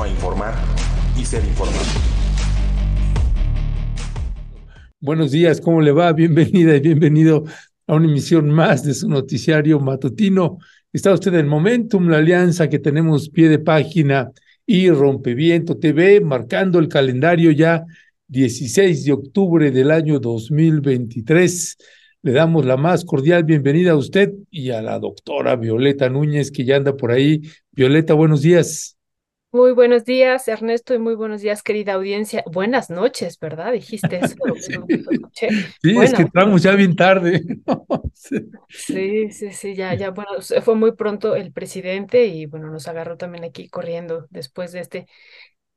a informar y ser informado. Buenos días, ¿cómo le va? Bienvenida y bienvenido a una emisión más de su noticiario matutino. Está usted en Momentum, la alianza que tenemos pie de página y Rompeviento TV, marcando el calendario ya 16 de octubre del año 2023. Le damos la más cordial bienvenida a usted y a la doctora Violeta Núñez, que ya anda por ahí. Violeta, buenos días. Muy buenos días, Ernesto, y muy buenos días, querida audiencia. Buenas noches, ¿verdad? Dijiste eso. sí, es que entramos ya bien tarde. sí, sí, sí, ya, ya, bueno, fue muy pronto el presidente y bueno, nos agarró también aquí corriendo después de este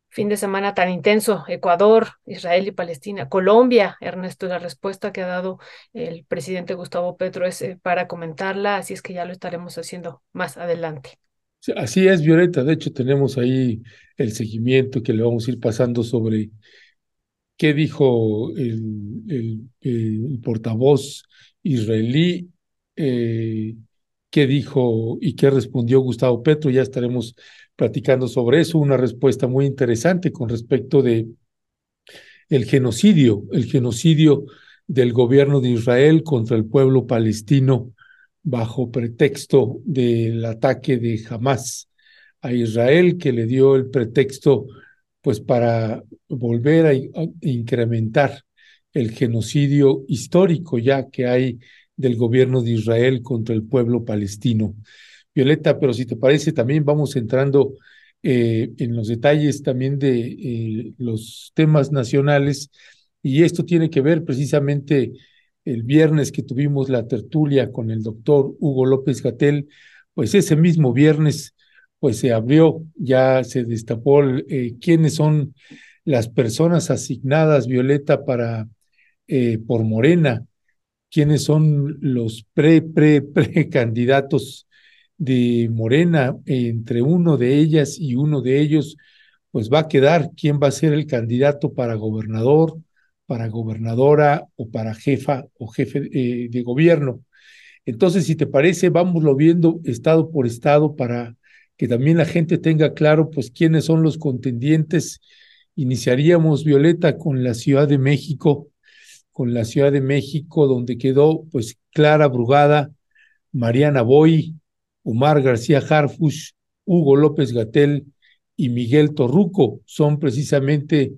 fin de semana tan intenso, Ecuador, Israel y Palestina, Colombia, Ernesto, la respuesta que ha dado el presidente Gustavo Petro es eh, para comentarla, así es que ya lo estaremos haciendo más adelante. Así es, Violeta, de hecho tenemos ahí el seguimiento que le vamos a ir pasando sobre qué dijo el, portavoz israelí, eh, qué dijo y qué respondió Gustavo Petro, ya estaremos platicando sobre eso, una respuesta muy interesante con respecto de el genocidio, el genocidio del gobierno de Israel contra el pueblo palestino bajo pretexto del ataque de Hamas a Israel, que le dio el pretexto pues para volver a, incrementar el genocidio histórico ya que hay del gobierno de Israel contra el pueblo palestino. Violeta, pero si te parece, también vamos entrando eh, en los detalles también de eh, los temas nacionales y esto tiene que ver precisamente el viernes que tuvimos la tertulia con el doctor Hugo López Gatel, pues ese mismo viernes pues se abrió, ya se destapó eh, quiénes son las personas asignadas, Violeta, para por Morena, quiénes son los pre, pre, pre candidatos de Morena, entre uno de ellas y uno de ellos, pues va a quedar quién va a ser el candidato para gobernador, para gobernadora o para jefa o jefe eh, de gobierno. Entonces, si te parece, vámoslo viendo estado por estado para que también la gente tenga claro, pues, quiénes son los contendientes. Iniciaríamos, Violeta, con la Ciudad de México, con la Ciudad de México, donde quedó, pues, Clara Brugada, Mariana Boy, Omar García Harfush, Hugo López Gatel y Miguel Torruco son precisamente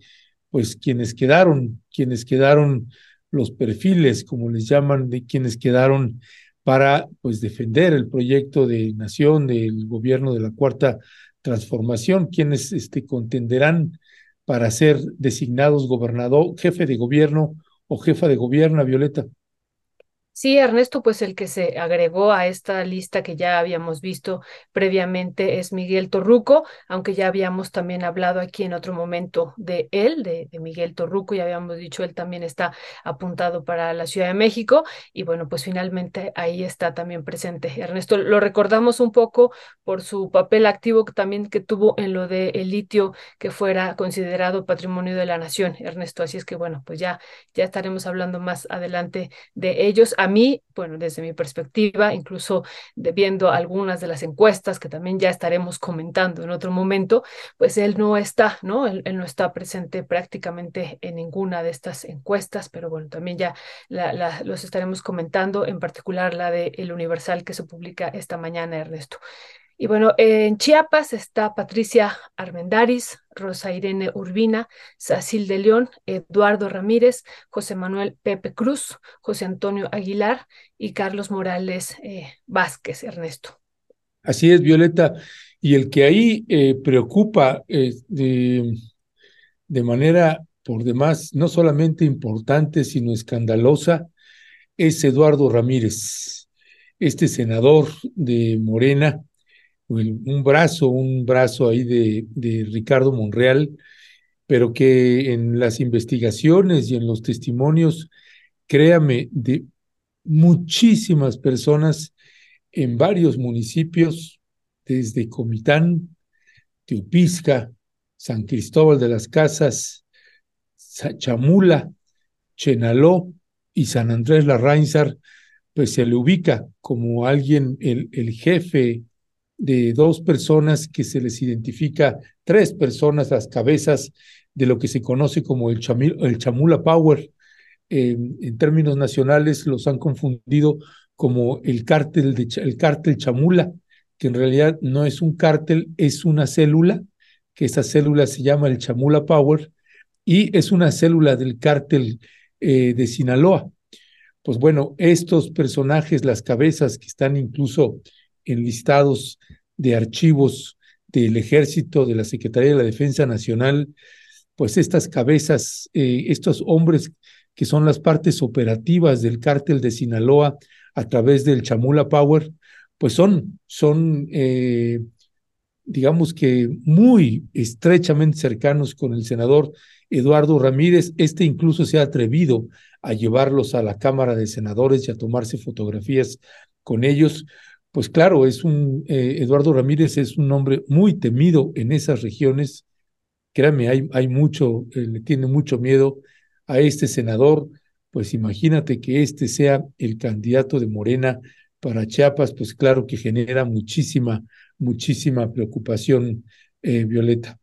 pues quienes quedaron, quienes quedaron los perfiles, como les llaman, de quienes quedaron para pues defender el proyecto de nación del gobierno de la cuarta transformación, quienes este, contenderán para ser designados gobernador, jefe de gobierno o jefa de gobierno, Violeta. Sí, Ernesto, pues el que se agregó a esta lista que ya habíamos visto previamente es Miguel Torruco, aunque ya habíamos también hablado aquí en otro momento de él, de, Miguel Torruco, y habíamos dicho él también está apuntado para la Ciudad de México, y bueno, pues finalmente ahí está también presente. Ernesto, lo recordamos un poco por su papel activo también que tuvo en lo de el litio que fuera considerado patrimonio de la nación, Ernesto, así es que bueno, pues ya, ya estaremos hablando más adelante de ellos mí, bueno, desde mi perspectiva, incluso viendo algunas de las encuestas que también ya estaremos comentando en otro momento, pues él no está, ¿no? Él, no está presente prácticamente en ninguna de estas encuestas, pero bueno, también ya los estaremos comentando, en particular la de El Universal que se publica esta mañana, Ernesto. Y bueno, en Chiapas está Patricia Armendaris, Rosa Irene Urbina, Sacil de León, Eduardo Ramírez, José Manuel Pepe Cruz, José Antonio Aguilar y Carlos Morales eh, Vázquez, Ernesto. Así es, Violeta. Y el que ahí eh, preocupa eh, de, de manera por demás no solamente importante, sino escandalosa, es Eduardo Ramírez, este senador de Morena, un brazo, un brazo ahí de, de Ricardo Monreal, pero que en las investigaciones y en los testimonios, créame, de muchísimas personas en varios municipios, desde Comitán, Teopisca, San Cristóbal de las Casas, Chamula, Chenaló y San Andrés Larrainzar, pues se le ubica como alguien, el, el jefe de dos personas que se les identifica, tres personas, las cabezas de lo que se conoce como el, el Chamula Power. en términos nacionales los han confundido como el cártel, de, el cártel Chamula, que en realidad no es un cártel, es una célula, que esa célula se llama el Chamula Power, y es una célula del cártel eh, de Sinaloa. Pues bueno, estos personajes, las cabezas que están incluso en listados de archivos del ejército, de la Secretaría de la Defensa Nacional, pues estas cabezas, eh, estos hombres que son las partes operativas del cártel de Sinaloa a través del Chamula Power, pues son, son eh, digamos que muy estrechamente cercanos con el senador Eduardo Ramírez. Este incluso se ha atrevido a llevarlos a la Cámara de Senadores y a tomarse fotografías con ellos. Pues claro, es un eh, Eduardo Ramírez es un hombre muy temido en esas regiones. Créame, hay, hay mucho, eh, le tiene mucho miedo a este senador. Pues imagínate que este sea el candidato de Morena para Chiapas, pues claro que genera muchísima, muchísima preocupación, eh, Violeta.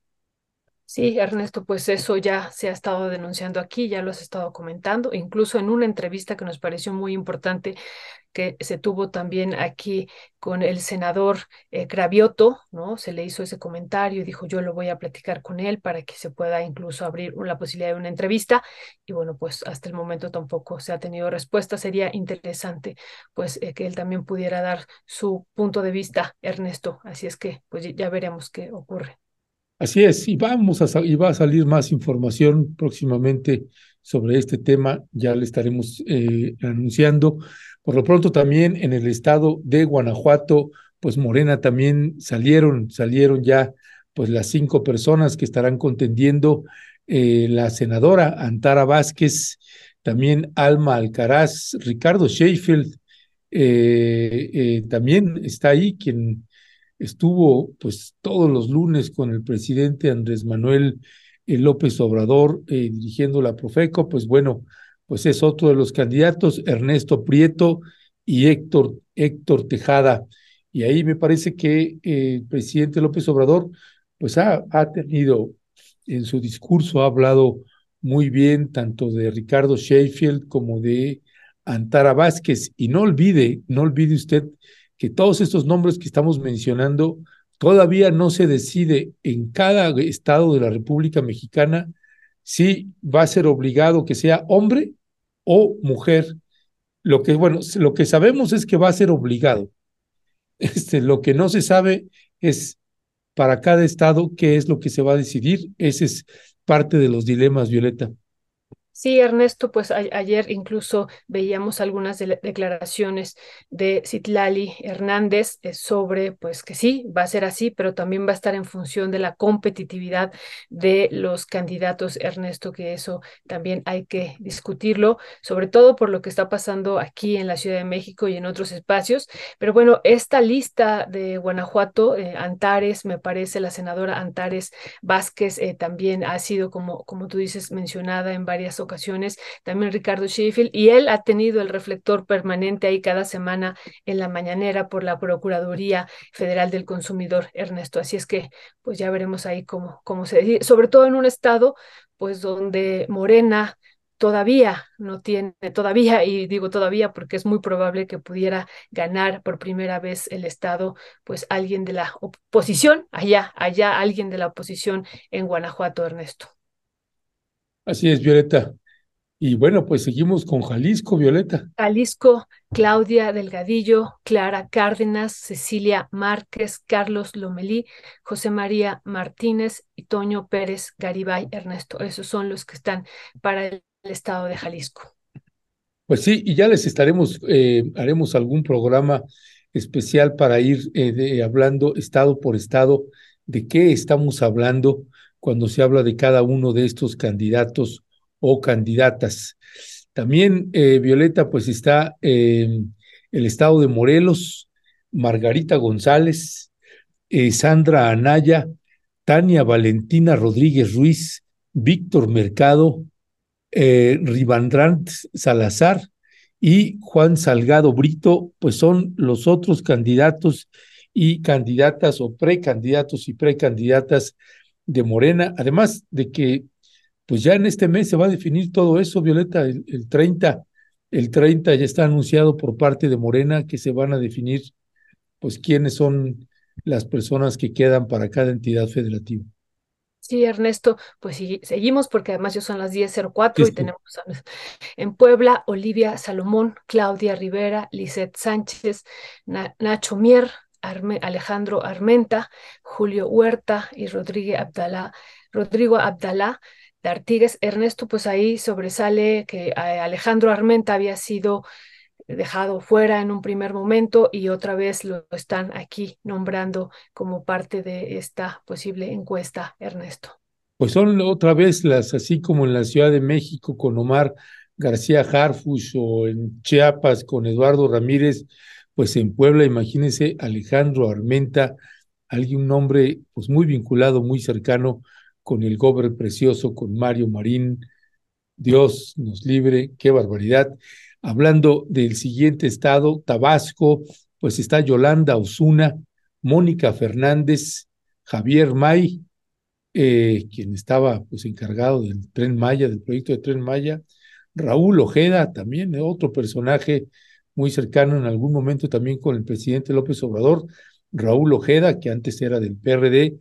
Sí, Ernesto, pues eso ya se ha estado denunciando aquí, ya lo has estado comentando, incluso en una entrevista que nos pareció muy importante que se tuvo también aquí con el senador eh, Cravioto, ¿no? Se le hizo ese comentario y dijo, yo lo voy a platicar con él para que se pueda incluso abrir la posibilidad de una entrevista. Y bueno, pues hasta el momento tampoco se ha tenido respuesta. Sería interesante, pues, eh, que él también pudiera dar su punto de vista, Ernesto. Así es que, pues, ya veremos qué ocurre. Así es, y vamos a y va a salir más información próximamente sobre este tema, ya le estaremos eh, anunciando. Por lo pronto también en el estado de Guanajuato, pues Morena también salieron, salieron ya pues las cinco personas que estarán contendiendo, eh, la senadora Antara Vázquez, también Alma Alcaraz, Ricardo Sheffield, eh, también está ahí quien estuvo pues todos los lunes con el presidente Andrés Manuel eh, López Obrador eh, dirigiendo la Profeco, pues bueno, pues es otro de los candidatos, Ernesto Prieto y Héctor, Héctor Tejada. Y ahí me parece que eh, el presidente López Obrador pues ha, ha tenido en su discurso, ha hablado muy bien tanto de Ricardo Sheffield como de Antara Vázquez. Y no olvide, no olvide usted que todos estos nombres que estamos mencionando todavía no se decide en cada estado de la República Mexicana si va a ser obligado que sea hombre o mujer. Lo que, bueno, lo que sabemos es que va a ser obligado. Este, lo que no se sabe es para cada estado qué es lo que se va a decidir. Ese es parte de los dilemas, Violeta. Sí, Ernesto, pues ayer incluso veíamos algunas declaraciones de Citlali Hernández eh, sobre, pues que sí, va a ser así, pero también va a estar en función de la competitividad de los candidatos, Ernesto, que eso también hay que discutirlo, sobre todo por lo que está pasando aquí en la Ciudad de México y en otros espacios. Pero bueno, esta lista de Guanajuato, eh, Antares, me parece, la senadora Antares Vázquez eh, también ha sido, como, como tú dices, mencionada en varias ocasiones, también Ricardo Sheffield, y él ha tenido el reflector permanente ahí cada semana en la mañanera por la Procuraduría Federal del Consumidor, Ernesto. Así es que, pues ya veremos ahí cómo, cómo se decide, sobre todo en un estado, pues donde Morena todavía no tiene, todavía, y digo todavía porque es muy probable que pudiera ganar por primera vez el Estado, pues alguien de la oposición, allá, allá alguien de la oposición en Guanajuato, Ernesto. Así es, Violeta. Y bueno, pues seguimos con Jalisco, Violeta. Jalisco, Claudia Delgadillo, Clara Cárdenas, Cecilia Márquez, Carlos Lomelí, José María Martínez y Toño Pérez Garibay Ernesto. Esos son los que están para el estado de Jalisco. Pues sí, y ya les estaremos, eh, haremos algún programa especial para ir eh, hablando estado por estado de qué estamos hablando cuando se habla de cada uno de estos candidatos o candidatas. También, eh, Violeta, pues está el estado de Morelos, Margarita González, eh, Sandra Anaya, Tania Valentina Rodríguez Ruiz, Víctor Mercado, eh, Ribandrant Salazar y Juan Salgado Brito, pues son los otros candidatos y candidatas o precandidatos y precandidatas de Morena, además de que pues ya en este mes se va a definir todo eso, Violeta, el, el 30, el 30 ya está anunciado por parte de Morena que se van a definir pues quiénes son las personas que quedan para cada entidad federativa. Sí, Ernesto, pues sí, seguimos porque además ya son las 10.04 y tenemos en Puebla Olivia Salomón, Claudia Rivera, Lisette Sánchez, Nacho Mier, Alejandro Armenta, Julio Huerta y Rodrigo Abdalá, Rodrigo Abdalá de Artigues. Ernesto, pues ahí sobresale que eh, Alejandro Armenta había sido dejado fuera en un primer momento y otra vez lo están aquí nombrando como parte de esta posible encuesta, Ernesto. Pues son otra vez las, así como en la Ciudad de México con Omar García Harfush o en Chiapas con Eduardo Ramírez, pues en Puebla, imagínense Alejandro Armenta, alguien, un nombre pues muy vinculado, muy cercano con el Gober Precioso, con Mario Marín. Dios nos libre, qué barbaridad. Hablando del siguiente estado, Tabasco, pues está Yolanda Osuna, Mónica Fernández, Javier May, eh, quien estaba pues encargado del Tren Maya, del proyecto de Tren Maya, Raúl Ojeda, también otro personaje muy cercano en algún momento también con el presidente López Obrador, Raúl Ojeda, que antes era del PRD,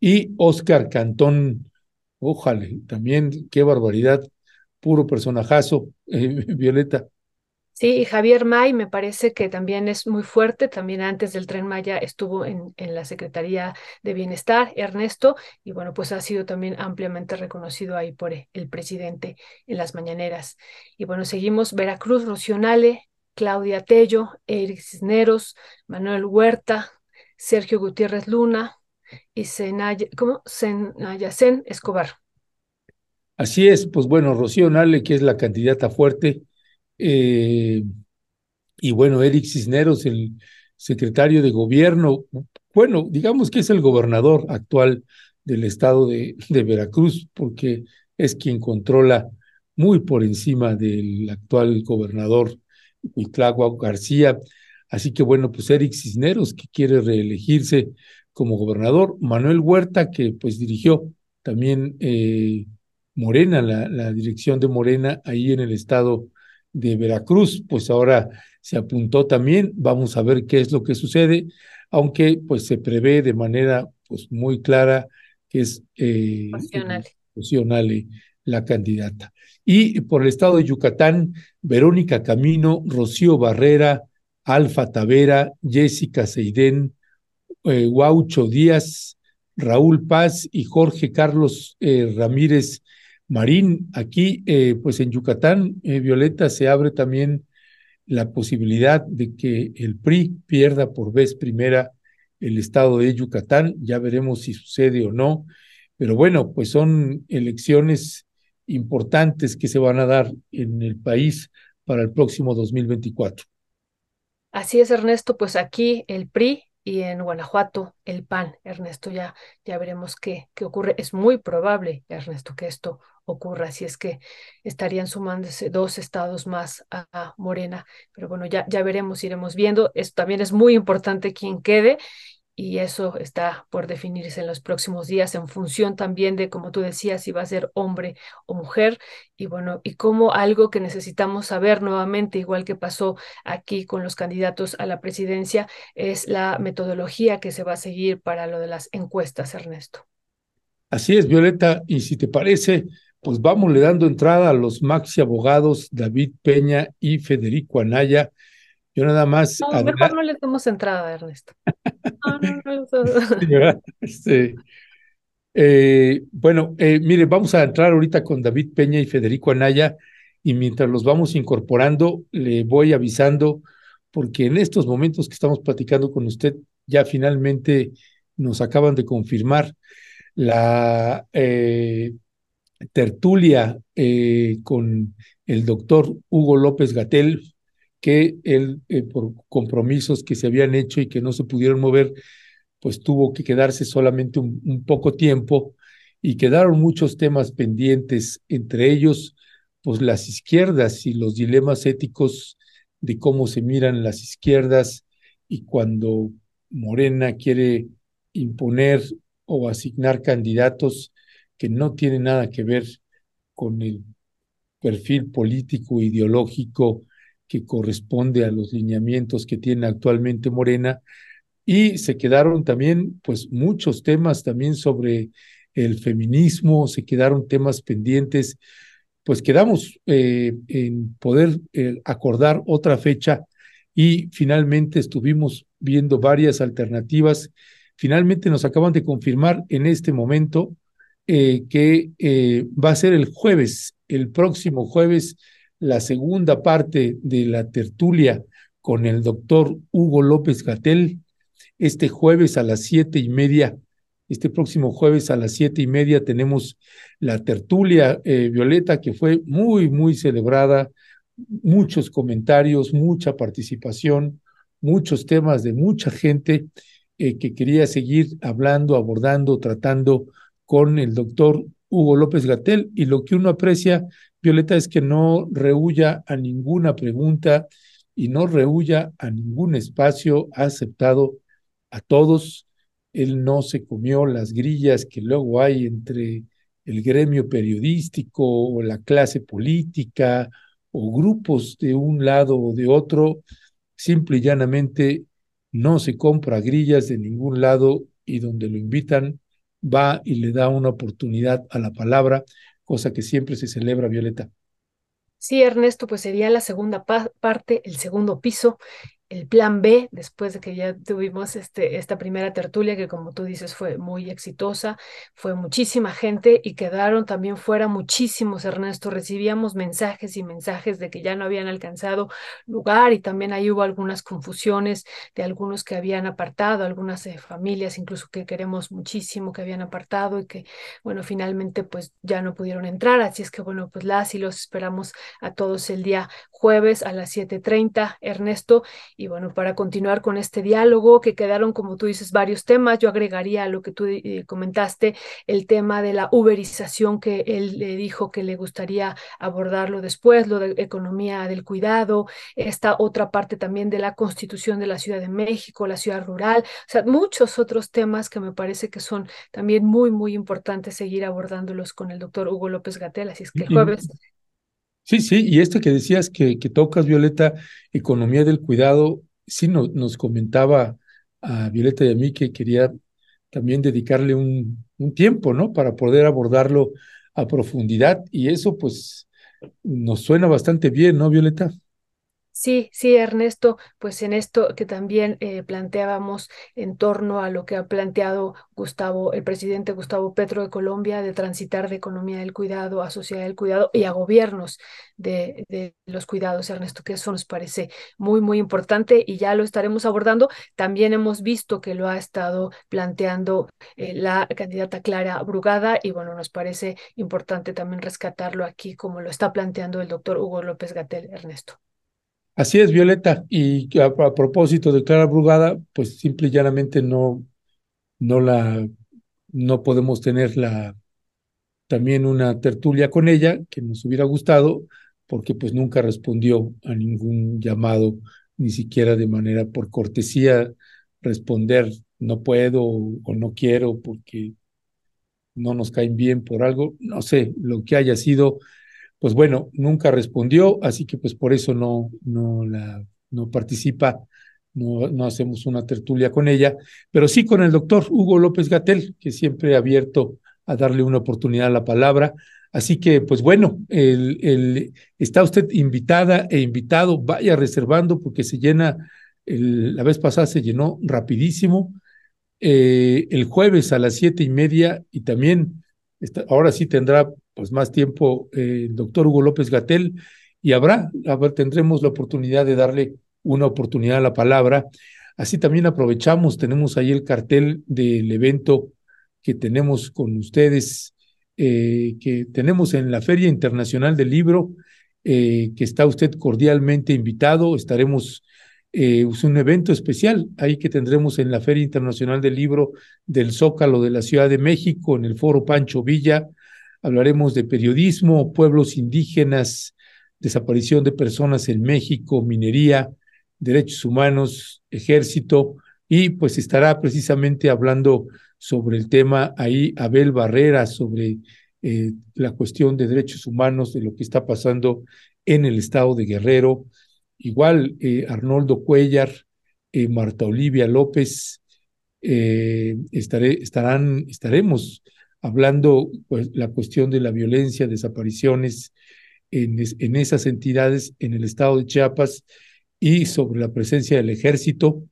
y Oscar Cantón, ojalá, también qué barbaridad, puro personajazo, eh, Violeta. Sí, Javier May me parece que también es muy fuerte, también antes del tren Maya estuvo en, en, la Secretaría de Bienestar, Ernesto, y bueno, pues ha sido también ampliamente reconocido ahí por el presidente en las mañaneras. Y bueno, seguimos Veracruz, Rocionale, Claudia Tello, Eric Cisneros, Manuel Huerta, Sergio Gutiérrez Luna y Senaya, ¿cómo? Escobar. Así es, pues bueno, Rocío Nale, que es la candidata fuerte, eh, y bueno, Eric Cisneros, el secretario de gobierno, bueno, digamos que es el gobernador actual del estado de Veracruz, porque es quien controla muy por encima del actual gobernador Huitlagua García. Así que bueno, pues Eric Cisneros, que quiere reelegirse como gobernador, Manuel Huerta, que pues dirigió también eh, Morena, la, la dirección de Morena ahí en el estado de Veracruz, pues ahora se apuntó también, vamos a ver qué es lo que sucede, aunque pues se prevé de manera pues muy clara que es eh, la candidata. Y por el estado de Yucatán, Verónica Camino, Rocío Barrera, Alfa Tavera, Jessica Seidén, eh, Díaz, Raúl Paz y Jorge Carlos eh, Ramírez Marín, aquí, eh, pues en Yucatán, eh, Violeta, se abre también la posibilidad de que el PRI pierda por vez primera el estado de Yucatán. Ya veremos si sucede o no. Pero bueno, pues son elecciones importantes que se van a dar en el país para el próximo 2024. Así es, Ernesto, pues aquí el PRI y en Guanajuato el PAN. Ernesto, ya, ya veremos qué, qué ocurre. Es muy probable, Ernesto, que esto ocurra, si es que estarían sumándose dos estados más a, Morena. Pero bueno, ya, ya veremos, iremos viendo. Esto también es muy importante quién quede y eso está por definirse en los próximos días en función también de, como tú decías, si va a ser hombre o mujer y bueno, y como algo que necesitamos saber nuevamente, igual que pasó aquí con los candidatos a la presidencia, es la metodología que se va a seguir para lo de las encuestas, Ernesto. Así es, Violeta, y si te parece, pues vamos le dando entrada a los maxi abogados David Peña y Federico Anaya. Yo nada más. No, mejor no le demos entrada, Ernesto. Este, eh, bueno, eh, mire, vamos a entrar ahorita con David Peña y Federico Anaya y mientras los vamos incorporando, le voy avisando porque en estos momentos que estamos platicando con usted, ya finalmente nos acaban de confirmar la eh, tertulia con el doctor Hugo López Gatel, que él, eh, por compromisos que se habían hecho y que no se pudieron mover, pues tuvo que quedarse solamente un, poco tiempo y quedaron muchos temas pendientes, entre ellos, pues las izquierdas y los dilemas éticos de cómo se miran las izquierdas y cuando Morena quiere imponer o asignar candidatos que no tienen nada que ver con el perfil político ideológico que corresponde a los lineamientos que tiene actualmente Morena y se quedaron también pues muchos temas también sobre el feminismo, se quedaron temas pendientes, pues quedamos eh, en poder eh, acordar otra fecha y finalmente estuvimos viendo varias alternativas. Finalmente nos acaban de confirmar en este momento eh, que va a ser el jueves, el próximo jueves, la segunda parte de la tertulia con el doctor Hugo López Gatel, este jueves a las siete y media este próximo jueves a las siete y media tenemos la tertulia eh, Violeta, que fue muy, muy celebrada, muchos comentarios, mucha participación, muchos temas de mucha gente eh, que quería seguir hablando, abordando, tratando con el doctor Hugo López Gatel. Y lo que uno aprecia, Violeta, es que no rehuya a ninguna pregunta y no rehuya a ningún espacio, aceptado a todos. Él no se comió las grillas que luego hay entre el gremio periodístico o la clase política o grupos de un lado o de otro, simple y llanamente no se compra grillas de ningún lado y donde lo invitan va y le da una oportunidad a la palabra, cosa que siempre se celebra, Violeta. Sí, Ernesto, pues sería la segunda parte, el segundo piso, el plan B, después de que ya tuvimos este, esta primera tertulia que como tú dices fue muy exitosa, fue muchísima gente y quedaron también fuera muchísimos, Ernesto, recibíamos mensajes y mensajes de que ya no habían alcanzado lugar y también ahí hubo algunas confusiones de algunos que habían apartado, algunas eh, familias incluso que queremos muchísimo que habían apartado y que, bueno, finalmente pues ya no pudieron entrar, así es que bueno, pues las y los esperamos a todos el día jueves a las 7.30, Ernesto. Bueno, para continuar con este diálogo, que quedaron, como tú dices, varios temas, yo agregaría a lo que tú eh, comentaste, el tema de la uberización, que él le dijo que le gustaría abordarlo después, lo de economía del cuidado, esta otra parte también de la constitución de la Ciudad de México, la ciudad rural, o sea, muchos otros temas que me parece que son también muy, muy importantes seguir abordándolos con el doctor Hugo López Gatel. Así es que el jueves Sí, sí, y esto que decías que, que tocas, Violeta, economía del cuidado, sí no, nos comentaba a Violeta y a mí que quería también dedicarle un, un tiempo, ¿no? Para poder abordarlo a profundidad y eso pues nos suena bastante bien, ¿no, Violeta? Sí, sí, Ernesto, pues en esto que también eh, planteábamos en torno a lo que ha planteado Gustavo, el presidente Gustavo Petro de Colombia, de transitar de economía del cuidado a sociedad del cuidado y a gobiernos de, los cuidados, Ernesto, que eso nos parece muy, muy importante y ya lo estaremos abordando. También hemos visto que lo ha estado planteando eh, la candidata Clara Brugada y bueno, nos parece importante también rescatarlo aquí como lo está planteando el doctor Hugo López Gatel, Ernesto. Así es, Violeta. Y a, propósito de Clara Brugada, pues simple y llanamente no, no la, no podemos tener la, también una tertulia con ella, que nos hubiera gustado, porque pues nunca respondió a ningún llamado, ni siquiera de manera por cortesía responder no puedo o no quiero porque no nos caen bien por algo, no sé, lo que haya sido, pues bueno, nunca respondió, así que pues por eso no, no, la, no participa, no, no hacemos una tertulia con ella, pero sí con el doctor Hugo López Gatel, que siempre ha abierto a darle una oportunidad a la palabra. Así que, pues bueno, el, el, está usted invitada e invitado, vaya reservando porque se llena, la vez pasada se llenó rapidísimo. Eh, el jueves a las siete y media y también ahora sí tendrá pues más tiempo eh, el doctor Hugo López Gatel y habrá, ver, tendremos la oportunidad de darle una oportunidad a la palabra. Así también aprovechamos, tenemos ahí el cartel del evento que tenemos con ustedes, eh, que tenemos en la Feria Internacional del Libro, eh, que está usted cordialmente invitado. Estaremos eh, es un evento especial ahí que tendremos en la Feria Internacional del Libro del Zócalo de la Ciudad de México, en el Foro Pancho Villa. Hablaremos de periodismo, pueblos indígenas, desaparición de personas en México, minería, derechos humanos, ejército y pues estará precisamente hablando sobre el tema ahí Abel Barrera, sobre eh, la cuestión de derechos humanos, de lo que está pasando en el estado de Guerrero. Igual eh, Arnoldo Cuellar, eh, Marta Olivia López, estarán, estaremos hablando pues la cuestión de la violencia, desapariciones en, en esas entidades en el estado de Chiapas y sobre la presencia del ejército.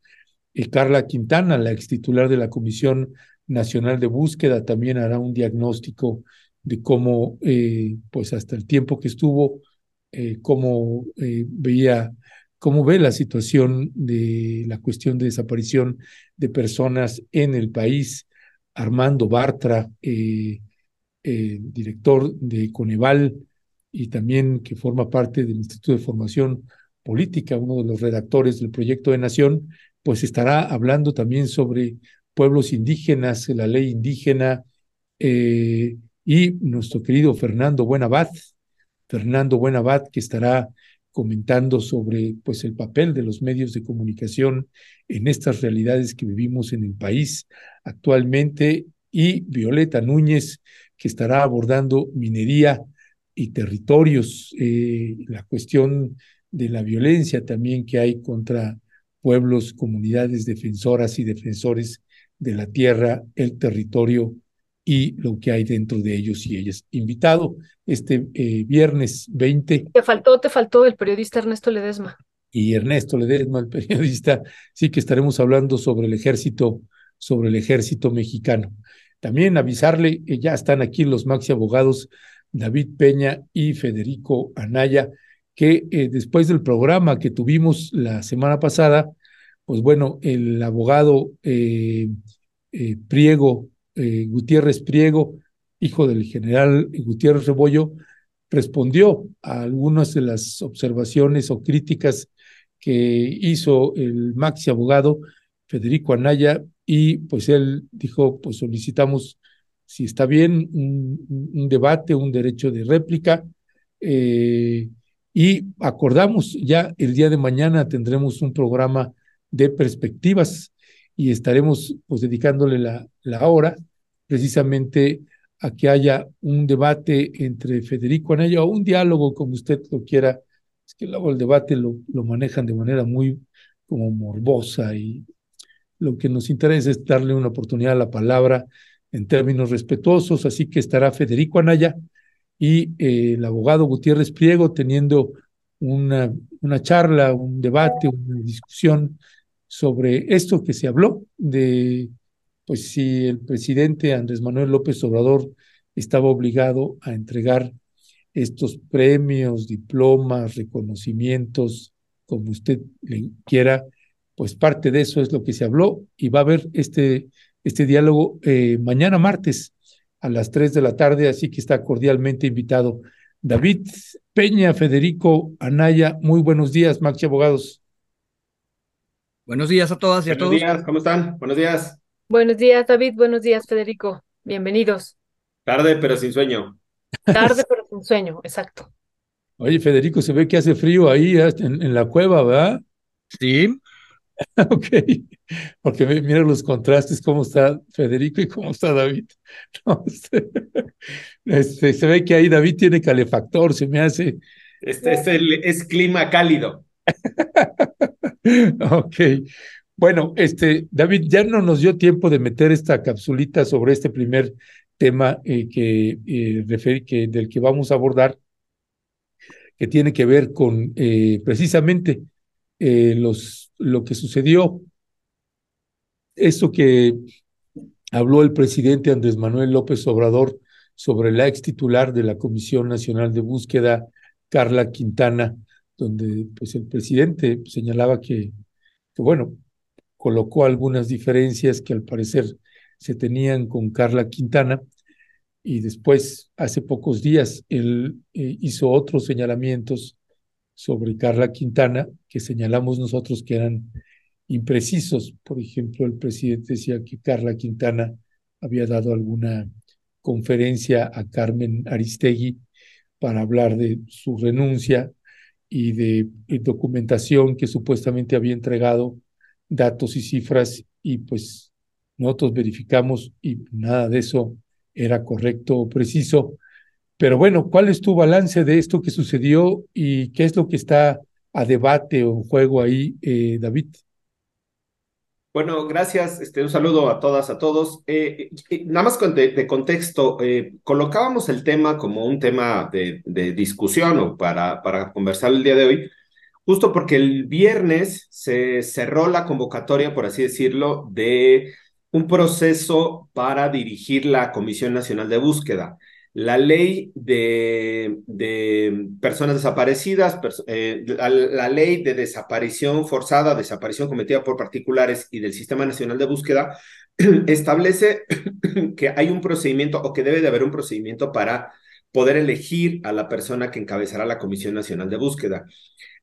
Y Carla Quintana, la ex titular de la Comisión Nacional de Búsqueda, también hará un diagnóstico de cómo, eh, pues hasta el tiempo que estuvo, eh, cómo eh, veía, cómo ve la situación de la cuestión de desaparición de personas en el país Armando Bartra, eh, eh, director de Coneval y también que forma parte del Instituto de Formación Política, uno de los redactores del proyecto de Nación, pues estará hablando también sobre pueblos indígenas, la ley indígena eh, y nuestro querido Fernando Buenabad, Fernando Buenabad, que estará comentando sobre pues el papel de los medios de comunicación en estas realidades que vivimos en el país actualmente y Violeta Núñez que estará abordando minería y territorios, eh, la cuestión de la violencia también que hay contra pueblos, comunidades defensoras y defensores de la tierra, el territorio y lo que hay dentro de ellos y ellas. Invitado este eh, viernes 20. Te faltó, te faltó el periodista Ernesto Ledesma. Y Ernesto Ledesma, el periodista, sí que estaremos hablando sobre el ejército, sobre el ejército mexicano. También avisarle que ya están aquí los maxi abogados David Peña y Federico Anaya, que eh, después del programa que tuvimos la semana pasada, pues bueno, el abogado eh, Priego eh, Gutiérrez Priego, hijo del general Gutiérrez Rebollo, respondió a algunas de las observaciones o críticas que hizo el maxi abogado Federico Anaya y pues él dijo, pues solicitamos, si está bien, un, debate, un derecho de réplica eh, y acordamos ya el día de mañana tendremos un programa de perspectivas y estaremos pues dedicándole la, la hora precisamente a que haya un debate entre Federico Anaya o un diálogo como usted lo quiera. Es que luego el debate lo, lo manejan de manera muy como morbosa y lo que nos interesa es darle una oportunidad a la palabra en términos respetuosos, así que estará Federico Anaya y eh, el abogado Gutiérrez Priego teniendo una, una charla, un debate, una discusión sobre esto que se habló de pues si el presidente Andrés Manuel López Obrador estaba obligado a entregar estos premios, diplomas, reconocimientos, como usted le quiera, pues parte de eso es lo que se habló y va a haber este, este diálogo eh, mañana martes a las 3 de la tarde, así que está cordialmente invitado David Peña, Federico Anaya, muy buenos días, Maxi Abogados. Buenos días a todas y a todos. Buenos días, ¿cómo están? Buenos días. Buenos días, David. Buenos días, Federico. Bienvenidos. Tarde, pero sin sueño. Tarde, pero sin sueño, exacto. Oye, Federico, se ve que hace frío ahí ¿eh? en, en la cueva, ¿verdad? Sí. ok, porque mira los contrastes, cómo está Federico y cómo está David. No, este, este, se ve que ahí David tiene calefactor, se me hace. Este es, el, es clima cálido. ok. Bueno, este, David, ya no nos dio tiempo de meter esta capsulita sobre este primer tema eh, que, eh, que, del que vamos a abordar, que tiene que ver con eh, precisamente los, lo que sucedió, esto que habló el presidente Andrés Manuel López Obrador sobre la ex titular de la Comisión Nacional de Búsqueda, Carla Quintana, donde pues el presidente señalaba que, bueno, colocó algunas diferencias que al parecer se tenían con Carla Quintana y después, hace pocos días, él eh, hizo otros señalamientos sobre Carla Quintana que señalamos nosotros que eran imprecisos. Por ejemplo, el presidente decía que Carla Quintana había dado alguna conferencia a Carmen Aristegui para hablar de su renuncia y de documentación que supuestamente había entregado datos y cifras y pues nosotros verificamos y nada de eso era correcto o preciso. Pero bueno, ¿cuál es tu balance de esto que sucedió y qué es lo que está a debate o en juego ahí, eh, David? Bueno, gracias. Este, un saludo a todas, a todos. Eh, eh, nada más de, contexto, colocábamos el tema como un tema de, de, discusión o para, para conversar el día de hoy, justo porque el viernes se cerró la convocatoria, por así decirlo, de un proceso para dirigir la Comisión Nacional de Búsqueda la ley de, personas desaparecidas, eh, la, ley de desaparición forzada, desaparición cometida por particulares y del Sistema Nacional de Búsqueda, establece que hay un procedimiento o que debe de haber un procedimiento para poder elegir a la persona que encabezará la Comisión Nacional de Búsqueda.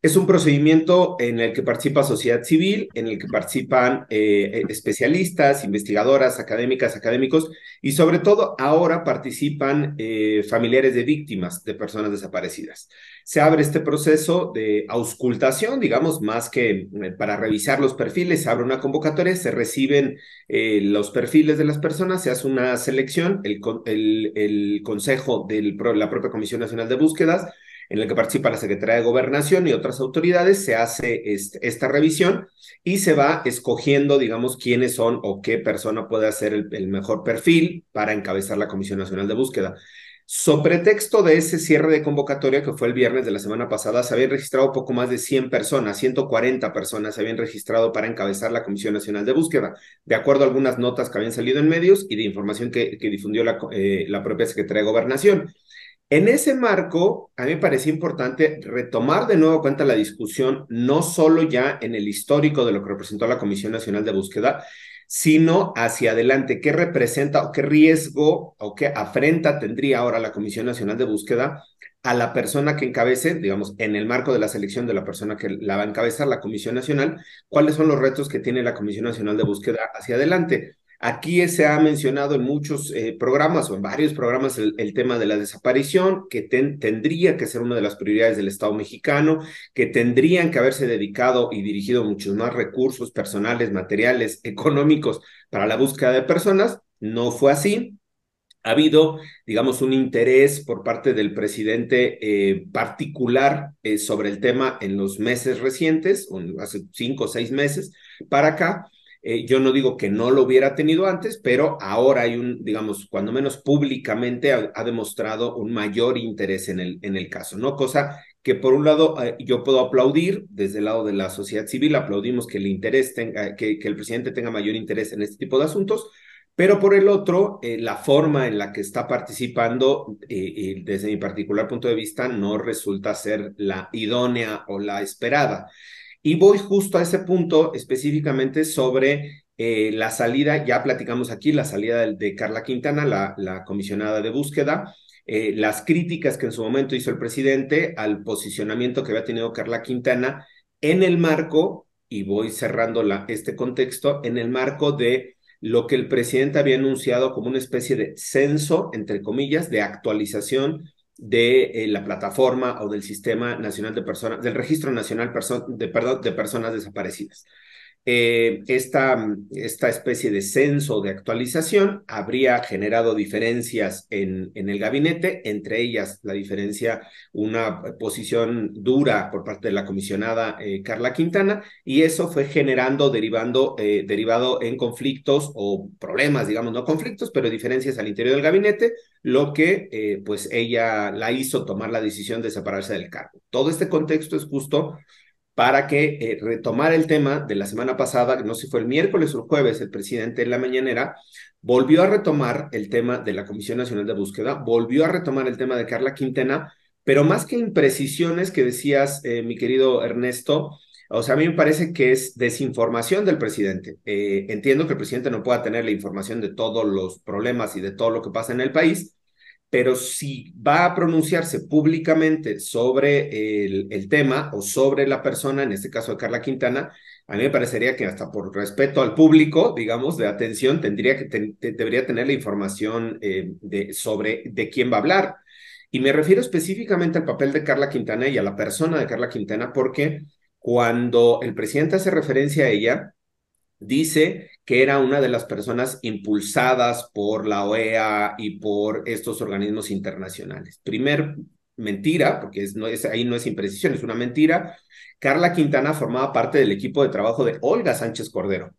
Es un procedimiento en el que participa sociedad civil, en el que participan eh, eh, especialistas, investigadoras, académicas, académicos y sobre todo ahora participan eh, familiares de víctimas de personas desaparecidas. Se abre este proceso de auscultación, digamos, más que para revisar los perfiles, se abre una convocatoria, se reciben los perfiles de las personas, se hace una selección, el, el, el consejo de la propia Comisión Nacional de Búsquedas en el que participa la Secretaría de Gobernación y otras autoridades, se hace este, esta revisión y se va escogiendo, digamos, quiénes son o qué persona puede hacer el, mejor perfil para encabezar la Comisión Nacional de Búsqueda. So pretexto de ese cierre de convocatoria que fue el viernes de la semana pasada, se habían registrado poco más de 100 personas, 140 personas se habían registrado para encabezar la Comisión Nacional de Búsqueda, de acuerdo a algunas notas que habían salido en medios y de información que, que difundió la, eh, la propia Secretaría de Gobernación. En ese marco, a mí me parecía importante retomar de nuevo cuenta la discusión, no solo ya en el histórico de lo que representó la Comisión Nacional de Búsqueda, sino hacia adelante, qué representa o qué riesgo o qué afrenta tendría ahora la Comisión Nacional de Búsqueda a la persona que encabece, digamos, en el marco de la selección de la persona que la va a encabezar la Comisión Nacional, cuáles son los retos que tiene la Comisión Nacional de Búsqueda hacia adelante. Aquí se ha mencionado en muchos eh, programas o en varios programas el, tema de la desaparición, que tendría que ser una de las prioridades del Estado mexicano, que tendrían que haberse dedicado y dirigido muchos más recursos personales, materiales, económicos para la búsqueda de personas. No fue así. Ha habido, digamos, un interés por parte del presidente eh, particular eh, sobre el tema en los meses recientes, hace cinco o seis meses para acá eh, yo no digo que no lo hubiera tenido antes, pero ahora hay un, digamos, cuando menos públicamente ha, demostrado un mayor interés en el, en el caso, ¿no? Cosa que por un lado eh, yo puedo aplaudir desde el lado de la sociedad civil, aplaudimos que el interés tenga, que, que el presidente tenga mayor interés en este tipo de asuntos, pero por el otro, eh, la forma en la que está participando, desde mi particular punto de vista, no resulta ser la idónea o la esperada. Y voy justo a ese punto específicamente sobre eh, la salida, ya platicamos aquí, la salida de, Carla Quintana, la, comisionada de búsqueda, eh, las críticas que en su momento hizo el presidente al posicionamiento que había tenido Carla Quintana en el marco, y voy cerrando este contexto, en el marco de lo que el presidente había anunciado como una especie de censo, entre comillas, de actualización de eh, la plataforma o del Sistema Nacional de Personas, del Registro Nacional de, perdón, de Personas Desaparecidas. Eh, esta, esta, especie de censo de actualización habría generado diferencias en, en, el gabinete, entre ellas la diferencia, una posición dura por parte de la comisionada eh, Carla Quintana, y eso fue generando, derivando, derivado en conflictos o problemas, digamos, no conflictos, pero diferencias al interior del gabinete, lo que pues ella la hizo tomar la decisión de separarse del cargo. Todo este contexto es justo para que eh, retomar el tema de la semana pasada, no sé si fue el miércoles o el jueves, el presidente en la mañanera volvió a retomar el tema de la Comisión Nacional de Búsqueda, volvió a retomar el tema de Carla Quintena, pero más que imprecisiones que decías, eh, mi querido Ernesto, o sea, a mí me parece que es desinformación del presidente. Eh, entiendo que el presidente no pueda tener la información de todos los problemas y de todo lo que pasa en el país, pero si va a pronunciarse públicamente sobre el, tema o sobre la persona, en este caso de Carla Quintana, a mí me parecería que hasta por respeto al público, digamos, de atención, tendría que debería tener la información eh, de, sobre de quién va a hablar. Y me refiero específicamente al papel de Carla Quintana y a la persona de Carla Quintana, porque cuando el presidente hace referencia a ella, dice que era una de las personas impulsadas por la OEA y por estos organismos internacionales. Primer mentira, porque no es, ahí no es imprecisión, es una mentira. Carla Quintana formaba parte del equipo de trabajo de Olga Sánchez Cordero.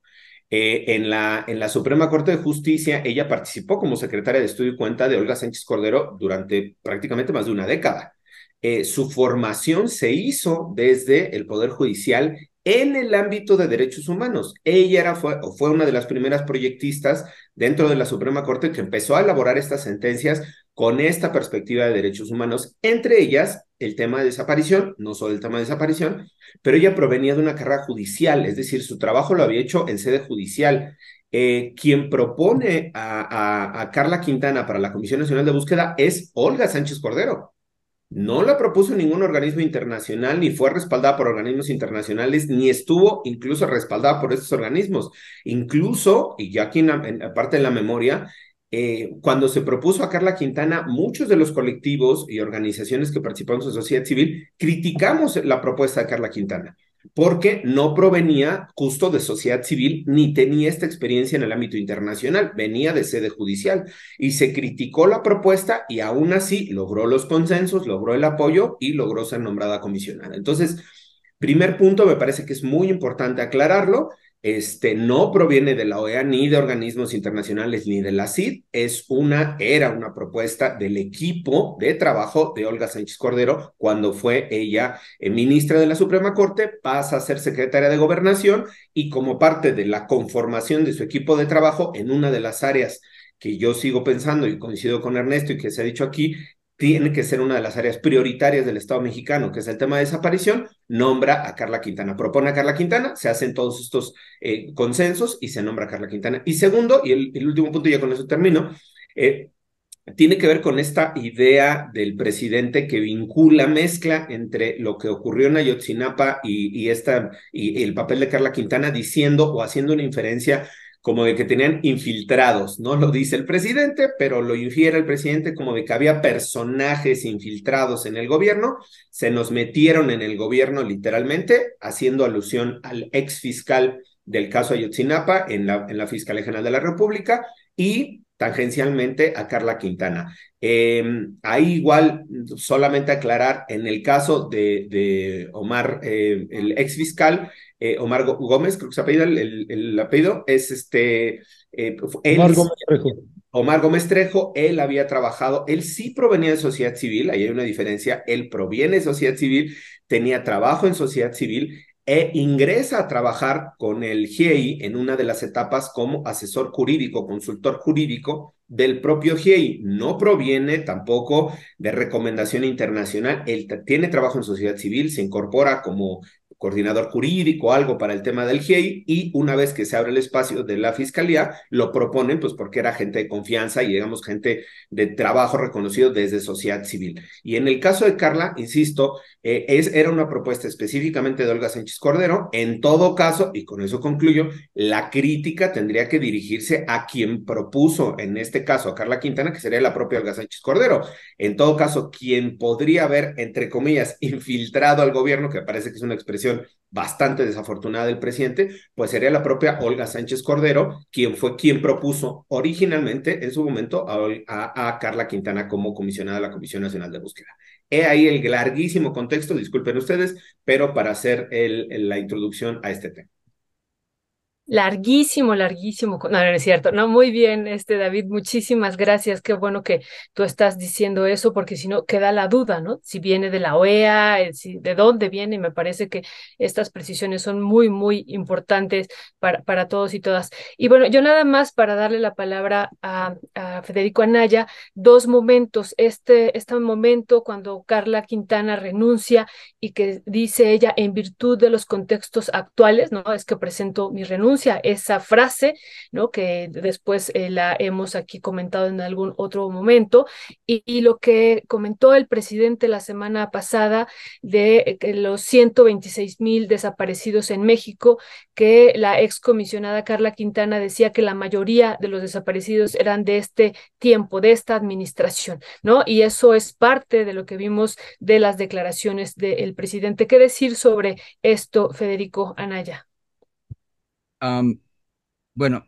Eh, en la Suprema Corte de Justicia, ella participó como secretaria de estudio y cuenta de Olga Sánchez Cordero durante prácticamente más de una década. Eh, su formación se hizo desde el Poder Judicial en el ámbito de derechos humanos. Ella era, fue, fue una de las primeras proyectistas dentro de la Suprema Corte que empezó a elaborar estas sentencias con esta perspectiva de derechos humanos, entre ellas el tema de desaparición, no solo el tema de desaparición, pero ella provenía de una carrera judicial, es decir, su trabajo lo había hecho en sede judicial. Eh, quien propone a, a Carla Quintana para la Comisión Nacional de Búsqueda es Olga Sánchez Cordero no la propuso ningún organismo internacional, ni fue respaldada por organismos internacionales, ni estuvo incluso respaldada por estos organismos. Incluso, y ya aquí en, parte de la memoria, eh, cuando se propuso a Carla Quintana, muchos de los colectivos y organizaciones que participamos en sociedad civil criticamos la propuesta de Carla Quintana porque no provenía justo de sociedad civil ni tenía esta experiencia en el ámbito internacional, venía de sede judicial y se criticó la propuesta y aún así logró los consensos, logró el apoyo y logró ser nombrada comisionada. Entonces, primer punto, me parece que es muy importante aclararlo este, no proviene de la OEA ni de organismos internacionales ni de la CID, es una, era una propuesta del equipo de trabajo de Olga Sánchez Cordero cuando fue ella eh, ministra de la Suprema Corte, pasa a ser secretaria de Gobernación y como parte de la conformación de su equipo de trabajo en una de las áreas que yo sigo pensando y coincido con Ernesto y que se ha dicho aquí, tiene que ser una de las áreas prioritarias del Estado mexicano, que es el tema de desaparición, nombra a Carla Quintana, propone a Carla Quintana, se hacen todos estos eh, consensos y se nombra a Carla Quintana. Y segundo, y el, último punto, ya con eso termino, eh, tiene que ver con esta idea del presidente que vincula, mezcla entre lo que ocurrió en Ayotzinapa y, esta, y el papel de Carla Quintana, diciendo o haciendo una inferencia como de que tenían infiltrados, no lo dice el presidente, pero lo infiere el presidente como de que había personajes infiltrados en el gobierno, se nos metieron en el gobierno literalmente, haciendo alusión al ex fiscal del caso Ayotzinapa en la, en la Fiscalía General de la República y tangencialmente a Carla Quintana. Eh, ahí igual, solamente aclarar, en el caso de, de Omar, eh, el ex fiscal, eh, Omar Gómez, creo que se apellido, el, el, apellido es este... Eh, Omar Gómez Trejo. Omar Gómez Trejo, él había trabajado, él sí provenía de sociedad civil, ahí hay una diferencia, él proviene de sociedad civil, tenía trabajo en sociedad civil, e ingresa a trabajar con el GIEI en una de las etapas como asesor jurídico, consultor jurídico del propio GIEI. No proviene tampoco de recomendación internacional. Él tiene trabajo en sociedad civil, se incorpora como coordinador jurídico, algo para el tema del GIEI, y una vez que se abre el espacio de la fiscalía, lo proponen, pues porque era gente de confianza y digamos gente de trabajo reconocido desde sociedad civil. Y en el caso de Carla, insisto, eh, es, era una propuesta específicamente de Olga Sánchez Cordero. En todo caso, y con eso concluyo, la crítica tendría que dirigirse a quien propuso, en este caso, a Carla Quintana, que sería la propia Olga Sánchez Cordero. En todo caso, quien podría haber, entre comillas, infiltrado al gobierno, que parece que es una expresión bastante desafortunada del presidente, pues sería la propia Olga Sánchez Cordero, quien fue quien propuso originalmente en su momento a, Carla Quintana como comisionada de la Comisión Nacional de Búsqueda. He ahí el larguísimo contexto, disculpen ustedes, pero para hacer la introducción a este tema. Larguísimo, larguísimo. No, no es cierto. No, muy bien, este David, muchísimas gracias. Qué bueno que tú estás diciendo eso, porque si no queda la duda, ¿no? Si viene de la OEA, eh, si, de dónde viene. Me parece que estas precisiones son muy, muy importantes para, para todos y todas. Y bueno, yo nada más para darle la palabra a, a Federico Anaya, dos momentos. Este, este momento cuando Carla Quintana renuncia y que dice ella, en virtud de los contextos actuales, ¿no? Es que presento mi renuncia esa frase, ¿no? Que después eh, la hemos aquí comentado en algún otro momento, y, lo que comentó el presidente la semana pasada de eh, los 126 mil desaparecidos en México, que la excomisionada Carla Quintana decía que la mayoría de los desaparecidos eran de este tiempo, de esta administración, ¿no? Y eso es parte de lo que vimos de las declaraciones del presidente. ¿Qué decir sobre esto, Federico Anaya? Bueno,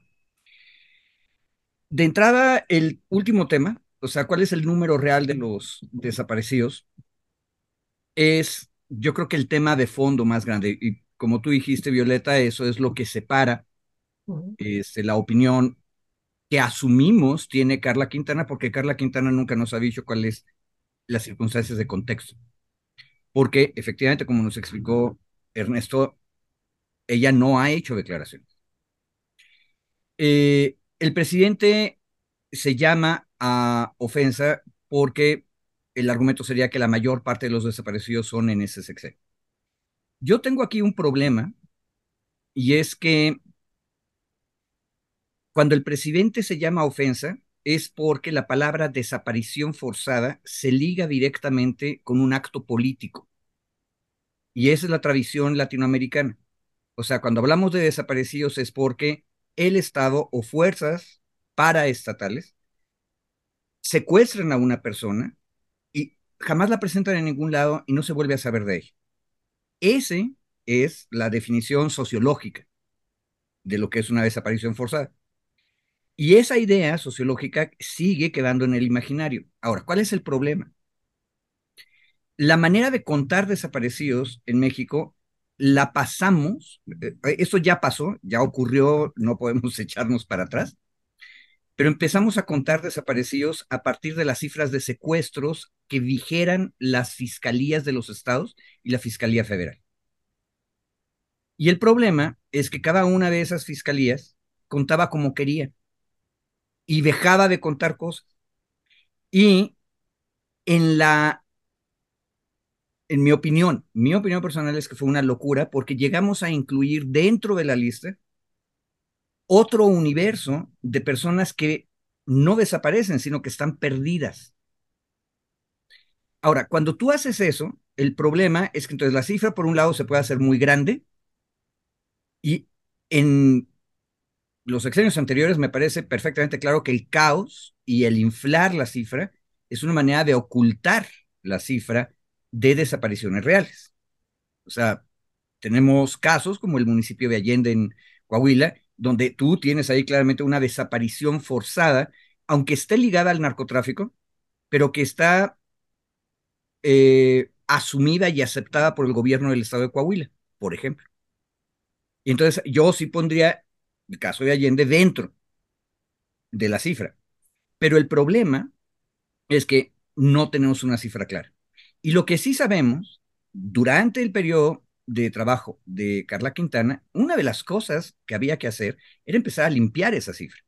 de entrada, el último tema, o sea, ¿cuál es el número real de los desaparecidos? Es, yo creo que el tema de fondo más grande. Y como tú dijiste, Violeta, eso es lo que separa este, la opinión que asumimos tiene Carla Quintana, porque Carla Quintana nunca nos ha dicho cuáles las circunstancias de contexto. Porque efectivamente, como nos explicó Ernesto, ella no ha hecho declaraciones. Eh, el presidente se llama a ofensa porque el argumento sería que la mayor parte de los desaparecidos son en ese sexenio. Yo tengo aquí un problema y es que cuando el presidente se llama ofensa es porque la palabra desaparición forzada se liga directamente con un acto político. Y esa es la tradición latinoamericana. O sea, cuando hablamos de desaparecidos es porque el Estado o fuerzas paraestatales secuestran a una persona y jamás la presentan en ningún lado y no se vuelve a saber de ella. Esa es la definición sociológica de lo que es una desaparición forzada. Y esa idea sociológica sigue quedando en el imaginario. Ahora, ¿cuál es el problema? La manera de contar desaparecidos en México la pasamos, eh, eso ya pasó, ya ocurrió, no podemos echarnos para atrás, pero empezamos a contar desaparecidos a partir de las cifras de secuestros que dijeran las fiscalías de los estados y la Fiscalía Federal. Y el problema es que cada una de esas fiscalías contaba como quería y dejaba de contar cosas. Y en la, en mi opinión, mi opinión personal es que fue una locura porque llegamos a incluir dentro de la lista otro universo de personas que no desaparecen, sino que están perdidas. Ahora, cuando tú haces eso, el problema es que entonces la cifra, por un lado, se puede hacer muy grande y en los sexenios anteriores me parece perfectamente claro que el caos y el inflar la cifra es una manera de ocultar la cifra de desapariciones reales. O sea, tenemos casos como el municipio de Allende en Coahuila, donde tú tienes ahí claramente una desaparición forzada, aunque esté ligada al narcotráfico, pero que está eh, asumida y aceptada por el gobierno del estado de Coahuila, por ejemplo. Y entonces yo sí pondría el caso de Allende dentro de la cifra. Pero el problema es que no tenemos una cifra clara. Y lo que sí sabemos, durante el periodo de trabajo de Carla Quintana, una de las cosas que había que hacer era empezar a limpiar esa cifra.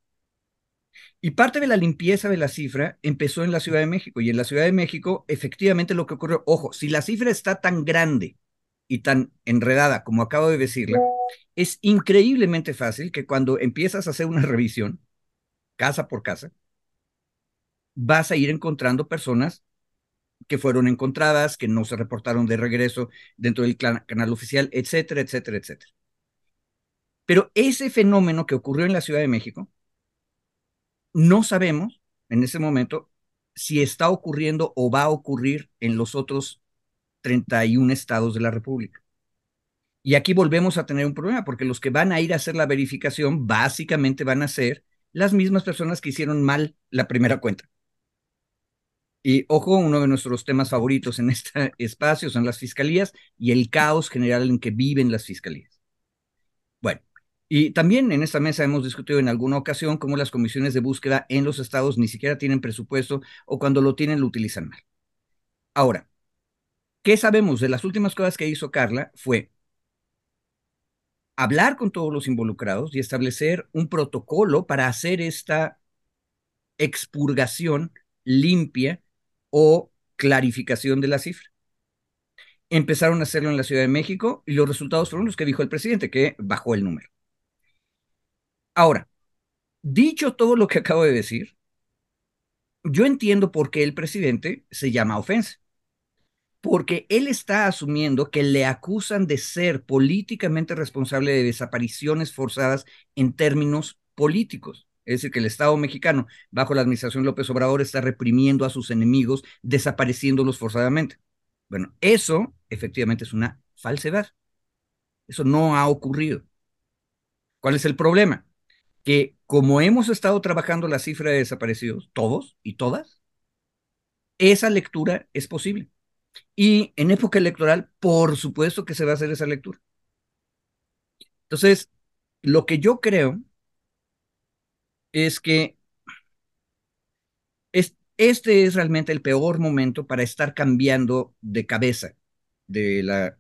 Y parte de la limpieza de la cifra empezó en la Ciudad de México. Y en la Ciudad de México, efectivamente, lo que ocurrió, ojo, si la cifra está tan grande y tan enredada como acabo de decirla, es increíblemente fácil que cuando empiezas a hacer una revisión, casa por casa, vas a ir encontrando personas que fueron encontradas, que no se reportaron de regreso dentro del canal oficial, etcétera, etcétera, etcétera. Pero ese fenómeno que ocurrió en la Ciudad de México, no sabemos en ese momento si está ocurriendo o va a ocurrir en los otros 31 estados de la República. Y aquí volvemos a tener un problema, porque los que van a ir a hacer la verificación básicamente van a ser las mismas personas que hicieron mal la primera cuenta. Y ojo, uno de nuestros temas favoritos en este espacio son las fiscalías y el caos general en que viven las fiscalías. Bueno, y también en esta mesa hemos discutido en alguna ocasión cómo las comisiones de búsqueda en los estados ni siquiera tienen presupuesto o cuando lo tienen lo utilizan mal. Ahora, ¿qué sabemos? De las últimas cosas que hizo Carla fue hablar con todos los involucrados y establecer un protocolo para hacer esta expurgación limpia o clarificación de la cifra. Empezaron a hacerlo en la Ciudad de México y los resultados fueron los que dijo el presidente, que bajó el número. Ahora, dicho todo lo que acabo de decir, yo entiendo por qué el presidente se llama ofensa. Porque él está asumiendo que le acusan de ser políticamente responsable de desapariciones forzadas en términos políticos. Es decir, que el Estado mexicano, bajo la administración López Obrador, está reprimiendo a sus enemigos, desapareciéndolos forzadamente. Bueno, eso efectivamente es una falsedad. Eso no ha ocurrido. ¿Cuál es el problema? que como hemos estado trabajando la cifra de desaparecidos, todos y todas, esa lectura es posible. Y en época electoral, por supuesto que se va a hacer esa lectura. Entonces, lo que yo creo es que este es realmente el peor momento para estar cambiando de cabeza de la,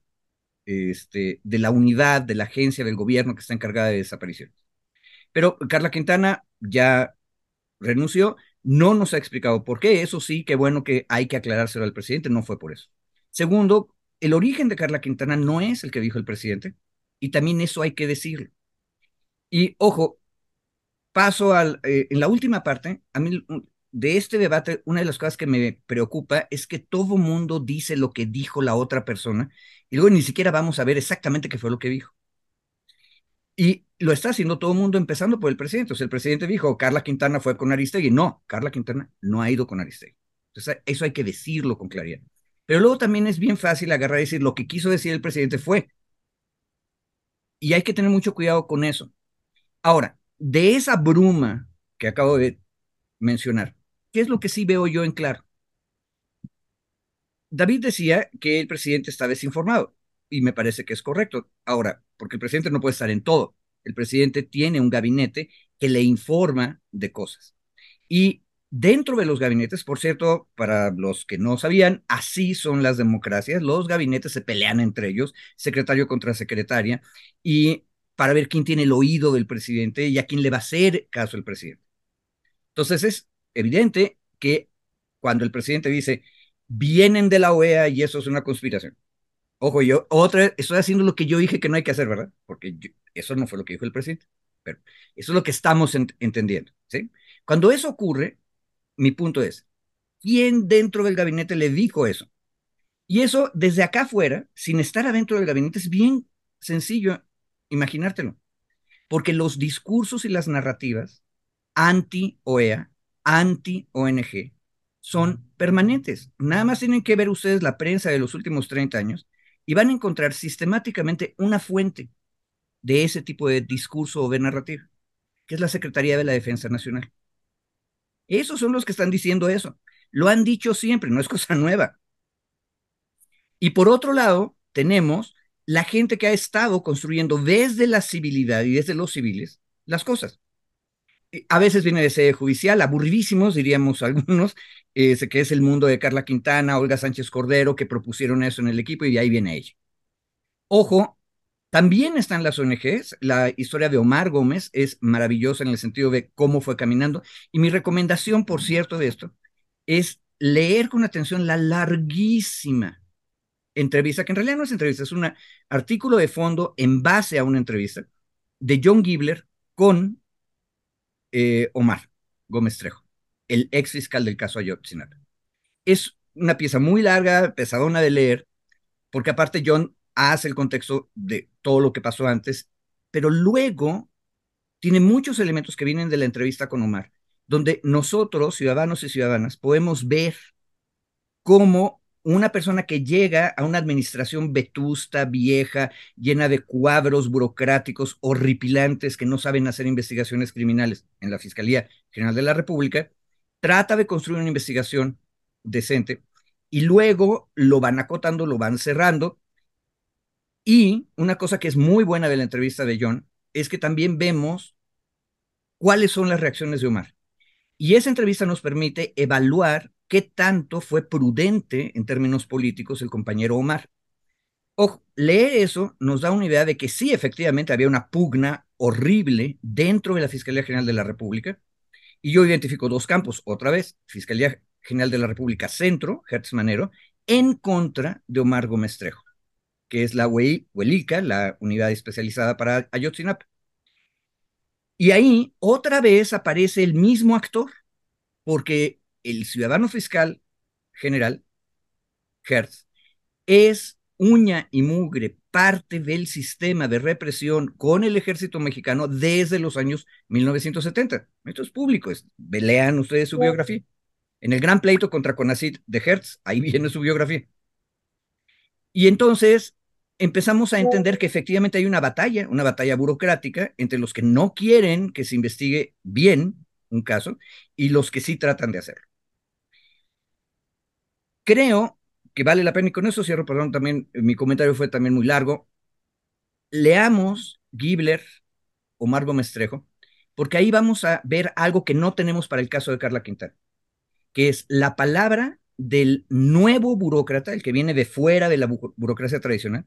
este, de la unidad, de la agencia del gobierno que está encargada de desapariciones. Pero Carla Quintana ya renunció, no nos ha explicado por qué, eso sí, qué bueno que hay que aclarárselo al presidente, no fue por eso. Segundo, el origen de Carla Quintana no es el que dijo el presidente, y también eso hay que decirlo. Y ojo, paso al, eh, en la última parte, a mí de este debate, una de las cosas que me preocupa es que todo mundo dice lo que dijo la otra persona y luego ni siquiera vamos a ver exactamente qué fue lo que dijo. Y lo está haciendo todo el mundo, empezando por el presidente. O sea, el presidente dijo, Carla Quintana fue con Aristegui. No, Carla Quintana no ha ido con Aristegui. Entonces, eso hay que decirlo con claridad. Pero luego también es bien fácil agarrar y decir, lo que quiso decir el presidente fue. Y hay que tener mucho cuidado con eso. Ahora, de esa bruma que acabo de mencionar, ¿qué es lo que sí veo yo en claro? David decía que el presidente está desinformado y me parece que es correcto. Ahora, porque el presidente no puede estar en todo. El presidente tiene un gabinete que le informa de cosas. Y dentro de los gabinetes, por cierto, para los que no sabían, así son las democracias. Los gabinetes se pelean entre ellos, secretario contra secretaria, y para ver quién tiene el oído del presidente y a quién le va a hacer caso el presidente. Entonces es evidente que cuando el presidente dice, vienen de la OEA y eso es una conspiración. Ojo, yo otra estoy haciendo lo que yo dije que no hay que hacer, ¿verdad? Porque eso no fue lo que dijo el presidente. Pero eso es lo que estamos entendiendo. Cuando eso ocurre, mi punto es, ¿quién dentro del gabinete le dijo eso? Y eso desde acá afuera, sin estar adentro del gabinete, es bien sencillo imaginártelo. Porque los discursos y las narrativas anti-OEA, anti-ONG, son permanentes. Nada más tienen que ver ustedes la prensa de los últimos 30 años y van a encontrar sistemáticamente una fuente de ese tipo de discurso o de narrativa, que es la Secretaría de la Defensa Nacional. Esos son los que están diciendo eso. Lo han dicho siempre, no es cosa nueva. Y por otro lado, tenemos la gente que ha estado construyendo desde la civilidad y desde los civiles las cosas a veces viene de sede judicial, aburridísimos, diríamos algunos, eh, que es el mundo de Carla Quintana, Olga Sánchez Cordero, que propusieron eso en el equipo y de ahí viene ella. Ojo, también están las ONGs, la historia de Omar Gómez es maravillosa en el sentido de cómo fue caminando, y mi recomendación, por cierto, de esto, es leer con atención la larguísima entrevista, que en realidad no es entrevista, es un artículo de fondo en base a una entrevista de John Gibler con eh, Omar Gómez Trejo, el ex fiscal del caso Ayotzinapa. Es una pieza muy larga, pesadona de leer, porque aparte John hace el contexto de todo lo que pasó antes, pero luego tiene muchos elementos que vienen de la entrevista con Omar, donde nosotros, ciudadanos y ciudadanas, podemos ver cómo una persona que llega a una administración vetusta, vieja, llena de cuadros burocráticos horripilantes que no saben hacer investigaciones criminales en la Fiscalía General de la República, trata de construir una investigación decente y luego lo van acotando, lo van cerrando. Y una cosa que es muy buena de la entrevista de John es que también vemos cuáles son las reacciones de Omar. Y esa entrevista nos permite evaluar qué tanto fue prudente en términos políticos el compañero Omar. Ojo, leer eso nos da una idea de que sí, efectivamente, había una pugna horrible dentro de la Fiscalía General de la República. Y yo identifico dos campos, otra vez, Fiscalía General de la República Centro, Hertz Manero, en contra de Omar Gómez Trejo, que es la Huelica, la unidad especializada para Ayotzinapa. Y ahí otra vez aparece el mismo actor, porque el ciudadano fiscal general, Hertz, es uña y mugre parte del sistema de represión con el ejército mexicano desde los años 1970. Esto es público, lean ustedes su biografía. En el gran pleito contra Conacid de Hertz, ahí viene su biografía. Y entonces, empezamos a entender que efectivamente hay una batalla, una batalla burocrática entre los que no quieren que se investigue bien un caso y los que sí tratan de hacerlo. Creo que vale la pena, y con eso cierro, perdón, también mi comentario fue también muy largo. Leamos Gibler o Margo Mestrejo, porque ahí vamos a ver algo que no tenemos para el caso de Carla Quintana, que es la palabra del nuevo burócrata, el que viene de fuera de la burocracia tradicional,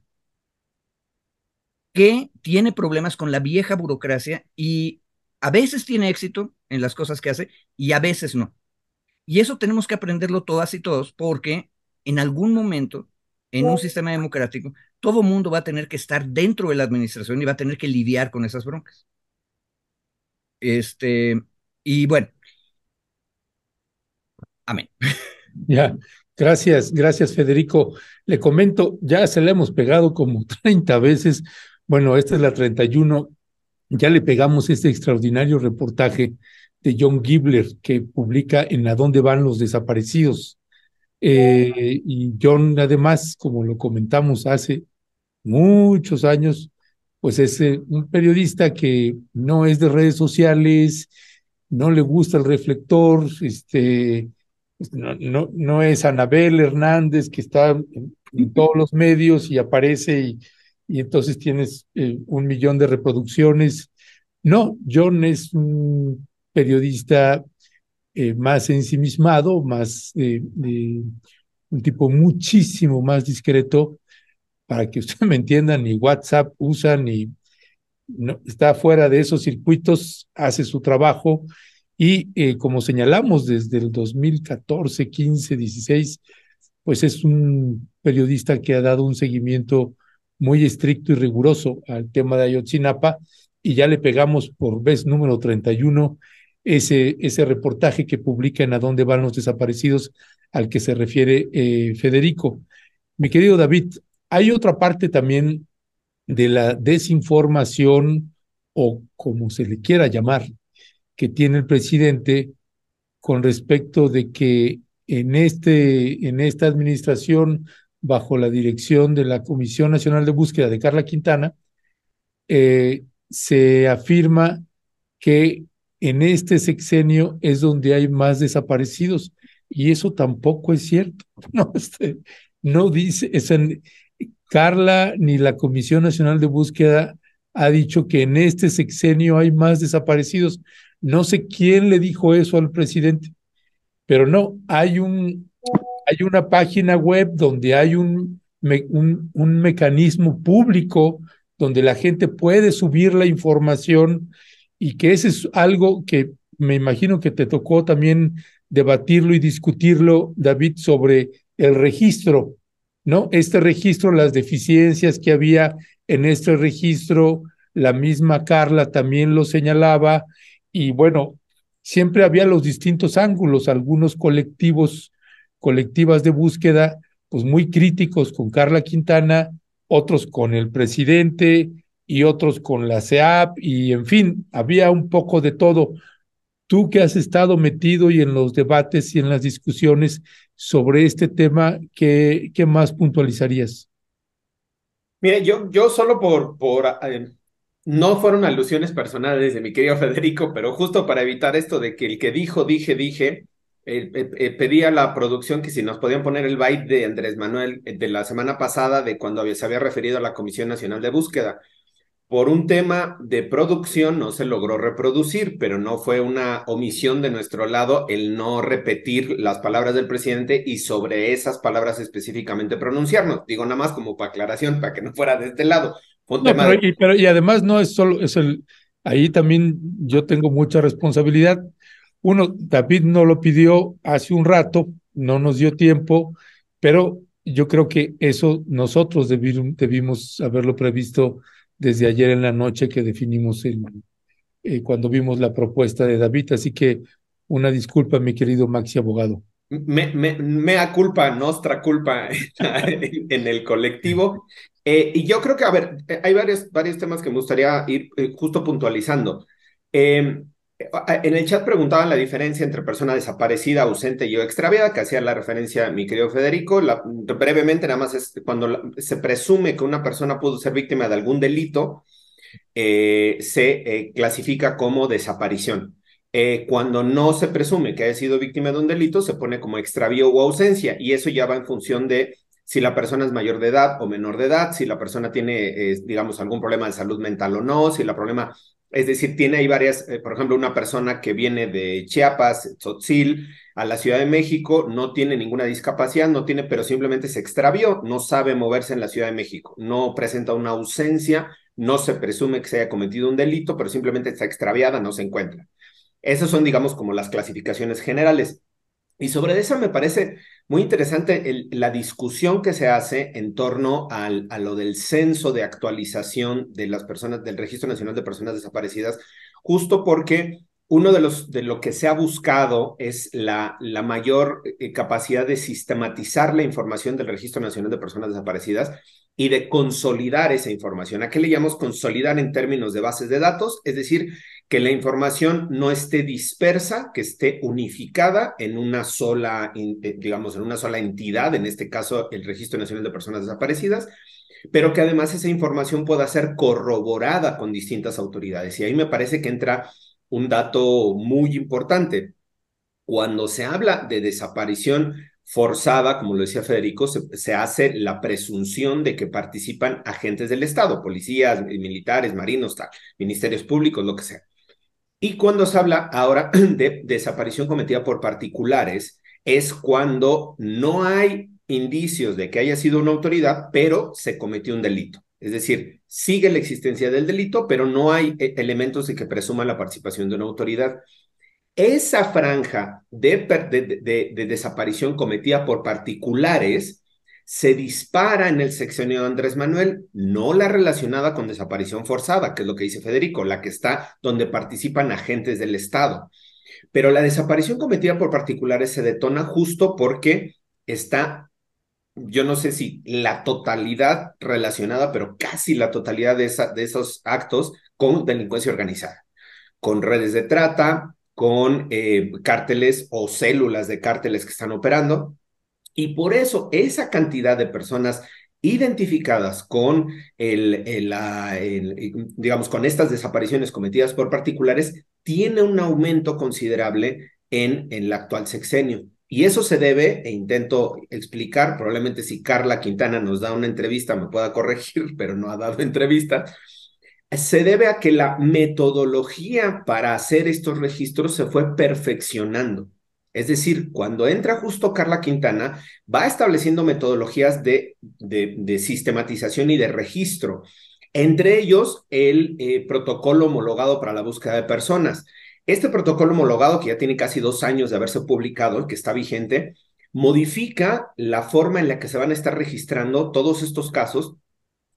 que tiene problemas con la vieja burocracia y a veces tiene éxito en las cosas que hace y a veces no. Y eso tenemos que aprenderlo todas y todos porque en algún momento, en un sistema democrático, todo mundo va a tener que estar dentro de la administración y va a tener que lidiar con esas broncas. Este, y bueno. Amén. Ya, gracias, gracias Federico. Le comento, ya se le hemos pegado como 30 veces bueno, esta es la 31. Ya le pegamos este extraordinario reportaje de John Gibler que publica en A dónde van los desaparecidos. Eh, y John, además, como lo comentamos hace muchos años, pues es eh, un periodista que no es de redes sociales, no le gusta el reflector, este, pues, no, no, no es Anabel Hernández que está en todos los medios y aparece y y entonces tienes eh, un millón de reproducciones. No, John es un periodista eh, más ensimismado, más eh, un tipo muchísimo más discreto, para que usted me entienda, ni WhatsApp usa, ni está fuera de esos circuitos, hace su trabajo. Y como señalamos desde el 2014, 15, 16, pues es un periodista que ha dado un seguimiento muy estricto y riguroso al tema de Ayotzinapa. Y ya le pegamos por vez número 31 ese, ese reportaje que publica en A dónde van los desaparecidos al que se refiere eh, Federico. Mi querido David, hay otra parte también de la desinformación o como se le quiera llamar que tiene el presidente con respecto de que en, este, en esta administración bajo la dirección de la Comisión Nacional de Búsqueda de Carla Quintana, eh, se afirma que en este sexenio es donde hay más desaparecidos y eso tampoco es cierto. No, este, no dice, Carla ni la Comisión Nacional de Búsqueda ha dicho que en este sexenio hay más desaparecidos. No sé quién le dijo eso al presidente, pero no, hay un, hay una página web donde hay un, un, un, mecanismo público donde la gente puede subir la información y que ese es algo que me imagino que te tocó también debatirlo y discutirlo, David, sobre el registro, ¿no? Este registro, las deficiencias que había en este registro, la misma Carla también lo señalaba y bueno, siempre había los distintos ángulos, algunos colectivos colectivas de búsqueda, pues muy críticos con Carla Quintana, otros con el presidente y otros con la CEAP, y en fin, había un poco de todo. Tú que has estado metido y en los debates y en las discusiones sobre este tema, ¿qué, qué más puntualizarías? Mire, yo, yo solo por, por eh, no fueron alusiones personales de mi querido Federico, pero justo para evitar esto de que el que dijo, dije, dije, eh, eh, eh, pedía a la producción que si nos podían poner el byte de Andrés Manuel de la semana pasada, de cuando se había referido a la Comisión Nacional de Búsqueda. Por un tema de producción no se logró reproducir, pero no fue una omisión de nuestro lado el no repetir las palabras del presidente y sobre esas palabras específicamente pronunciarnos. Digo nada más como para aclaración, para que no fuera de este lado. pero, y, además no es solo, es el, ahí también yo tengo mucha responsabilidad uno, David no lo pidió hace un rato, no nos dio tiempo, pero yo creo que eso nosotros debimos haberlo previsto desde ayer en la noche que definimos el, eh, cuando vimos la propuesta de David. Así que una disculpa, mi querido Maxi Abogado. Me, me, mea culpa, nuestra culpa en el colectivo. Eh, y yo creo que, a ver, hay varios, varios temas que me gustaría ir eh, justo puntualizando. Eh, En el chat preguntaban la diferencia entre persona desaparecida, ausente y o extraviada, que hacía la referencia mi querido Federico. Brevemente, nada más es cuando se presume que una persona pudo ser víctima de algún delito, eh, se eh, clasifica como desaparición. Eh, cuando no se presume que haya sido víctima de un delito, se pone como extravío o ausencia, y eso ya va en función de si la persona es mayor de edad o menor de edad, si la persona tiene, digamos, algún problema de salud mental o no, si la problema es decir, tiene ahí varias, eh, por ejemplo, una persona que viene de Chiapas, Tzotzil, a la Ciudad de México, no tiene ninguna discapacidad, no tiene, pero simplemente se extravió, no sabe moverse en la Ciudad de México, no presenta una ausencia, no se presume que se haya cometido un delito, pero simplemente está extraviada, no se encuentra. Esas son, digamos, como las clasificaciones generales. Y sobre eso me parece muy interesante la discusión que se hace en torno al, a lo del censo de actualización de las personas, del Registro Nacional de Personas Desaparecidas, justo porque uno de los de lo que se ha buscado es la, la mayor eh, capacidad de sistematizar la información del Registro Nacional de Personas Desaparecidas y de consolidar esa información. ¿A qué le llamamos consolidar en términos de bases de datos? Es decir, que la información no esté dispersa, que esté unificada en una sola, eh, digamos, en una sola entidad, en este caso el Registro Nacional de Personas Desaparecidas, pero que además esa información pueda ser corroborada con distintas autoridades. Y ahí me parece que entra un dato muy importante. Cuando se habla de desaparición forzada, como lo decía Federico, se, hace la presunción de que participan agentes del Estado, policías, militares, marinos, ministerios públicos, lo que sea. Y cuando se habla ahora de desaparición cometida por particulares, es cuando no hay indicios de que haya sido una autoridad, pero se cometió un delito. Es decir, sigue la existencia del delito, pero no hay eh, elementos de que presuman la participación de una autoridad. Esa franja de, de desaparición cometida por particulares se dispara en el sexenio de Andrés Manuel, no la relacionada con desaparición forzada, que es lo que dice Federico, la que está donde participan agentes del Estado. Pero la desaparición cometida por particulares se detona justo porque está, yo no sé si la totalidad relacionada, pero casi la totalidad de, esa, de esos actos con delincuencia organizada, con redes de trata, con eh, cárteles o células de cárteles que están operando y por eso esa cantidad de personas identificadas con el, digamos, con estas desapariciones cometidas por particulares, tiene un aumento considerable en, en el actual sexenio. Y eso se debe, e intento explicar, probablemente si Carla Quintana nos da una entrevista me pueda corregir, pero no ha dado entrevista, se debe a que la metodología para hacer estos registros se fue perfeccionando. Es decir, cuando entra justo Carla Quintana, va estableciendo metodologías de, sistematización y de registro, entre ellos el eh, protocolo homologado para la búsqueda de personas. Este protocolo homologado, que ya tiene casi dos años de haberse publicado, el que está vigente, modifica la forma en la que se van a estar registrando todos estos casos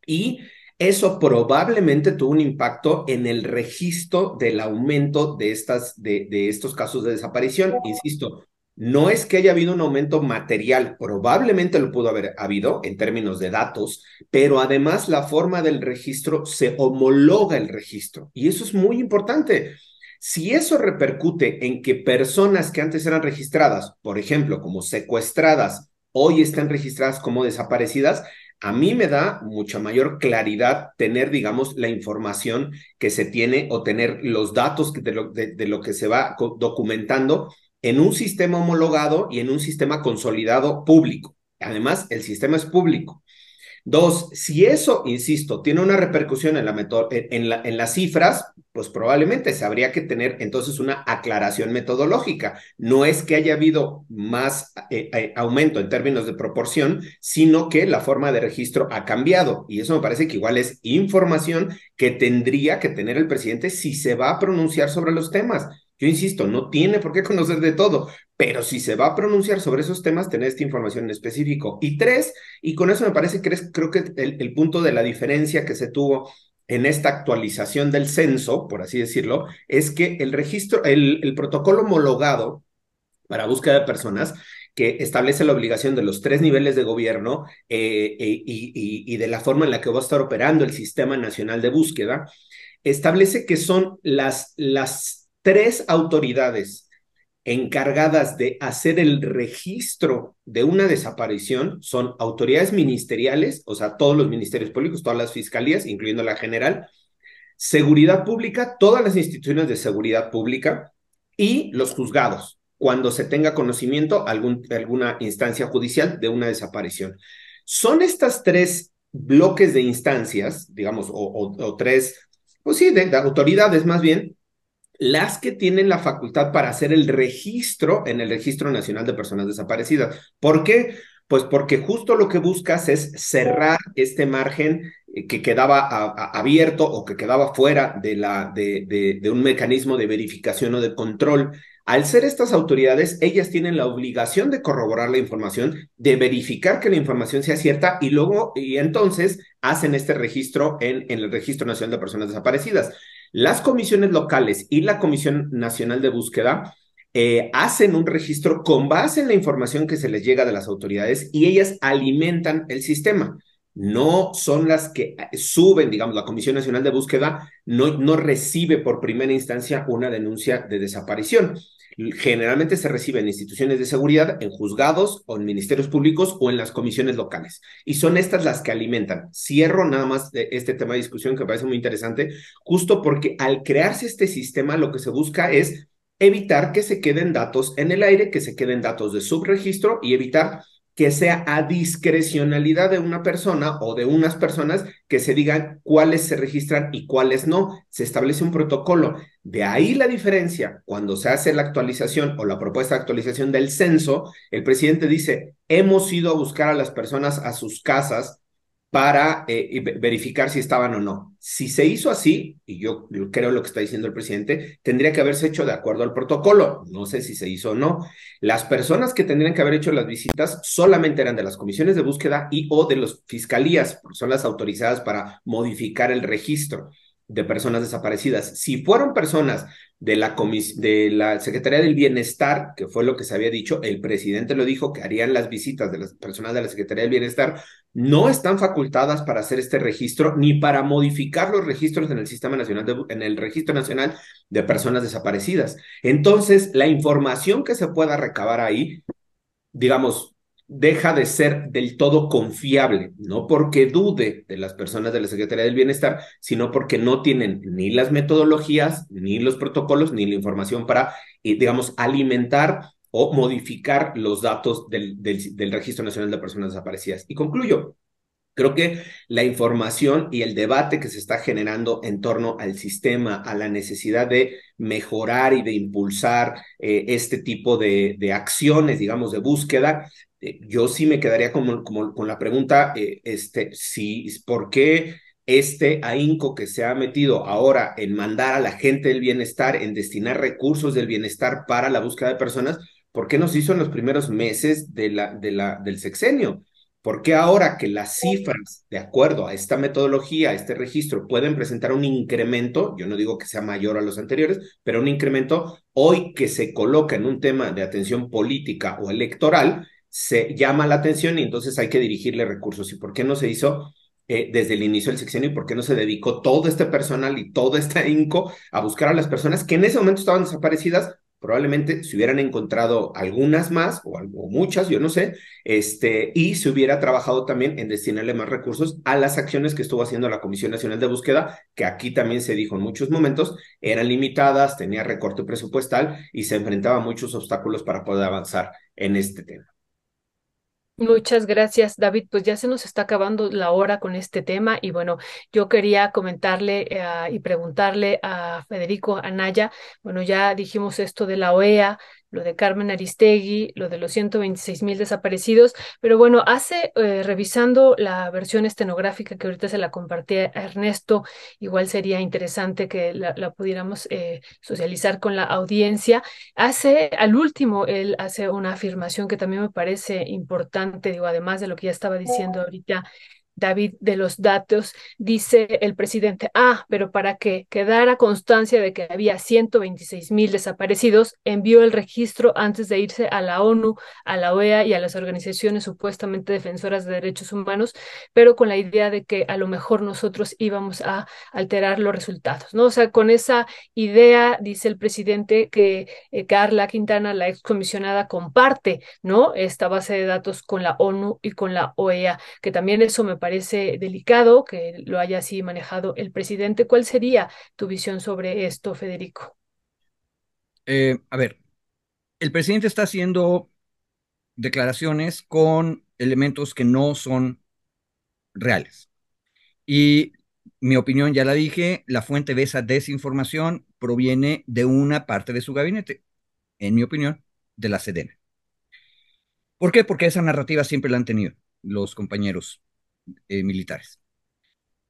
y eso probablemente tuvo un impacto en el registro del aumento de, estas, de, de estos casos de desaparición. Insisto, no es que haya habido un aumento material, probablemente lo pudo haber habido en términos de datos, pero además la forma del registro se homologa el registro. Y eso es muy importante. Si eso repercute en que personas que antes eran registradas, por ejemplo, como secuestradas, hoy están registradas como desaparecidas, a mí me da mucha mayor claridad tener, digamos, la información que se tiene o tener los datos de lo, de, lo que se va documentando en un sistema homologado y en un sistema consolidado público. Además, el sistema es público. Dos, si eso, insisto, tiene una repercusión en, la en, la, en, las cifras, pues probablemente se habría que tener entonces una aclaración metodológica. No es que haya habido más eh, eh, aumento en términos de proporción, sino que la forma de registro ha cambiado. Y eso me parece que igual es información que tendría que tener el presidente si se va a pronunciar sobre los temas. Yo insisto, no tiene por qué conocer de todo, pero si se va a pronunciar sobre esos temas, tener esta información en específico. Y tres, y con eso me parece que creo que el, punto de la diferencia que se tuvo en esta actualización del censo, por así decirlo, es que el registro, el, protocolo homologado para búsqueda de personas que establece la obligación de los tres niveles de gobierno eh, eh, y, y, de la forma en la que va a estar operando el Sistema Nacional de Búsqueda, establece que son las, las tres autoridades encargadas de hacer el registro de una desaparición son autoridades ministeriales, o sea, todos los ministerios públicos, todas las fiscalías, incluyendo la general, seguridad pública, todas las instituciones de seguridad pública y los juzgados, cuando se tenga conocimiento alguna instancia judicial de una desaparición. Son estas tres bloques de instancias, digamos, o, tres, pues sí, de autoridades más bien, las que tienen la facultad para hacer el registro en el Registro Nacional de Personas Desaparecidas. ¿Por qué? Pues porque justo lo que buscas es cerrar este margen eh, que quedaba abierto o que quedaba fuera de, la, de, de, un mecanismo de verificación o de control. Al ser estas autoridades, ellas tienen la obligación de corroborar la información, de verificar que la información sea cierta y luego, y entonces hacen este registro en, en el Registro Nacional de Personas Desaparecidas. Las comisiones locales y la Comisión Nacional de Búsqueda eh, hacen un registro con base en la información que se les llega de las autoridades y ellas alimentan el sistema. No son las que eh, suben, digamos, la Comisión Nacional de Búsqueda no, no recibe por primera instancia una denuncia de desaparición. Generalmente se recibe en instituciones de seguridad, en juzgados o en ministerios públicos o en las comisiones locales. Y son estas las que alimentan. Cierro nada más este tema de discusión que me parece muy interesante, justo porque al crearse este sistema lo que se busca es evitar que se queden datos en el aire, que se queden datos de subregistro y evitar que sea a discrecionalidad de una persona o de unas personas que se digan cuáles se registran y cuáles no. Se establece un protocolo. De ahí la diferencia. Cuando se hace la actualización o la propuesta de actualización del censo, el presidente dice, hemos ido a buscar a las personas a sus casas para eh, verificar si estaban o no. Si se hizo así, y yo creo lo que está diciendo el presidente, tendría que haberse hecho de acuerdo al protocolo. No sé si se hizo o no. Las personas que tendrían que haber hecho las visitas solamente eran de las comisiones de búsqueda y o de las fiscalías, porque son las autorizadas para modificar el registro de personas desaparecidas. Si fueron personas de la, de la Secretaría del Bienestar, que fue lo que se había dicho, el presidente lo dijo, que harían las visitas de las personas de la Secretaría del Bienestar, no están facultadas para hacer este registro ni para modificar los registros en el Sistema Nacional, de, en el Registro Nacional de Personas Desaparecidas. Entonces, la información que se pueda recabar ahí, digamos, deja de ser del todo confiable, no porque dude de las personas de la Secretaría del Bienestar, sino porque no tienen ni las metodologías, ni los protocolos, ni la información para, eh, digamos, alimentar o modificar los datos del, del, Registro Nacional de Personas Desaparecidas. Y concluyo, Creo que la información y el debate que se está generando en torno al sistema, a la necesidad de mejorar y de impulsar eh, este tipo de, de, acciones, digamos, de búsqueda, yo sí me quedaría como, como, con la pregunta, eh, este, si, ¿por qué este ahínco que se ha metido ahora en mandar a la gente del bienestar, en destinar recursos del bienestar para la búsqueda de personas, ¿por qué nos hizo en los primeros meses de la, de la, del sexenio? Porque ahora que las cifras, de acuerdo a esta metodología, a este registro, pueden presentar un incremento, yo no digo que sea mayor a los anteriores, pero un incremento, hoy que se coloca en un tema de atención política o electoral, se llama la atención y entonces hay que dirigirle recursos. ¿Y por qué no se hizo eh, desde el inicio del sexenio y por qué no se dedicó todo este personal y todo este INCO a buscar a las personas que en ese momento estaban desaparecidas probablemente se hubieran encontrado algunas más o, muchas, yo no sé, este, y se hubiera trabajado también en destinarle más recursos a las acciones que estuvo haciendo la Comisión Nacional de Búsqueda, que aquí también se dijo en muchos momentos, eran limitadas, tenía recorte presupuestal y se enfrentaba a muchos obstáculos para poder avanzar en este tema. Muchas gracias, David. Pues ya se nos está acabando la hora con este tema y bueno, yo quería comentarle eh, y preguntarle a Federico Anaya, bueno, ya dijimos esto de la OEA, lo de Carmen Aristegui, lo de los 126 mil desaparecidos, pero bueno, hace, eh, revisando la versión estenográfica que ahorita se la compartí a Ernesto, igual sería interesante que la, pudiéramos eh, socializar con la audiencia, hace, al último, él hace una afirmación que también me parece importante, digo, además de lo que ya estaba diciendo ahorita David, de los datos, dice el presidente, ah, pero para que quedara constancia de que había 126 mil desaparecidos, envió el registro antes de irse a la ONU, a la OEA y a las organizaciones supuestamente defensoras de derechos humanos, pero con la idea de que a lo mejor nosotros íbamos a alterar los resultados, ¿no? O sea, con esa idea, dice el presidente, que eh, Carla Quintana, la excomisionada, comparte, ¿no? Esta base de datos con la ONU y con la OEA, que también eso me parece delicado que lo haya así manejado el presidente. ¿Cuál sería tu visión sobre esto, Federico? Eh, a ver, el presidente está haciendo declaraciones con elementos que no son reales. Y mi opinión, ya la dije, la fuente de esa desinformación proviene de una parte de su gabinete, en mi opinión, de la Sedena. ¿Por qué? Porque esa narrativa siempre la han tenido los compañeros eh, militares.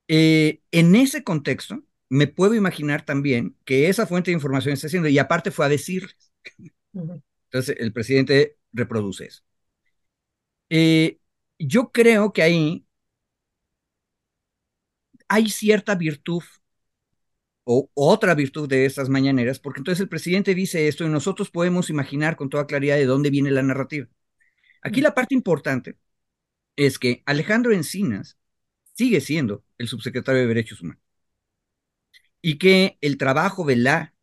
Eh, en ese contexto, me puedo imaginar también que esa fuente de información está haciendo, y aparte fue a decirles. Entonces, el presidente reproduce eso. Eh, yo creo que ahí hay cierta virtud o otra virtud de estas mañaneras, porque entonces el presidente dice esto y nosotros podemos imaginar con toda claridad de dónde viene la narrativa. Aquí la parte importante es que Alejandro Encinas sigue siendo el subsecretario de Derechos Humanos y que el trabajo de la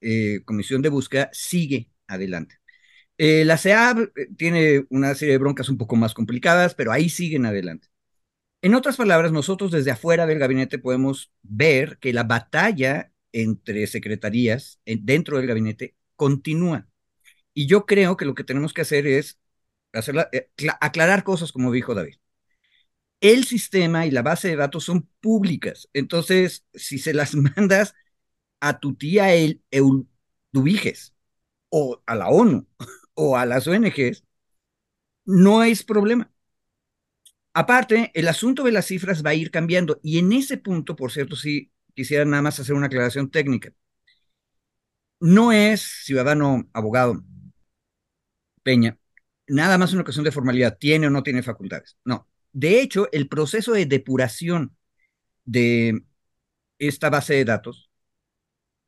eh, Comisión de Búsqueda sigue adelante. Eh, la CEAB eh, tiene una serie de broncas un poco más complicadas, pero ahí siguen adelante. En otras palabras, nosotros desde afuera del gabinete podemos ver que la batalla entre secretarías dentro del gabinete continúa. Y yo creo que lo que tenemos que hacer es eh, aclarar cosas como dijo David. El sistema y la base de datos son públicas. Entonces, si se las mandas a tu tía el Eudubiges o a la ONU o a las ONGs, no es problema. Aparte, el asunto de las cifras va a ir cambiando y en ese punto, por cierto, sí quisiera nada más hacer una aclaración técnica. No es ciudadano abogado Peña, nada más una cuestión de formalidad, tiene o no tiene facultades. No. De hecho, el proceso de depuración de esta base de datos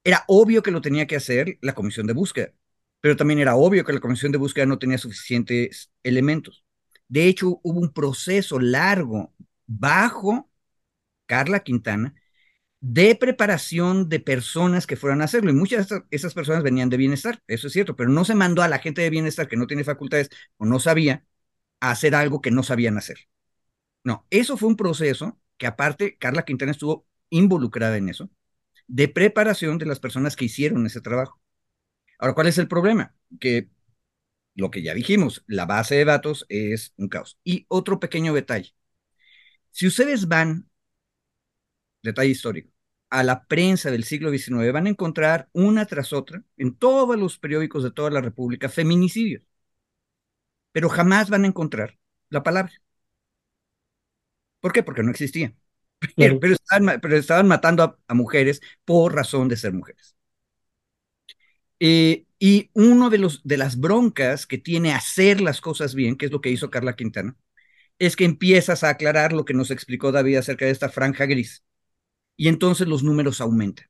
era obvio que lo tenía que hacer la comisión de búsqueda, pero también era obvio que la comisión de búsqueda no tenía suficientes elementos. De hecho, hubo un proceso largo bajo Carla Quintana de preparación de personas que fueran a hacerlo. Y muchas de esas personas venían de bienestar, eso es cierto, pero no se mandó a la gente de bienestar que no tiene facultades o no sabía a hacer algo que no sabían hacer. No, eso fue un proceso que aparte Carla Quintana estuvo involucrada en eso, de preparación de las personas que hicieron ese trabajo. Ahora, ¿cuál es el problema? Que lo que ya dijimos, la base de datos es un caos. Y otro pequeño detalle. Si ustedes van, detalle histórico, a la prensa del siglo XIX, van a encontrar una tras otra, en todos los periódicos de toda la República, feminicidios. Pero jamás van a encontrar la palabra. ¿Por qué? Porque no existía. Pero, estaban, matando a mujeres por razón de ser mujeres. Eh, y uno de, los, de las broncas que tiene hacer las cosas bien, que es lo que hizo Carla Quintana, es que empiezas a aclarar lo que nos explicó David acerca de esta franja gris. Y entonces los números aumentan.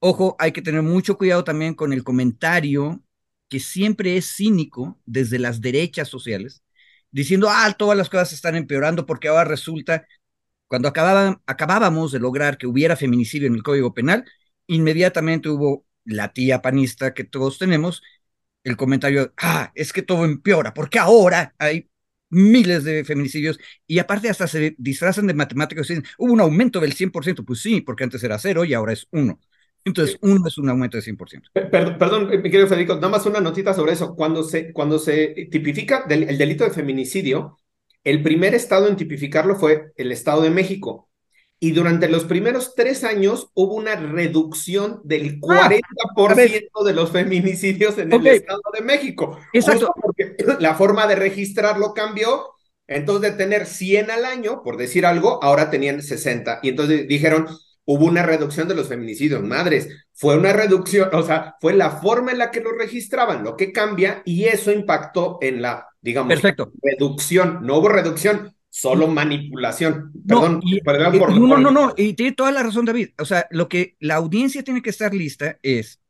Ojo, hay que tener mucho cuidado también con el comentario que siempre es cínico desde las derechas sociales, diciendo, ah, todas las cosas están empeorando porque ahora resulta, cuando acabábamos de lograr que hubiera feminicidio en el Código Penal, inmediatamente hubo la tía panista que todos tenemos, el comentario, ah, es que todo empeora, porque ahora hay miles de feminicidios y aparte hasta se disfrazan de matemáticos y dicen, hubo un aumento del 100%, pues sí, porque antes era cero y ahora es uno. Entonces, uno es un aumento de 100%. Perdón, perdón, mi querido Federico, nada más una notita sobre eso. Cuando se, cuando se tipifica el delito de feminicidio, el primer estado en tipificarlo fue el Estado de México y durante los primeros tres años hubo una reducción del 40% ah, de los feminicidios en el Estado de México. Exacto. porque la forma de registrarlo cambió. Entonces, de tener 100 al año, por decir algo, ahora tenían 60. Y entonces dijeron, hubo una reducción de los feminicidios. Madres, fue una reducción, o sea, fue la forma en la que lo registraban, lo que cambia, y eso impactó en la, digamos, Perfecto. reducción. No hubo reducción, solo manipulación. Perdón, no, perdón por, no, no, no, no, y tiene toda la razón, David. O sea, lo que la audiencia tiene que estar lista es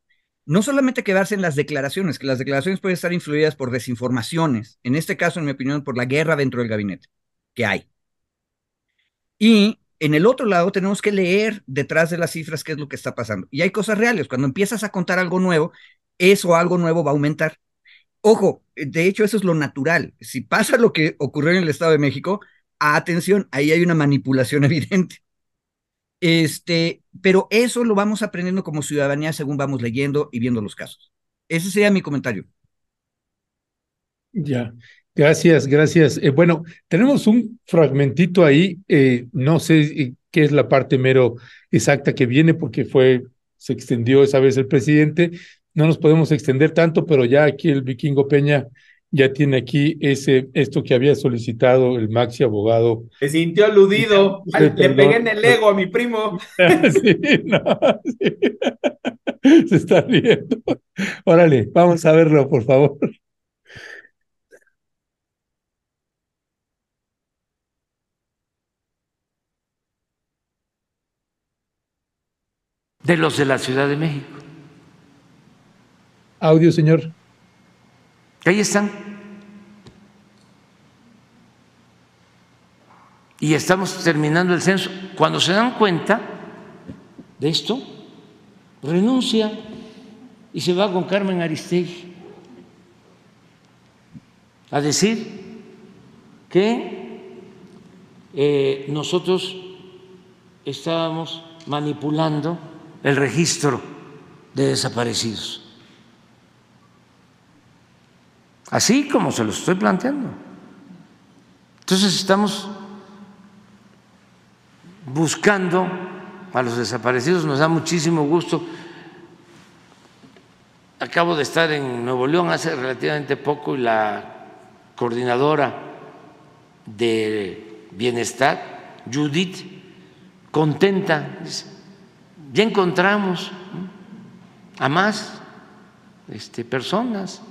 no solamente quedarse en las declaraciones, que las declaraciones pueden estar influidas por desinformaciones, en este caso, en mi opinión, por la guerra dentro del gabinete que hay. Y en el otro lado tenemos que leer detrás de las cifras qué es lo que está pasando. Y hay cosas reales. Cuando empiezas a contar algo nuevo, eso algo nuevo va a aumentar. Ojo, de hecho eso es lo natural. Si pasa lo que ocurrió en el Estado de México, atención, ahí hay una manipulación evidente. Este, pero eso lo vamos aprendiendo como ciudadanía según vamos leyendo y viendo los casos. Ese sería mi comentario. Ya, gracias, gracias. Eh, bueno, tenemos un fragmentito ahí, eh, no sé eh, qué es la parte mero exacta que viene porque fue, se extendió esa vez el presidente, no nos podemos extender tanto, pero ya aquí el vikingo Peña ya tiene aquí ese, esto que había solicitado el maxi abogado. Se sintió aludido, le pegué en el ego a mi primo. sí, no, Se está riendo. Órale, vamos a verlo, por favor. De los de la Ciudad de México. Audio, señor. Ahí están. Y estamos terminando el censo. Cuando se dan cuenta de esto, renuncia y se va con Carmen Aristegui a decir que eh, nosotros estábamos manipulando el registro de desaparecidos. Así como se lo estoy planteando. Entonces estamos buscando a los desaparecidos, nos da muchísimo gusto. Acabo de estar en Nuevo León hace relativamente poco y la coordinadora de bienestar, Judith, contenta, ya encontramos a más este, personas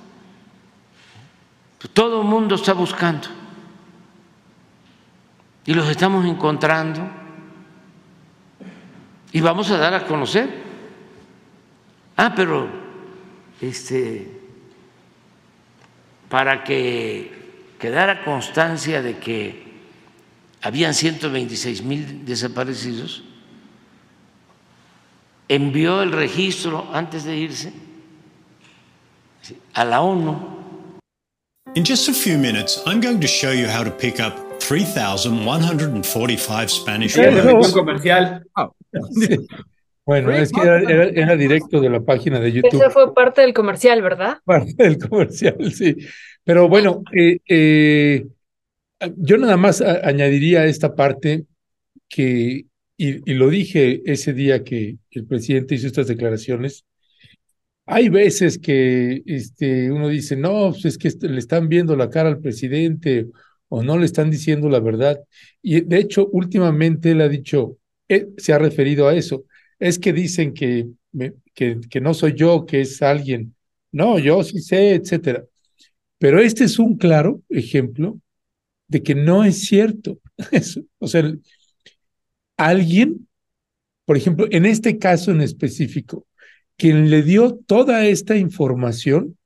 todo el mundo está buscando y los estamos encontrando y vamos a dar a conocer. Ah, pero este para que quedara constancia de que habían 126 mil desaparecidos, envió el registro antes de irse a la ONU In just a few minutes, I'm going to show you how to pick up 3,145 Spanish words. comercial. Bueno, es que era, directo de la página de YouTube. Ese fue parte del comercial, ¿verdad? Parte del comercial, sí. Pero bueno, eh, eh, yo nada más añadiría esta parte que, y, y, lo dije ese día que el presidente hizo estas declaraciones, hay veces que este, uno dice, no, pues es que le están viendo la cara al presidente o no le están diciendo la verdad. Y de hecho, últimamente él ha dicho, eh, se ha referido a eso, es que dicen que, que, que no soy yo, que es alguien. No, yo sí sé, etcétera. Pero este es un claro ejemplo de que no es cierto. o sea, alguien, por ejemplo, en este caso en específico, quien le dio toda esta información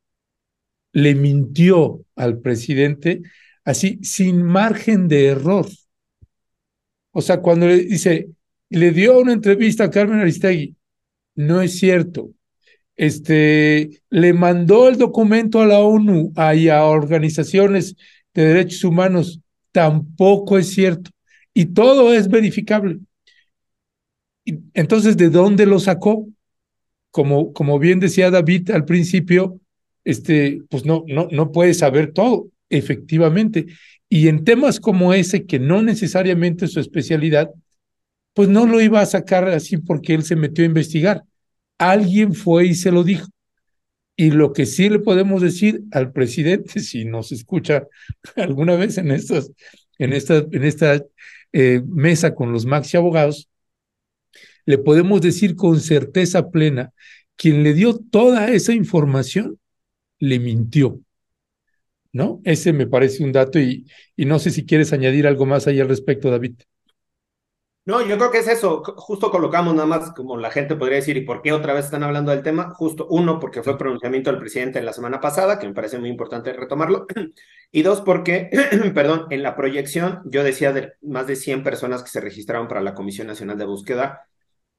le mintió al presidente así sin margen de error. O sea, cuando le dice, le dio una entrevista a Carmen Aristegui, no es cierto. Este, le mandó el documento a la ONU y a organizaciones de derechos humanos, tampoco es cierto. Y todo es verificable. Entonces, ¿de dónde lo sacó? Como, como bien decía David al principio, este, pues no, no, no puede saber todo, efectivamente. Y en temas como ese, que no necesariamente es su especialidad, pues no lo iba a sacar así porque él se metió a investigar. Alguien fue y se lo dijo. Y lo que sí le podemos decir al presidente, si nos escucha alguna vez en, estas, en esta, en esta eh, mesa con los maxi abogados, le podemos decir con certeza plena, quien le dio toda esa información le mintió. ¿no? Ese me parece un dato y, y no sé si quieres añadir algo más ahí al respecto, David. No, yo creo que es eso. Justo colocamos nada más como la gente podría decir, ¿y por qué otra vez están hablando del tema? Justo uno, porque fue pronunciamiento del presidente la semana pasada, que me parece muy importante retomarlo. Y dos, porque, perdón, en la proyección yo decía de más de 100 personas que se registraron para la Comisión Nacional de Búsqueda.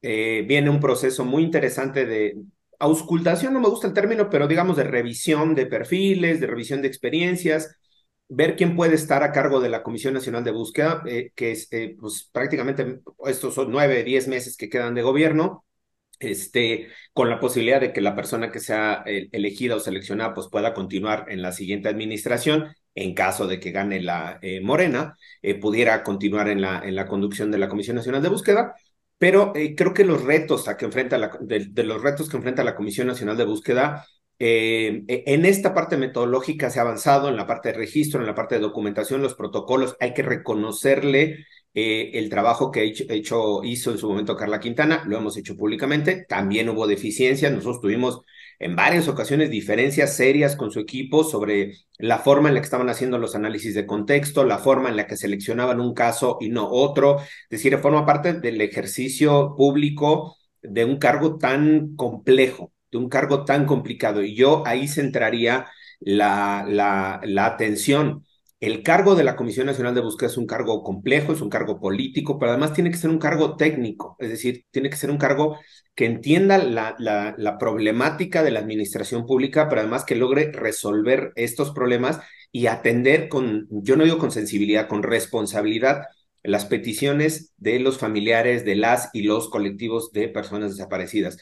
Eh, viene un proceso muy interesante de auscultación, no me gusta el término, pero digamos de revisión de perfiles, de revisión de experiencias ver quién puede estar a cargo de la Comisión Nacional de Búsqueda, eh, que es eh, pues, prácticamente estos son nueve, diez meses que quedan de gobierno, este, con la posibilidad de que la persona que sea elegida o seleccionada pues, pueda continuar en la siguiente administración, en caso de que gane la Morena, pudiera continuar en la, en la conducción de la Comisión Nacional de Búsqueda. Pero creo que los retos a que enfrenta la, de los retos que enfrenta la Comisión Nacional de Búsqueda eh, e, en esta parte metodológica se ha avanzado, en la parte de registro, en la parte de documentación, los protocolos, hay que reconocerle eh, el trabajo que hecho, hizo en su momento Carla Quintana, lo hemos hecho públicamente, también hubo deficiencias, nosotros tuvimos en varias ocasiones diferencias serias con su equipo sobre la forma en la que estaban haciendo los análisis de contexto, la forma en la que seleccionaban un caso y no otro, es decir, forma parte del ejercicio público de un cargo tan complejo de un cargo tan complicado. Y yo ahí centraría la, la, atención. El cargo de la Comisión Nacional de Búsqueda es un cargo complejo, es un cargo político, pero además tiene que ser un cargo técnico, es decir, tiene que ser un cargo que entienda la, la, problemática de la administración pública, pero además que logre resolver estos problemas y atender con, yo no digo con sensibilidad, con responsabilidad las peticiones de los familiares, de las y los colectivos de personas desaparecidas.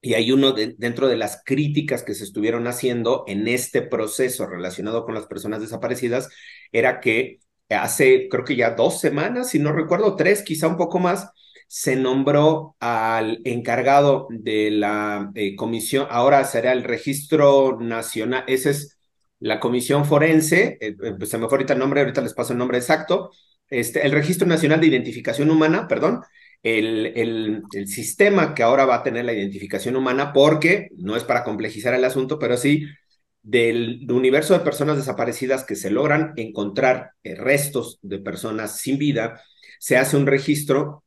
Y hay uno dentro de las críticas que se estuvieron haciendo en este proceso relacionado con las personas desaparecidas, era que hace, creo que ya dos semanas, si no recuerdo, tres, quizá un poco más, se nombró al encargado de la eh, comisión, ahora será el registro nacional, esa es la comisión forense, eh, eh, se me fue ahorita el nombre, ahorita les paso el nombre exacto, este, el registro nacional de identificación humana, perdón, el, el, el, sistema que ahora va a tener la identificación humana, porque no es para complejizar el asunto, pero sí del universo de personas desaparecidas que se logran encontrar restos de personas sin vida, se hace un registro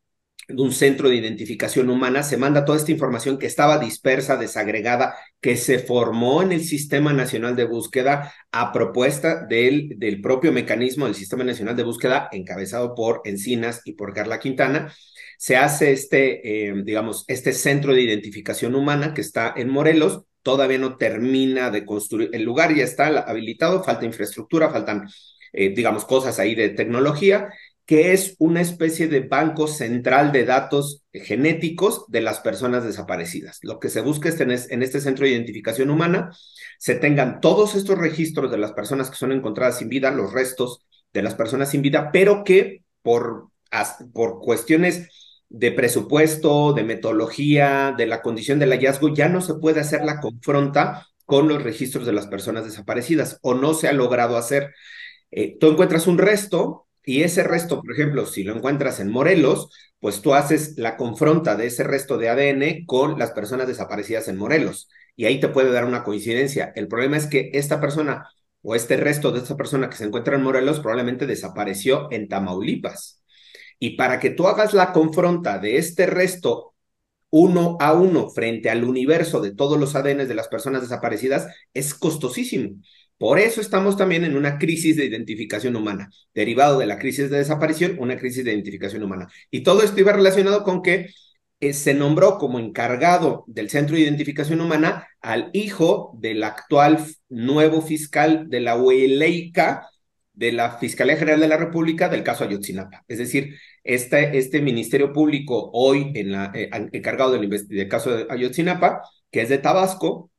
de un centro de identificación humana, se manda toda esta información que estaba dispersa, desagregada, que se formó en el Sistema Nacional de Búsqueda a propuesta del, del propio mecanismo del Sistema Nacional de Búsqueda, encabezado por Encinas y por Carla Quintana, se hace este, eh, digamos, este centro de identificación humana que está en Morelos, todavía no termina de construir, el lugar ya está habilitado, falta infraestructura, faltan, eh, digamos, cosas ahí de tecnología, que es una especie de banco central de datos genéticos de las personas desaparecidas. Lo que se busca en este centro de identificación humana, se tengan todos estos registros de las personas que son encontradas sin vida, los restos de las personas sin vida, pero que por, por cuestiones de presupuesto, de metodología, de la condición del hallazgo, ya no se puede hacer la confronta con los registros de las personas desaparecidas o no se ha logrado hacer. Eh, tú encuentras un resto y ese resto, por ejemplo, si lo encuentras en Morelos, pues tú haces la confronta de ese resto de ADN con las personas desaparecidas en Morelos y ahí te puede dar una coincidencia. El problema es que esta persona o este resto de esta persona que se encuentra en Morelos probablemente desapareció en Tamaulipas y para que tú hagas la confronta de este resto uno a uno frente al universo de todos los ADN de las personas desaparecidas es costosísimo. Por eso estamos también en una crisis de identificación humana, derivado de la crisis de desaparición, una crisis de identificación humana. Y todo esto iba relacionado con que eh, se nombró como encargado del Centro de Identificación Humana al hijo del actual nuevo fiscal de la UELEICA, de la Fiscalía General de la República del caso Ayotzinapa. Es decir, este, este Ministerio Público hoy en la, eh, encargado del, del, caso de Ayotzinapa, que es de Tabasco,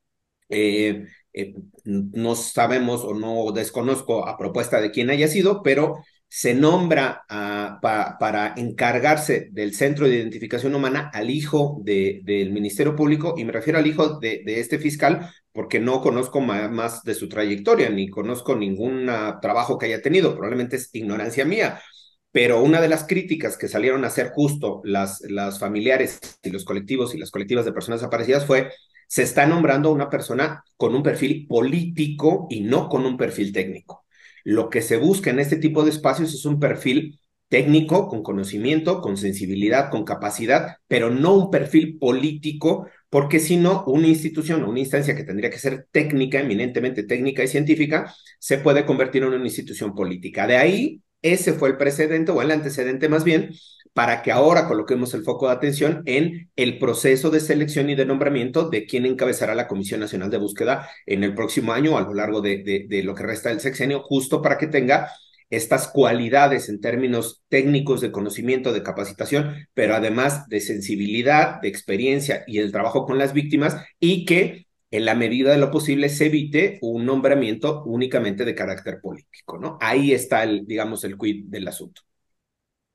eh, eh, no sabemos o no desconozco a propuesta de quién haya sido, pero se nombra para encargarse del Centro de Identificación Humana al hijo de, del Ministerio Público, y me refiero al hijo de, de este fiscal porque no conozco más de su trayectoria, ni conozco ningún trabajo que haya tenido, probablemente es ignorancia mía, pero una de las críticas que salieron a hacer justo las, las familiares y los colectivos y las colectivas de personas desaparecidas fue se está nombrando a una persona con un perfil político y no con un perfil técnico. Lo que se busca en este tipo de espacios es un perfil técnico, con conocimiento, con sensibilidad, con capacidad, pero no un perfil político, porque si no, una institución o una instancia que tendría que ser técnica, eminentemente técnica y científica, se puede convertir en una institución política. De ahí, ese fue el precedente o el antecedente más bien, para que ahora coloquemos el foco de atención en el proceso de selección y de nombramiento de quién encabezará la Comisión Nacional de Búsqueda en el próximo año, a lo largo de lo que resta del sexenio, justo para que tenga estas cualidades en términos técnicos de conocimiento, de capacitación, pero además de sensibilidad, de experiencia y el trabajo con las víctimas y que en la medida de lo posible se evite un nombramiento únicamente de carácter político, ¿no? Ahí está el, digamos, el quid del asunto.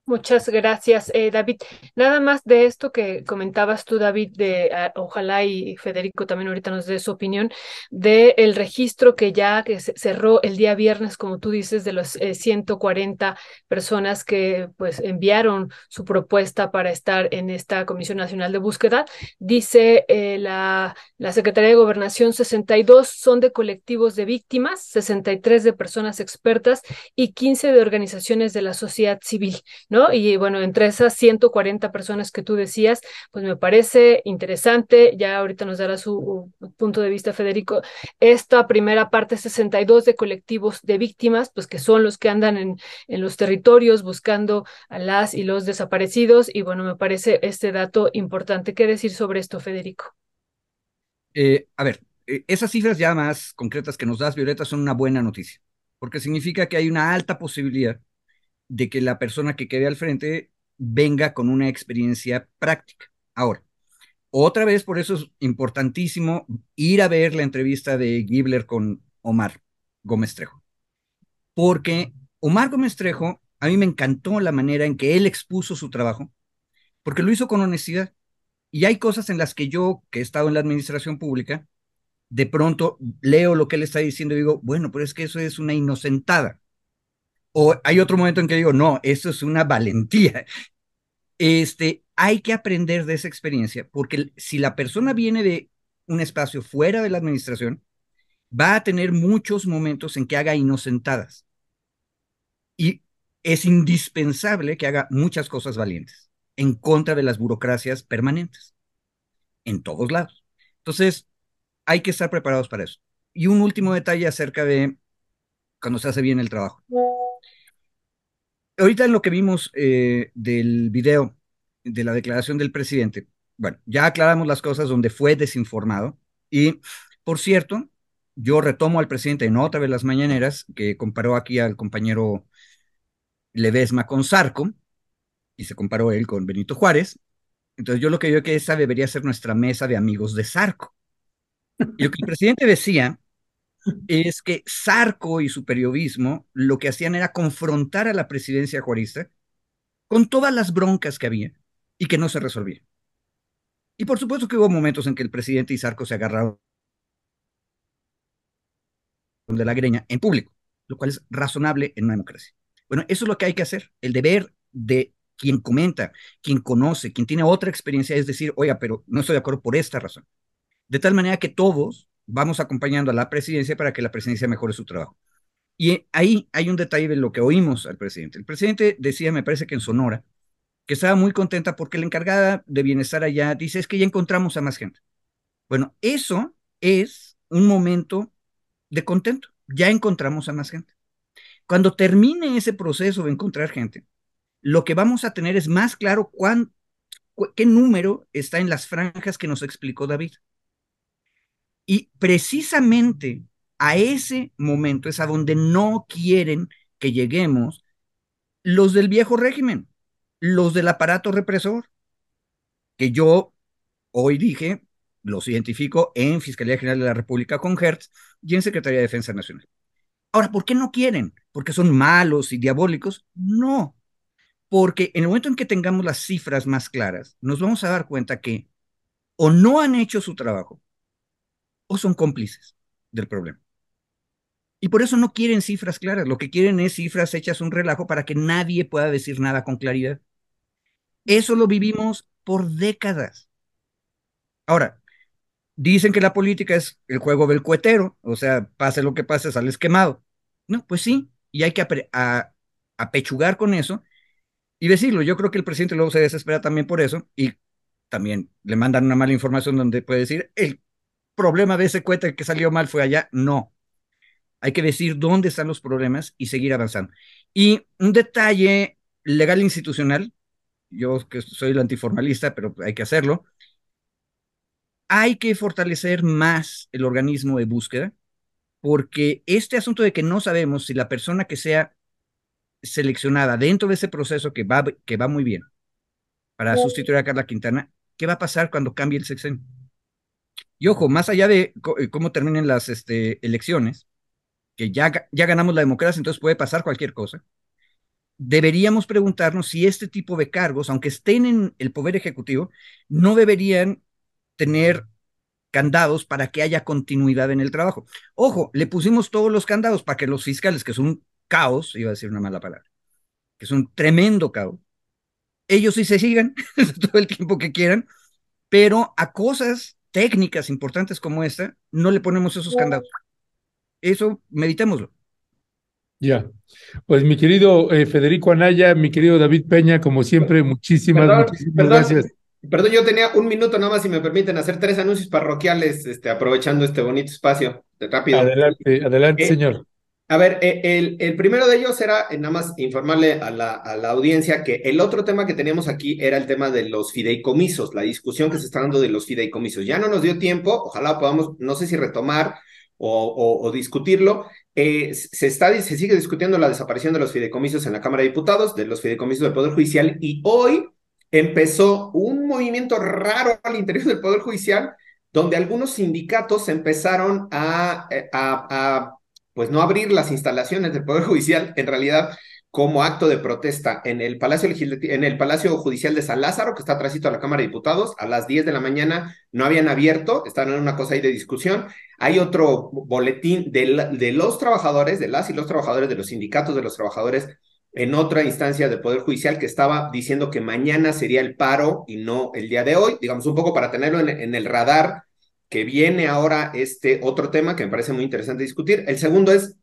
Muchas gracias, eh, David. Nada más de esto que comentabas tú, David, de uh, ojalá y Federico también ahorita nos dé su opinión, de el registro que ya que cerró el día viernes, como tú dices, de los eh, 140 personas que pues enviaron su propuesta para estar en esta Comisión Nacional de Búsqueda. Dice eh, la, la Secretaría de Gobernación, 62 son de colectivos de víctimas, 63 de personas expertas y 15 de organizaciones de la sociedad civil, ¿no? Y bueno, entre esas 140 personas que tú decías, pues me parece interesante, ya ahorita nos dará su punto de vista Federico, esta primera parte 62 de colectivos de víctimas, pues que son los que andan en, en los territorios buscando a las y los desaparecidos, y bueno, me parece este dato importante. ¿Qué decir sobre esto, Federico? Eh, a ver, eh, esas cifras ya más concretas que nos das, Violeta, son una buena noticia, porque significa que hay una alta posibilidad de que la persona que quede al frente venga con una experiencia práctica. Ahora, otra vez, por eso es importantísimo ir a ver la entrevista de Gibler con Omar Gómez Trejo. Porque Omar Gómez Trejo, a mí me encantó la manera en que él expuso su trabajo, porque lo hizo con honestidad. Y hay cosas en las que yo, que he estado en la administración pública, de pronto leo lo que él está diciendo y digo, bueno, pero es que eso es una inocentada. O hay otro momento en que digo, no, eso es una valentía. Este, hay que aprender de esa experiencia, porque si la persona viene de un espacio fuera de la administración, va a tener muchos momentos en que haga inocentadas. Y es indispensable que haga muchas cosas valientes en contra de las burocracias permanentes, en todos lados. Entonces, hay que estar preparados para eso. Y un último detalle acerca de cuando se hace bien el trabajo ahorita en lo que vimos eh, del video de la declaración del presidente, bueno, ya aclaramos las cosas donde fue desinformado. Y, por cierto, yo retomo al presidente en otra de las mañaneras, que comparó aquí al compañero Ledesma con Sarco, y se comparó él con Benito Juárez. Entonces yo lo que digo que esa debería ser nuestra mesa de amigos de Sarco. Y lo que el presidente decía es que Sarco y su periodismo lo que hacían era confrontar a la presidencia juarista con todas las broncas que había y que no se resolvían. Y por supuesto que hubo momentos en que el presidente y Sarco se agarraron de la greña en público, lo cual es razonable en una democracia. Bueno, eso es lo que hay que hacer. El deber de quien comenta, quien conoce, quien tiene otra experiencia es decir, oiga, pero no estoy de acuerdo por esta razón. De tal manera que todos vamos acompañando a la presidencia para que la presidencia mejore su trabajo. Y ahí hay un detalle de lo que oímos al presidente. El presidente decía, me parece que en Sonora, que estaba muy contenta porque la encargada de bienestar allá dice, es que ya encontramos a más gente. Bueno, eso es un momento de contento. Ya encontramos a más gente. Cuando termine ese proceso de encontrar gente, lo que vamos a tener es más claro cuán, qué número está en las franjas que nos explicó David. Y precisamente a ese momento es a donde no quieren que lleguemos los del viejo régimen, los del aparato represor, que yo hoy dije, los identifico en Fiscalía General de la República con Hertz y en Secretaría de Defensa Nacional. Ahora, ¿por qué no quieren? ¿Porque son malos y diabólicos? No, porque en el momento en que tengamos las cifras más claras, nos vamos a dar cuenta que o no han hecho su trabajo o son cómplices del problema. Y por eso no quieren cifras claras, lo que quieren es cifras hechas un relajo para que nadie pueda decir nada con claridad. Eso lo vivimos por décadas. Ahora, Dicen que la política es el juego del cuetero, o sea, pase lo que pase, sales quemado. No, pues sí, y hay que apechugar con eso y decirlo. Yo creo que el presidente luego se desespera también por eso y también le mandan una mala información donde puede decir, el problema de ese cohete que salió mal fue allá. No, hay que decir dónde están los problemas y seguir avanzando. Y un detalle legal institucional, yo que soy el antiformalista, pero hay que hacerlo, hay que fortalecer más el organismo de búsqueda, porque este asunto de que no sabemos si la persona que sea seleccionada dentro de ese proceso que va, que va muy bien para sustituir a Carla Quintana, ¿qué va a pasar cuando cambie el sexenio? Y ojo, más allá de eh, cómo terminen las este, elecciones, que ya, ya ganamos la democracia, entonces puede pasar cualquier cosa, deberíamos preguntarnos si este tipo de cargos, aunque estén en el Poder Ejecutivo, no deberían tener candados para que haya continuidad en el trabajo. Ojo, le pusimos todos los candados para que los fiscales, que son un caos, iba a decir una mala palabra, que es un tremendo caos, ellos sí se sigan todo el tiempo que quieran, pero a cosas técnicas importantes como esta, no le ponemos esos candados. Eso, meditémoslo. Ya. Pues mi querido eh, Federico Anaya, mi querido David Peña, como siempre, muchísimas, muchísimas gracias. Perdón, yo tenía un minuto nada más, si me permiten, hacer tres anuncios parroquiales, este, aprovechando este bonito espacio. Rápido. Adelante, adelante, eh, señor. A ver, eh, el, el, primero de ellos era nada más informarle a la, a la audiencia que el otro tema que teníamos aquí era el tema de los fideicomisos, la discusión que se está dando de los fideicomisos. Ya no nos dio tiempo, ojalá podamos, no sé si retomar o, discutirlo. Eh, se, está, se sigue discutiendo la desaparición de los fideicomisos en la Cámara de Diputados, de los fideicomisos del Poder Judicial, y hoy empezó un movimiento raro al interior del Poder Judicial, donde algunos sindicatos empezaron eh, a, a pues no abrir las instalaciones del Poder Judicial, en realidad como acto de protesta en el Palacio, en el Palacio Judicial de San Lázaro, que está atrásito a la Cámara de Diputados, a las 10 de la mañana no habían abierto, estaban en una cosa ahí de discusión. Hay otro boletín de, los trabajadores, de las y los trabajadores, de los sindicatos de los trabajadores, en otra instancia del Poder Judicial que estaba diciendo que mañana sería el paro y no el día de hoy, digamos un poco para tenerlo en, en el radar, que viene ahora este otro tema que me parece muy interesante discutir. El segundo es,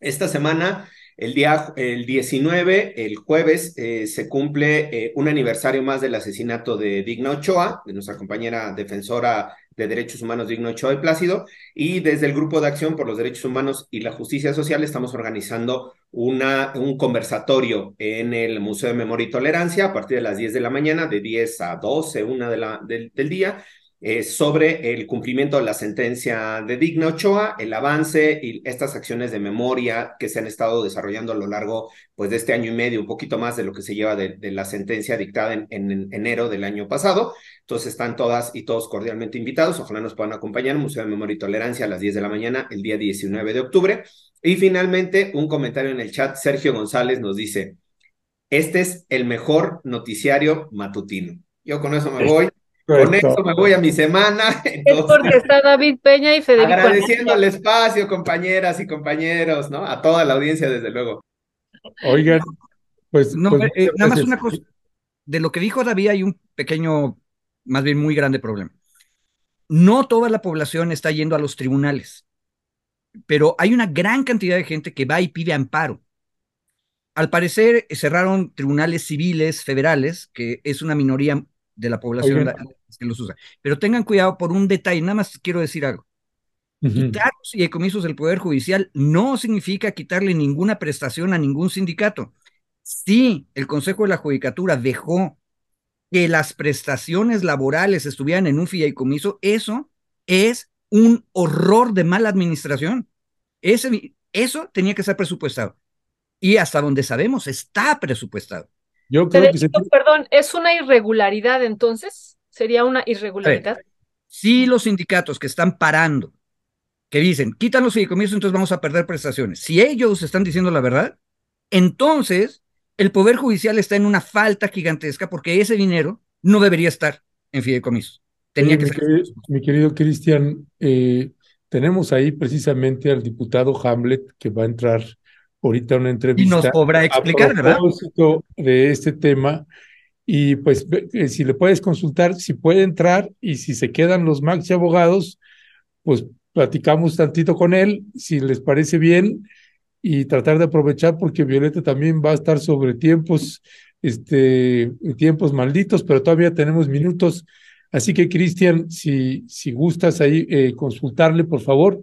esta semana el día el 19, el jueves, eh, se cumple eh, un aniversario más del asesinato de Digna Ochoa, de nuestra compañera defensora de Derechos Humanos Digna Ochoa de Plácido, y desde el Grupo de Acción por los Derechos Humanos y la Justicia Social estamos organizando una, un conversatorio en el Museo de Memoria y Tolerancia a partir de las 10 de la mañana, de 10 a 12, una de la, del día, eh, sobre el cumplimiento de la sentencia de Digna Ochoa, el avance y estas acciones de memoria que se han estado desarrollando a lo largo pues, de este año y medio, un poquito más de lo que se lleva de, la sentencia dictada en, en, enero del año pasado. Entonces están todas y todos cordialmente invitados. Ojalá nos puedan acompañar. Museo de Memoria y Tolerancia a las 10 de la mañana, el día 19 de octubre. Y finalmente, un comentario en el chat. Sergio González nos dice, este es el mejor noticiario matutino. Yo con eso me voy. Con eso me voy a mi semana. es porque está David Peña y Federico. Agradeciendo el espacio, compañeras y compañeros, ¿no? A toda la audiencia, desde luego. Oigan, pues. No, pues, eh, nada más una cosa. De lo que dijo David, hay un pequeño, más bien muy grande problema. No toda la población está yendo a los tribunales, pero hay una gran cantidad de gente que va y pide amparo. Al parecer, cerraron tribunales civiles federales, que es una minoría de la población que los usa. Pero tengan cuidado por un detalle, nada más quiero decir algo. Quitar los fideicomisos del Poder Judicial no significa quitarle ninguna prestación a ningún sindicato. Si el Consejo de la Judicatura dejó que las prestaciones laborales estuvieran en un fideicomiso, eso es un horror de mala administración. Ese, eso tenía que ser presupuestado. Y hasta donde sabemos, está presupuestado. Yo creo que Perdón, ¿es una irregularidad entonces? ¿Sería una irregularidad? Si los sindicatos que están parando, que dicen, quitan los fideicomisos, entonces vamos a perder prestaciones. Si ellos están diciendo la verdad, entonces el Poder Judicial está en una falta gigantesca porque ese dinero no debería estar en fideicomisos. Tenía que mi, querido, mi querido Cristian, eh, tenemos ahí precisamente al diputado Hamlet que va a entrar ahorita una entrevista. Y nos podrá explicar, a propósito de este tema. y pues eh, si le puedes consultar, si puede entrar y si se quedan los maxi abogados, pues platicamos tantito con él, si les parece bien, y tratar de aprovechar porque Violeta también va a estar sobre tiempos, este, tiempos malditos, pero todavía tenemos minutos. Así que, Cristian, si, si gustas ahí eh, consultarle, por favor,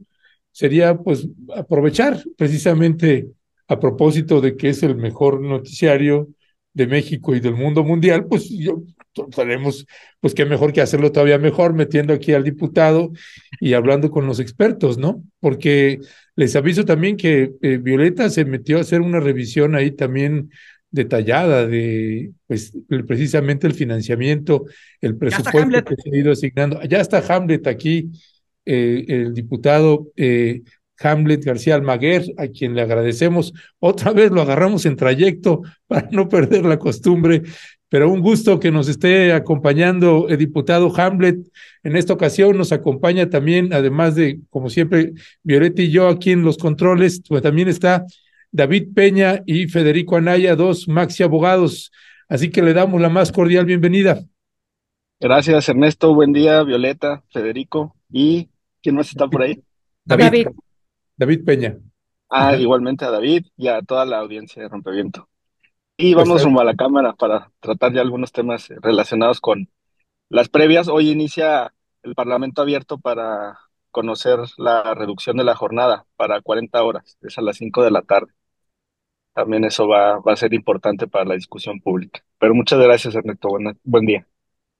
sería pues aprovechar precisamente a propósito de que es el mejor noticiario de México y del mundo mundial, pues yo tenemos, pues qué mejor que hacerlo todavía mejor, metiendo aquí al diputado y hablando con los expertos, ¿no? Porque les aviso también que eh, Violeta se metió a hacer una revisión ahí también detallada de, pues, precisamente el financiamiento, el presupuesto que se ha ido asignando. Ya está Hamlet aquí, eh, el diputado eh, Hamlet García Almaguer, a quien le agradecemos. Otra vez lo agarramos en trayecto para no perder la costumbre, pero un gusto que nos esté acompañando el diputado Hamlet. En esta ocasión nos acompaña también, además de, como siempre, Violeta y yo aquí en los controles, pues también está David Peña y Federico Anaya, dos maxi abogados. Así que le damos la más cordial bienvenida. Gracias, Ernesto. Buen día, Violeta, Federico. ¿Y quién más está por ahí? David. David Peña. Ah, igualmente a David y a toda la audiencia de Rompeviento. Y pues vamos rumbo a la cámara para tratar ya algunos temas relacionados con las previas. Hoy inicia el Parlamento abierto para conocer la reducción de la jornada para 40 horas, es a las 5 de la tarde. También eso va, va a ser importante para la discusión pública. Pero muchas gracias, Ernesto. buen día.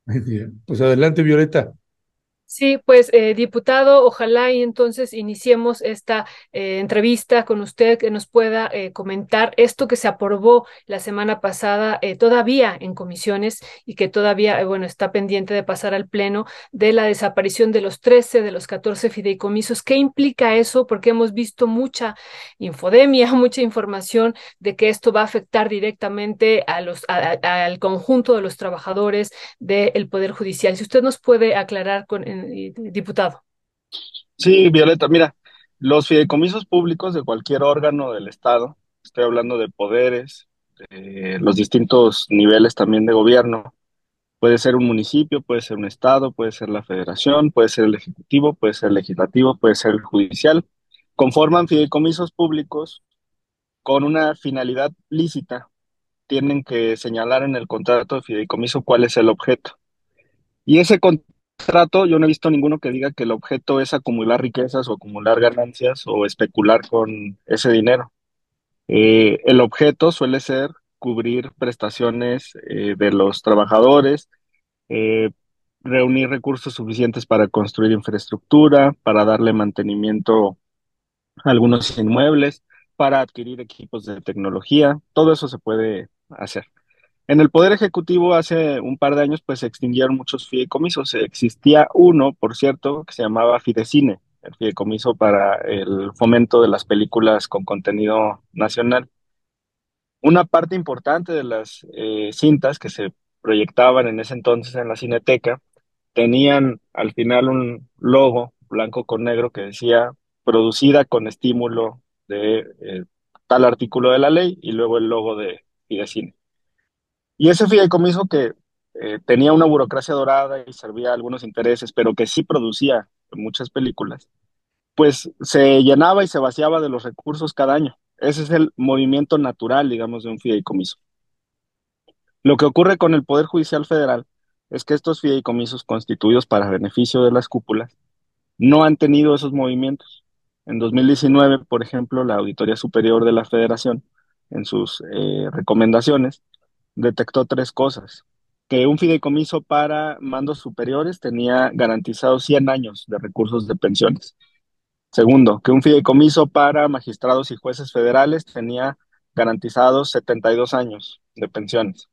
Buen día. Pues adelante, Violeta. Sí, pues eh, diputado, ojalá y entonces iniciemos esta eh, entrevista con usted que nos pueda eh, comentar esto que se aprobó la semana pasada todavía en comisiones y que todavía, bueno, está pendiente de pasar al pleno de la desaparición de los 13 de los 14 fideicomisos. ¿Qué implica eso? Porque hemos visto mucha infodemia, mucha información de que esto va a afectar directamente a los, al conjunto de los trabajadores del Poder Judicial. Si usted nos puede aclarar con diputado. Sí, Violeta, mira, los fideicomisos públicos de cualquier órgano del Estado, estoy hablando de poderes, de los distintos niveles también de gobierno, puede ser un municipio, puede ser un Estado, puede ser la federación, puede ser el ejecutivo, puede ser el legislativo, puede ser el judicial, conforman fideicomisos públicos con una finalidad lícita. Tienen que señalar en el contrato de fideicomiso cuál es el objeto. Y ese, trato, yo no he visto ninguno que diga que el objeto es acumular riquezas o acumular ganancias o especular con ese dinero. Eh, el objeto suele ser cubrir prestaciones eh, de los trabajadores, eh, reunir recursos suficientes para construir infraestructura, para darle mantenimiento a algunos inmuebles, para adquirir equipos de tecnología, todo eso se puede hacer. En el Poder Ejecutivo hace un par de años pues se extinguieron muchos fideicomisos. Existía uno, por cierto, que se llamaba Fidecine, el fideicomiso para el fomento de las películas con contenido nacional. Una parte importante de las eh, cintas que se proyectaban en ese entonces en la Cineteca tenían al final un logo blanco con negro que decía producida con estímulo de eh, tal artículo de la ley y luego el logo de Fidecine. Y ese fideicomiso que eh, tenía una burocracia dorada y servía a algunos intereses, pero que sí producía muchas películas, pues se llenaba y se vaciaba de los recursos cada año. Ese es el movimiento natural, digamos, de un fideicomiso. Lo que ocurre con el Poder Judicial Federal es que estos fideicomisos constituidos para beneficio de las cúpulas no han tenido esos movimientos. En 2019, por ejemplo, la Auditoría Superior de la Federación, en sus eh, recomendaciones, detectó tres cosas. Que un fideicomiso para mandos superiores tenía garantizados 100 años de recursos de pensiones. Segundo, que un fideicomiso para magistrados y jueces federales tenía garantizados 72 años de pensiones.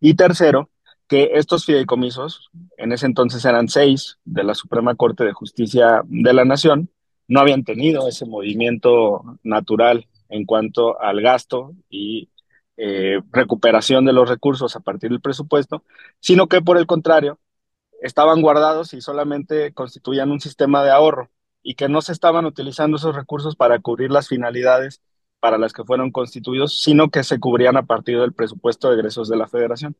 Y tercero, que estos fideicomisos, en ese entonces eran seis de la Suprema Corte de Justicia de la Nación, no habían tenido ese movimiento natural en cuanto al gasto y eh, recuperación de los recursos a partir del presupuesto, sino que por el contrario, estaban guardados y solamente constituían un sistema de ahorro y que no se estaban utilizando esos recursos para cubrir las finalidades para las que fueron constituidos, sino que se cubrían a partir del presupuesto de egresos de la federación.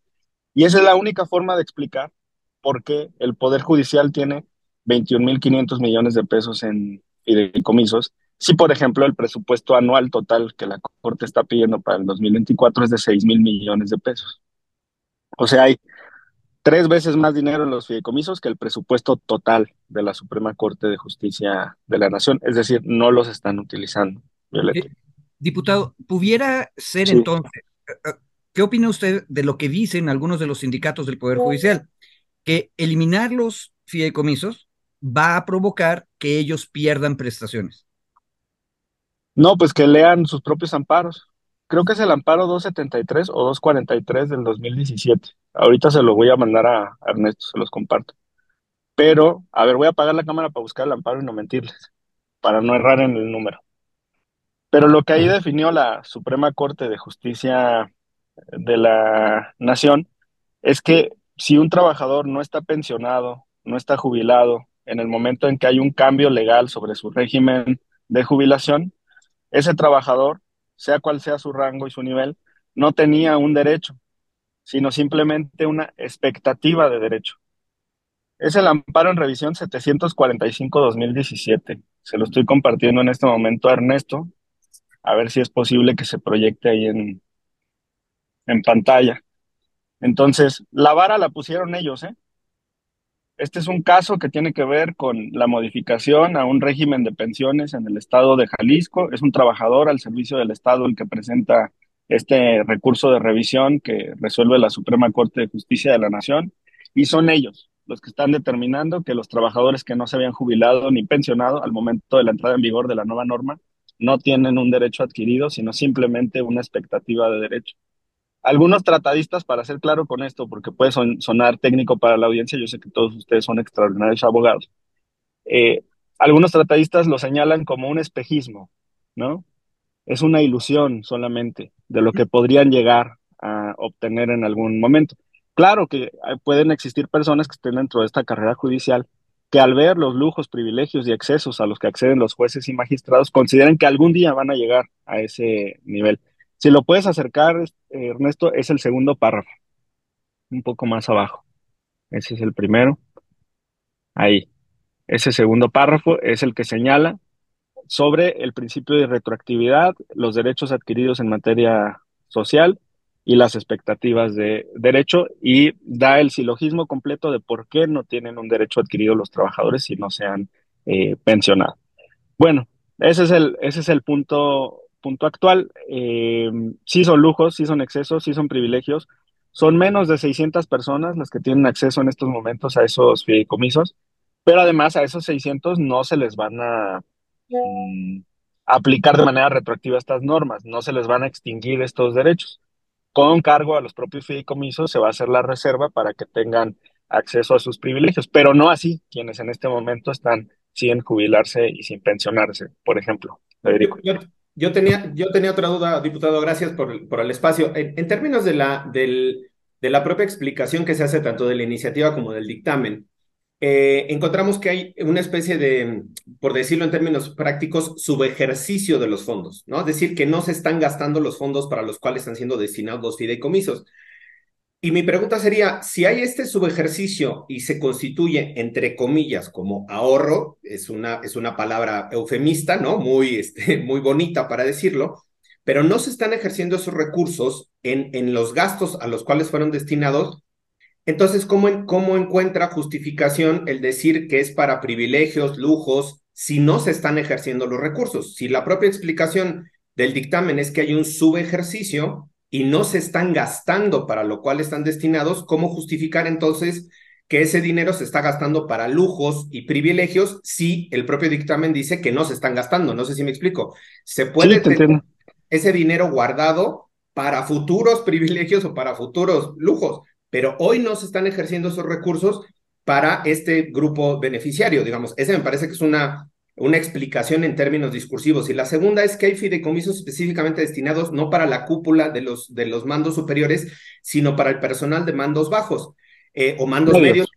Y esa es la única forma de explicar por qué el Poder Judicial tiene 21.500 millones de pesos en fideicomisos. Si, por ejemplo, el presupuesto anual total que la Corte está pidiendo para el 2024 es de 6 mil millones de pesos. O sea, hay tres veces más dinero en los fideicomisos que el presupuesto total de la Suprema Corte de Justicia de la Nación. Es decir, no los están utilizando. Eh, diputado, ¿pudiera ser entonces, eh, eh, qué opina usted de lo que dicen algunos de los sindicatos del Poder Judicial? Que eliminar los fideicomisos va a provocar que ellos pierdan prestaciones. No, pues que lean sus propios amparos. Creo que es el amparo 273 o 243 del 2017. Ahorita se lo voy a mandar a Ernesto, se los comparto. Pero, a ver, voy a apagar la cámara para buscar el amparo y no mentirles, para no errar en el número. Pero lo que ahí definió la Suprema Corte de Justicia de la Nación es que si un trabajador no está pensionado, no está jubilado, en el momento en que hay un cambio legal sobre su régimen de jubilación, ese trabajador, sea cual sea su rango y su nivel, no tenía un derecho, sino simplemente una expectativa de derecho. Es el amparo en revisión 745-2017. Se lo estoy compartiendo en este momento a Ernesto, a ver si es posible que se proyecte ahí en, en pantalla. Entonces, la vara la pusieron ellos, ¿eh? Este es un caso que tiene que ver con la modificación a un régimen de pensiones en el estado de Jalisco. Es un trabajador al servicio del estado el que presenta este recurso de revisión que resuelve la Suprema Corte de Justicia de la Nación y son ellos los que están determinando que los trabajadores que no se habían jubilado ni pensionado al momento de la entrada en vigor de la nueva norma no tienen un derecho adquirido, sino simplemente una expectativa de derecho. Algunos tratadistas, para ser claro con esto, porque puede sonar técnico para la audiencia, yo sé que todos ustedes son extraordinarios abogados, eh, algunos tratadistas lo señalan como un espejismo, ¿no? Es una ilusión solamente de lo que podrían llegar a obtener en algún momento. Claro que pueden existir personas que estén dentro de esta carrera judicial que al ver los lujos, privilegios y excesos a los que acceden los jueces y magistrados, consideren que algún día van a llegar a ese nivel. Si lo puedes acercar, Ernesto, es el segundo párrafo, un poco más abajo. Ese es el primero. Ahí. Ese segundo párrafo es el que señala sobre el principio de retroactividad, los derechos adquiridos en materia social y las expectativas de derecho y da el silogismo completo de por qué no tienen un derecho adquirido los trabajadores si no se han eh, pensionado. Bueno, ese es el, ese es el punto, punto actual. Eh, sí son lujos, sí son excesos, sí son privilegios. Son menos de 600 personas las que tienen acceso en estos momentos a esos fideicomisos, pero además a esos 600 no se les van a mm, aplicar de manera retroactiva estas normas, no se les van a extinguir estos derechos con cargo a los propios fideicomisos se va a hacer la reserva para que tengan acceso a sus privilegios, pero no así quienes en este momento están sin jubilarse y sin pensionarse, por ejemplo. Federico. Tenía, yo tenía otra duda, diputado, gracias por, por el espacio. En, términos de la, del, de la propia explicación que se hace tanto de la iniciativa como del dictamen, eh, encontramos que hay una especie de, por decirlo en términos prácticos, subejercicio de los fondos, ¿no? Es decir, que no se están gastando los fondos para los cuales están siendo destinados los fideicomisos. Y mi pregunta sería, si hay este subejercicio y se constituye, entre comillas, como ahorro, es una, es una palabra eufemista, ¿no? Muy, este, muy bonita para decirlo, pero no se están ejerciendo esos recursos en, en los gastos a los cuales fueron destinados entonces, ¿cómo, ¿cómo encuentra justificación el decir que es para privilegios, lujos, si no se están ejerciendo los recursos? Si la propia explicación del dictamen es que hay un subejercicio y no se están gastando para lo cual están destinados, ¿cómo justificar entonces que ese dinero se está gastando para lujos y privilegios si el propio dictamen dice que no se están gastando? No sé si me explico. Se puede tener ese dinero guardado para futuros privilegios o para futuros lujos pero hoy no se están ejerciendo esos recursos para este grupo beneficiario, digamos. Ese me parece que es una, una explicación en términos discursivos. Y la segunda es que hay fideicomisos específicamente destinados no para la cúpula de los, de los mandos superiores, sino para el personal de mandos bajos eh, o mandos medios,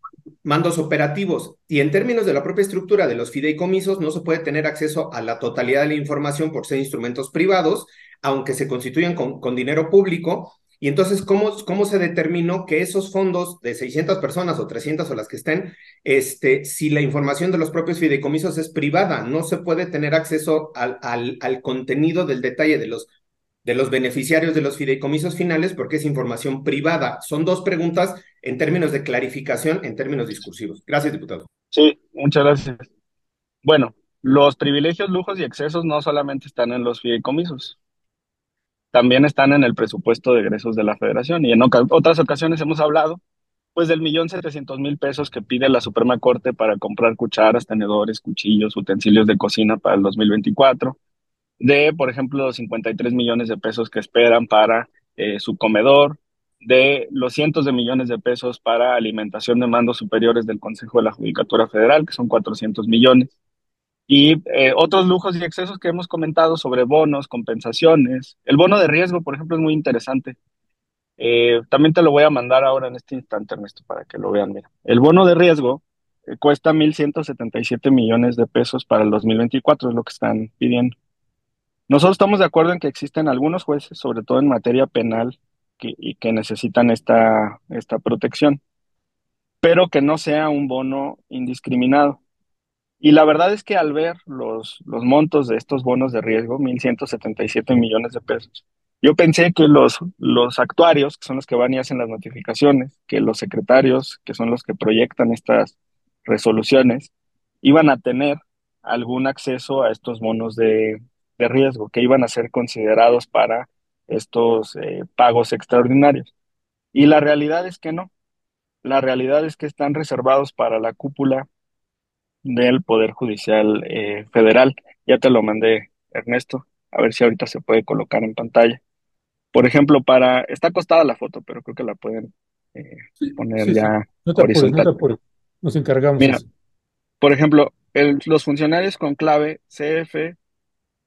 mandos operativos. Y en términos de la propia estructura de los fideicomisos, no se puede tener acceso a la totalidad de la información por ser instrumentos privados, aunque se constituyan con, con dinero público Y entonces, ¿cómo, ¿cómo se determinó que esos fondos de 600 personas o 300 o las que estén, este, si la información de los propios fideicomisos es privada, no se puede tener acceso al, al, contenido del detalle de los, de los beneficiarios de los fideicomisos finales porque es información privada? Son dos preguntas en términos de clarificación, en términos discursivos. Gracias, diputado. Sí, muchas gracias. Bueno, los privilegios, lujos y excesos no solamente están en los fideicomisos también están en el presupuesto de egresos de la federación. Y en otras ocasiones hemos hablado pues del millón setecientos mil pesos que pide la Suprema Corte para comprar cucharas, tenedores, cuchillos, utensilios de cocina para el 2024, de, por ejemplo, los 53 millones de pesos que esperan para eh, su comedor, de los cientos de millones de pesos para alimentación de mandos superiores del Consejo de la Judicatura Federal, que son 400 millones, y eh, otros lujos y excesos que hemos comentado sobre bonos, compensaciones. El bono de riesgo, por ejemplo, es muy interesante. Eh, también te lo voy a mandar ahora en este instante, Ernesto, para que lo vean. Mira, el bono de riesgo eh, cuesta 1.177 millones de pesos para el 2024, es lo que están pidiendo. Nosotros estamos de acuerdo en que existen algunos jueces, sobre todo en materia penal, que, y que necesitan esta, esta protección, pero que no sea un bono indiscriminado. Y la verdad es que al ver los, los montos de estos bonos de riesgo, 1.177 millones de pesos, yo pensé que los, los actuarios, que son los que van y hacen las notificaciones, que los secretarios, que son los que proyectan estas resoluciones, iban a tener algún acceso a estos bonos de, de riesgo, que iban a ser considerados para estos eh, pagos extraordinarios. Y la realidad es que no. La realidad es que están reservados para la cúpula del Poder Judicial eh, Federal. Ya te lo mandé, Ernesto, a ver si ahorita se puede colocar en pantalla. Por ejemplo, para, está acostada la foto, pero creo que la pueden eh, poner ya No te apures, no te apures. Nos encargamos. Mira, por ejemplo, el- los funcionarios con clave CF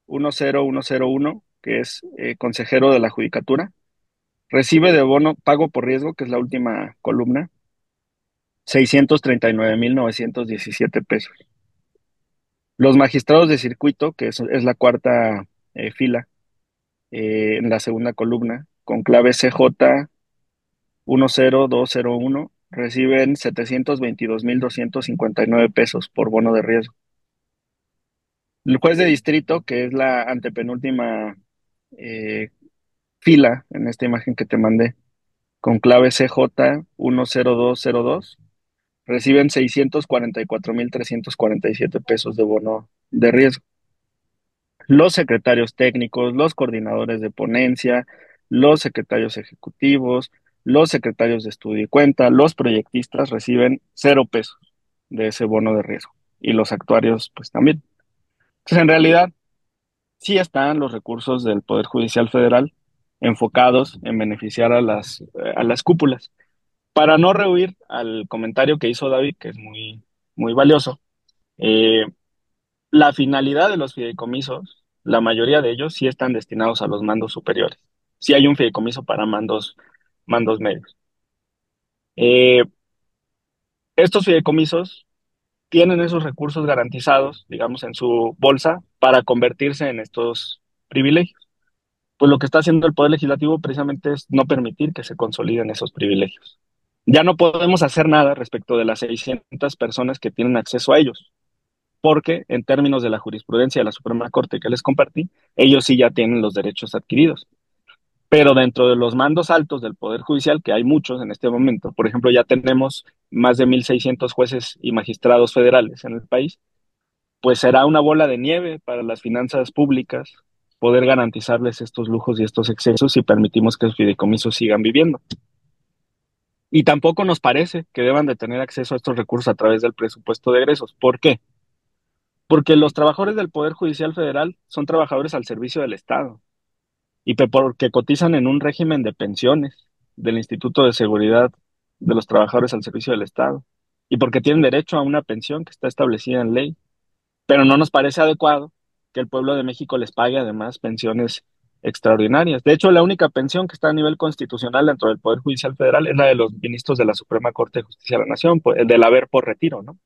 10101, que es eh, consejero de la Judicatura, recibe de bono pago por riesgo, que es la última columna, 639.917 pesos. Los magistrados de circuito, que es, la cuarta eh, fila, eh, en la segunda columna, con clave CJ 10201, reciben 722.259 pesos por bono de riesgo. El juez de distrito, que es la antepenúltima eh, fila en esta imagen que te mandé, con clave CJ 10202, reciben 644.347 pesos de bono de riesgo. Los secretarios técnicos, los coordinadores de ponencia, los secretarios ejecutivos, los secretarios de estudio y cuenta, los proyectistas reciben cero pesos de ese bono de riesgo y los actuarios pues también. Entonces, en realidad, sí están los recursos del Poder Judicial Federal enfocados en beneficiar a las, a las cúpulas. Para no rehuir al comentario que hizo David, que es muy, muy valioso, eh, la finalidad de los fideicomisos, la mayoría de ellos sí están destinados a los mandos superiores. Sí hay un fideicomiso para mandos, mandos medios. Eh, estos fideicomisos tienen esos recursos garantizados, digamos, en su bolsa para convertirse en estos privilegios. Pues lo que está haciendo el Poder Legislativo precisamente es no permitir que se consoliden esos privilegios. Ya no podemos hacer nada respecto de las 600 personas que tienen acceso a ellos, porque en términos de la jurisprudencia de la Suprema Corte que les compartí, ellos sí ya tienen los derechos adquiridos. Pero dentro de los mandos altos del Poder Judicial, que hay muchos en este momento, por ejemplo, ya tenemos más de 1.600 jueces y magistrados federales en el país, pues será una bola de nieve para las finanzas públicas poder garantizarles estos lujos y estos excesos si permitimos que los fideicomisos sigan viviendo. Y tampoco nos parece que deban de tener acceso a estos recursos a través del presupuesto de egresos. ¿Por qué? Porque los trabajadores del Poder Judicial Federal son trabajadores al servicio del Estado y porque cotizan en un régimen de pensiones del Instituto de Seguridad de los Trabajadores al Servicio del Estado y porque tienen derecho a una pensión que está establecida en ley. Pero no nos parece adecuado que el pueblo de México les pague además pensiones extraordinarias. De hecho, la única pensión que está a nivel constitucional dentro del Poder Judicial Federal es la de los ministros de la Suprema Corte de Justicia de la Nación, el del haber por retiro, ¿no?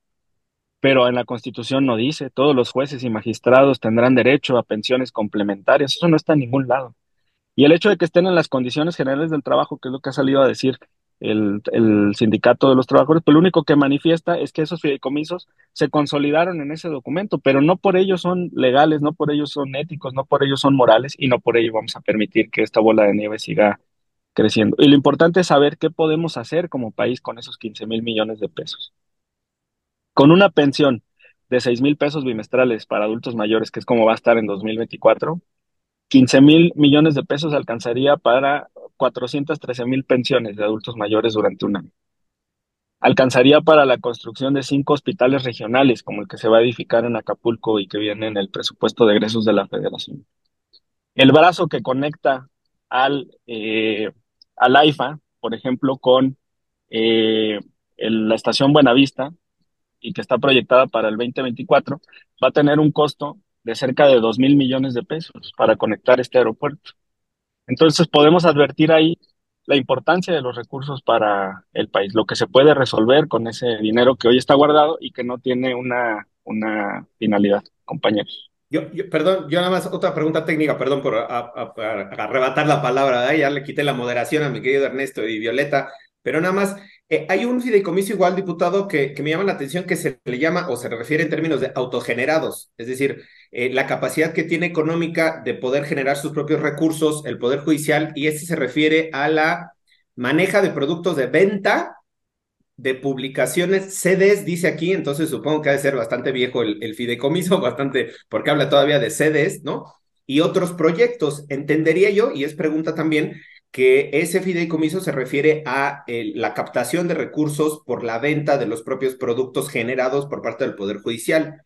Pero en la Constitución no dice, todos los jueces y magistrados tendrán derecho a pensiones complementarias, eso no está en ningún lado. Y el hecho de que estén en las condiciones generales del trabajo, que es lo que ha salido a decir el, sindicato de los trabajadores, pues lo único que manifiesta es que esos fideicomisos se consolidaron en ese documento, pero no por ello son legales, no por ello son éticos, no por ello son morales y no por ello vamos a permitir que esta bola de nieve siga creciendo. Y lo importante es saber qué podemos hacer como país con esos 15 mil millones de pesos. Con una pensión de 6 mil pesos bimestrales para adultos mayores, que es como va a estar en 2024, 15 mil millones de pesos alcanzaría para 413 mil pensiones de adultos mayores durante un año. Alcanzaría para la construcción de cinco hospitales regionales, como el que se va a edificar en Acapulco y que viene en el presupuesto de egresos de la Federación. El brazo que conecta al, eh, al AIFA, por ejemplo, con eh, la estación Buenavista, y que está proyectada para el 2024, va a tener un costo de cerca de 2 mil millones de pesos para conectar este aeropuerto. Entonces podemos advertir ahí la importancia de los recursos para el país, lo que se puede resolver con ese dinero que hoy está guardado y que no tiene una, una finalidad, compañeros. Yo, perdón, yo nada más otra pregunta técnica, perdón por arrebatar la palabra, ya le quité la moderación a mi querido Ernesto y Violeta, pero nada más, eh, hay un fideicomiso igual, diputado, que, que, me llama la atención que se le llama o se refiere en términos de autogenerados, es decir, eh, la capacidad que tiene económica de poder generar sus propios recursos, el Poder Judicial, y este se refiere a la maneja de productos de venta de publicaciones, CDs, dice aquí, entonces supongo que ha de ser bastante viejo el, fideicomiso, bastante, porque habla todavía de CDs, ¿no? Y otros proyectos, entendería yo, y es pregunta también, que ese fideicomiso se refiere a la captación de recursos por la venta de los propios productos generados por parte del Poder Judicial.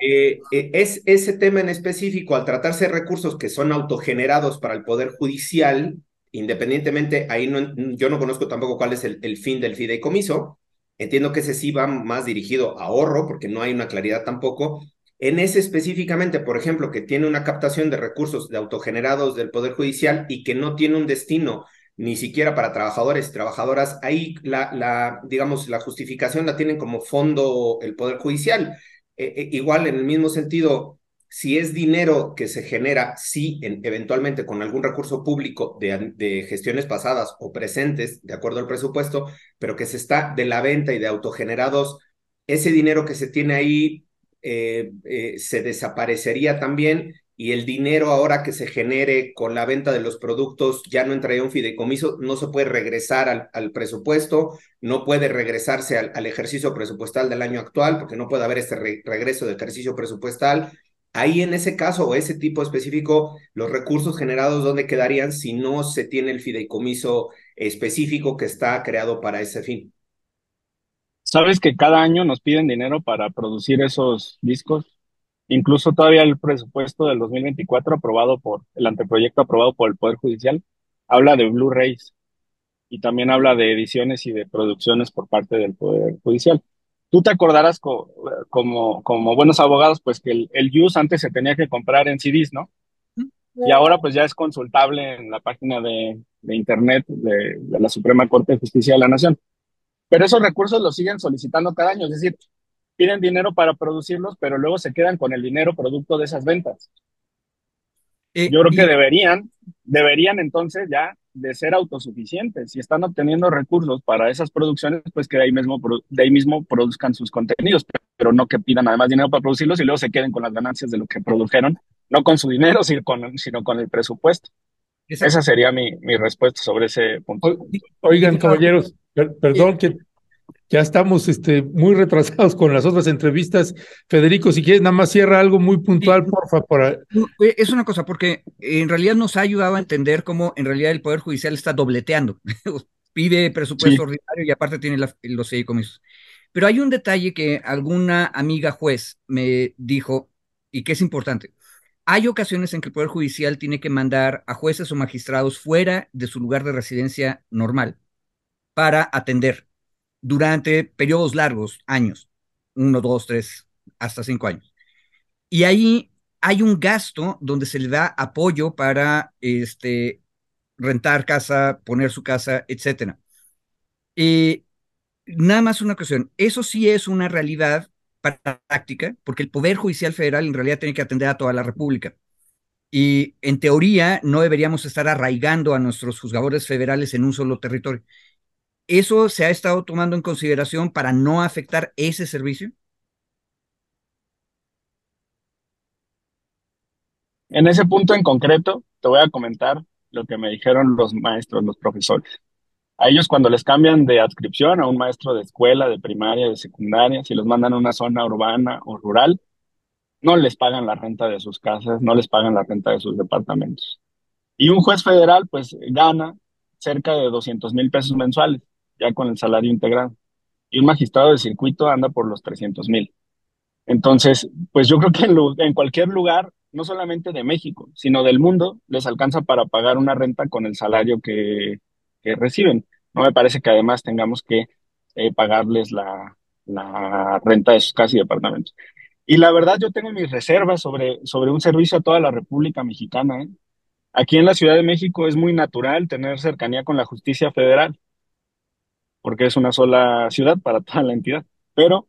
Eh, eh, es ese tema en específico, al tratarse de recursos que son autogenerados para el Poder Judicial, independientemente, ahí no, yo no conozco tampoco cuál es el, el fin del fideicomiso, entiendo que ese sí va más dirigido a ahorro, porque no hay una claridad tampoco, en ese específicamente, por ejemplo, que tiene una captación de recursos de autogenerados del Poder Judicial y que no tiene un destino ni siquiera para trabajadores y trabajadoras, ahí la, la, digamos, la justificación la tienen como fondo el Poder Judicial. Eh, eh, igual, en el mismo sentido, si es dinero que se genera, sí, eventualmente con algún recurso público de, gestiones pasadas o presentes, de acuerdo al presupuesto, pero que se está de la venta y de autogenerados, ese dinero que se tiene ahí eh, se desaparecería también y el dinero ahora que se genere con la venta de los productos ya no entraría un fideicomiso, no se puede regresar al, presupuesto, no puede regresarse al, ejercicio presupuestal del año actual, porque no puede haber este regreso de ejercicio presupuestal. Ahí en ese caso o ese tipo específico, los recursos generados, ¿dónde quedarían si no se tiene el fideicomiso específico que está creado para ese fin? ¿Sabes que cada año nos piden dinero para producir esos discos? Incluso todavía el presupuesto del 2024 aprobado por el anteproyecto aprobado por el Poder Judicial habla de Blu-rays y también habla de ediciones y de producciones por parte del Poder Judicial. Tú te acordarás como, como buenos abogados, pues que el, el use antes se tenía que comprar en CDs, ¿no? Y ahora pues ya es consultable en la página de, de internet de, de la Suprema Corte de Justicia de la Nación. Pero esos recursos los siguen solicitando cada año, es decir, piden dinero para producirlos, pero luego se quedan con el dinero producto de esas ventas. Eh, Yo creo que deberían, deberían entonces ya de ser autosuficientes. Si están obteniendo recursos para esas producciones, pues que de ahí mismo, de ahí mismo produzcan sus contenidos, pero no que pidan además dinero para producirlos y luego se queden con las ganancias de lo que produjeron, no con su dinero, sino con, sino con el presupuesto. Esa sería mi, mi respuesta sobre ese punto. Oigan, caballeros, perdón que ya estamos este, muy retrasados con las otras entrevistas. Federico, si quieres, nada más cierra algo muy puntual, por favor. Eh, es una cosa, porque en realidad nos ha ayudado a entender cómo en realidad el Poder Judicial está dobleteando. Pide presupuesto ordinario y aparte tiene los fideicomisos. Pero hay un detalle que alguna amiga juez me dijo y que es importante. Hay ocasiones en que el Poder Judicial tiene que mandar a jueces o magistrados fuera de su lugar de residencia normal para atender durante periodos largos, años, uno, dos, tres, hasta cinco años. Y ahí hay un gasto donde se le da apoyo para este, rentar casa, poner su casa, etc. Y nada más una cuestión, eso sí es una realidad práctica, porque el Poder Judicial Federal en realidad tiene que atender a toda la República. Y en teoría no deberíamos estar arraigando a nuestros juzgadores federales en un solo territorio. ¿Eso se ha estado tomando en consideración para no afectar ese servicio? En ese punto en concreto, te voy a comentar lo que me dijeron los maestros, los profesores. A ellos cuando les cambian de adscripción a un maestro de escuela, de primaria, de secundaria, si los mandan a una zona urbana o rural, no les pagan la renta de sus casas, no les pagan la renta de sus departamentos. Y un juez federal, pues, gana cerca de 200 mil pesos mensuales, ya con el salario integrado. Y un magistrado de circuito anda por los 300 mil. Entonces, pues yo creo que en, en, cualquier lugar, no solamente de México, sino del mundo, les alcanza para pagar una renta con el salario que, que reciben. No me parece que además tengamos que eh, pagarles la, la renta de sus casas y departamentos. Y la verdad, yo tengo mis reservas sobre, sobre un servicio a toda la República Mexicana. ¿eh? Aquí en la Ciudad de México es muy natural tener cercanía con la justicia federal, porque es una sola ciudad para toda la entidad. Pero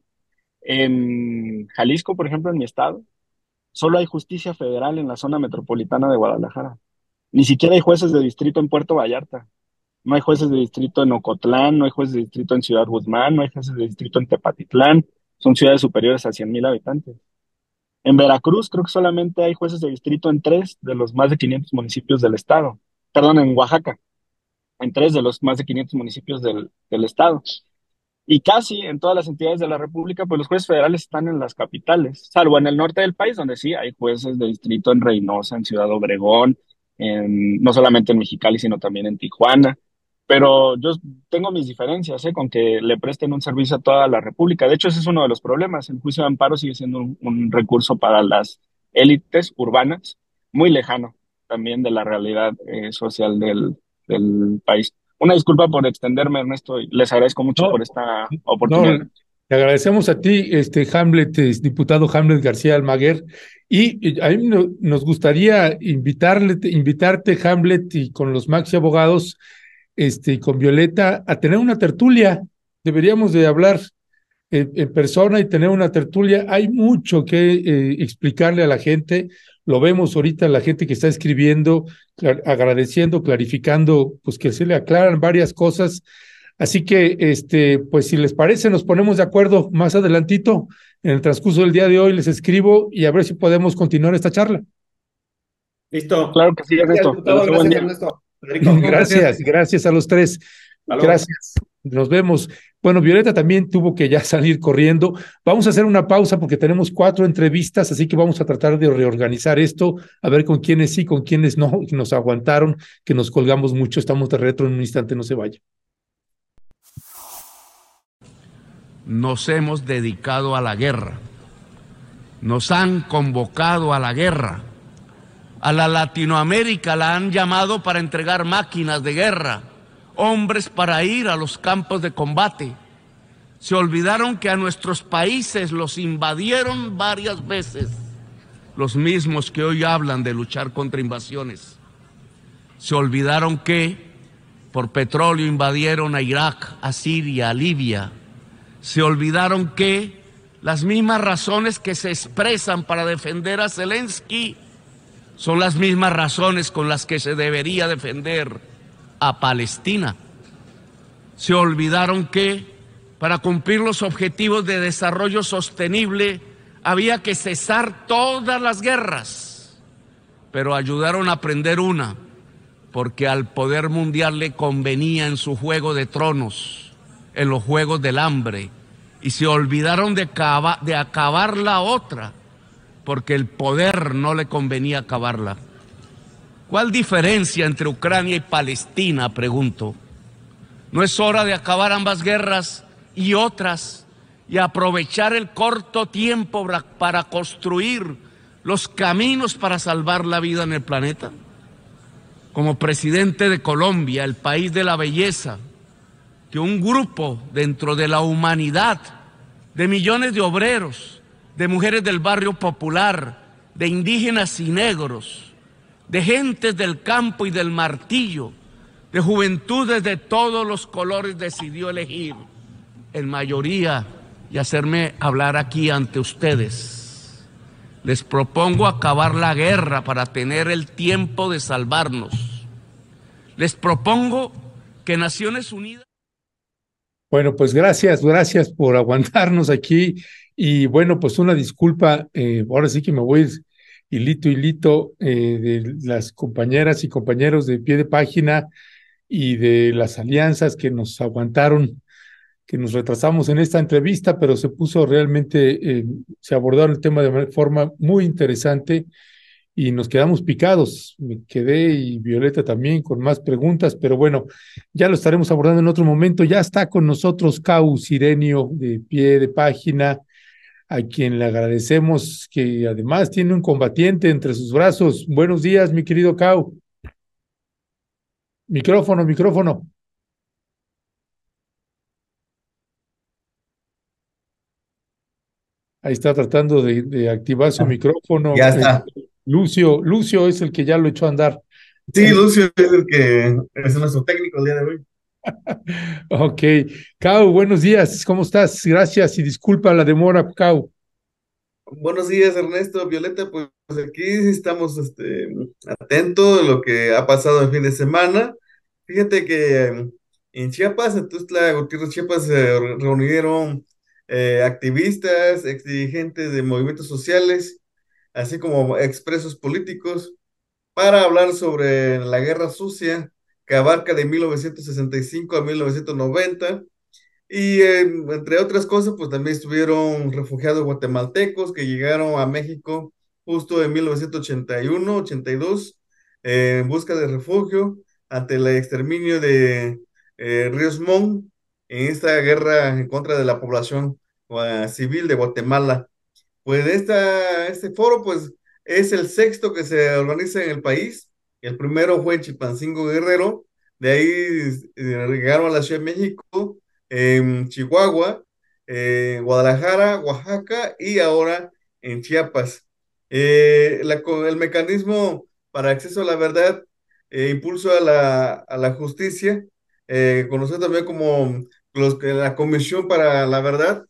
en Jalisco, por ejemplo, en mi estado, solo hay justicia federal en la zona metropolitana de Guadalajara. Ni siquiera hay jueces de distrito en Puerto Vallarta. No hay jueces de distrito en Ocotlán, no hay jueces de distrito en Ciudad Guzmán, no hay jueces de distrito en Tepatitlán son ciudades superiores a 100.000 habitantes. En Veracruz creo que solamente hay jueces de distrito en tres de los más de 500 municipios del estado. Perdón, en Oaxaca, en tres de los más de 500 municipios del, del estado. Y casi en todas las entidades de la República, pues los jueces federales están en las capitales, salvo en el norte del país, donde sí hay jueces de distrito en Reynosa, en Ciudad Obregón, en, no solamente en Mexicali, sino también en Tijuana. Pero yo tengo mis diferencias ¿eh? con que le presten un servicio a toda la República. De hecho, ese es uno de los problemas. El juicio de amparo sigue siendo un, recurso para las élites urbanas, muy lejano también de la realidad eh, social del, del, país. Una disculpa por extenderme, Ernesto, y les agradezco mucho por esta oportunidad. No, te agradecemos a ti, este Hamlet, diputado Hamlet García Almaguer, y a mí nos gustaría invitarle, invitarte, Hamlet, y con los Maxi Abogados, este, con Violeta a tener una tertulia. Deberíamos de hablar en, persona y tener una tertulia. Hay mucho que eh, explicarle a la gente. Lo vemos ahorita la gente que está escribiendo, agradeciendo, clarificando, pues que se le aclaran varias cosas. Así que, este, pues si les parece, nos ponemos de acuerdo más adelantito. En el transcurso del día de hoy les escribo y a ver si podemos continuar esta charla. Listo. Claro que sí, Ernesto. Gracias, Ernesto. Gracias, gracias a los tres. Gracias. Nos vemos. Bueno, Violeta también tuvo que ya salir corriendo. Vamos a hacer una pausa porque tenemos cuatro entrevistas, así que vamos a tratar de reorganizar esto, a ver con quiénes sí, con quiénes no, que nos aguantaron, que nos colgamos mucho. Estamos de retro en un instante, no se vaya. Nos hemos dedicado a la guerra. Nos han convocado a la guerra a la Latinoamérica la han llamado para entregar máquinas de guerra, hombres para ir a los campos de combate. Se olvidaron que a nuestros países los invadieron varias veces, los mismos que hoy hablan de luchar contra invasiones. Se olvidaron que por petróleo invadieron a Irak, a Siria, a Libia. Se olvidaron que las mismas razones que se expresan para defender a Zelensky son las mismas razones con las que se debería defender a Palestina. Se olvidaron que para cumplir los objetivos de desarrollo sostenible había que cesar todas las guerras, pero ayudaron a aprender una, porque al poder mundial le convenía en su juego de tronos, en los juegos del hambre, y se olvidaron de, de acabar la otra porque el poder no le convenía acabarla. ¿Cuál diferencia entre Ucrania y Palestina? Pregunto. ¿No es hora de acabar ambas guerras y otras y aprovechar el corto tiempo para construir los caminos para salvar la vida en el planeta? Como presidente de Colombia, el país de la belleza, que un grupo dentro de la humanidad de millones de obreros, de mujeres del barrio popular, de indígenas y negros, de gentes del campo y del martillo, de juventudes de todos los colores decidió elegir en mayoría y hacerme hablar aquí ante ustedes. Les propongo acabar la guerra para tener el tiempo de salvarnos. Les propongo que Naciones Unidas... Bueno, pues gracias, gracias por aguantarnos aquí. Y bueno, pues una disculpa, eh, ahora sí que me voy hilito, hilito eh, de las compañeras y compañeros de pie de página y de las alianzas que nos aguantaron que nos retrasamos en esta entrevista, pero se puso realmente, eh, se abordaron el tema de forma muy interesante y nos quedamos picados. Me quedé y Violeta también con más preguntas, pero bueno, ya lo estaremos abordando en otro momento. Ya está con nosotros Cau Sirenio de pie de página, a quien le agradecemos que además tiene un combatiente entre sus brazos. Buenos días, mi querido Cau. Micrófono, micrófono. Ahí está tratando de, activar su ah, micrófono. Ya está. Eh, Lucio, Lucio es el que ya lo echó a andar. Sí, Lucio es el que es nuestro técnico el día de hoy. Ok. Cau, buenos días. ¿Cómo estás? Gracias y disculpa la demora, Cau. Buenos días, Ernesto. Violeta, pues aquí estamos este, atentos de lo que ha pasado el fin de semana. Fíjate que en Chiapas, en Tuzla Gutiérrez, Chiapas, se reunieron eh, activistas, ex dirigentes de movimientos sociales, así como expresos políticos, para hablar sobre la guerra sucia que abarca de 1965 a 1990. Y entre otras cosas, pues también estuvieron refugiados guatemaltecos que llegaron a México justo en 1981-82 eh, en busca de refugio ante el exterminio de eh, Ríos Montt en esta guerra en contra de la población uh, civil de Guatemala. Pues esta, este foro pues es el sexto que se organiza en el país. El primero fue en Chilpancingo Guerrero, de ahí eh, llegaron a la Ciudad de México, en Chihuahua, eh, Guadalajara, Oaxaca y ahora en Chiapas. Eh, el mecanismo para acceso a la verdad, impulso a la, a la justicia, conocido también como los, la Comisión para la Verdad,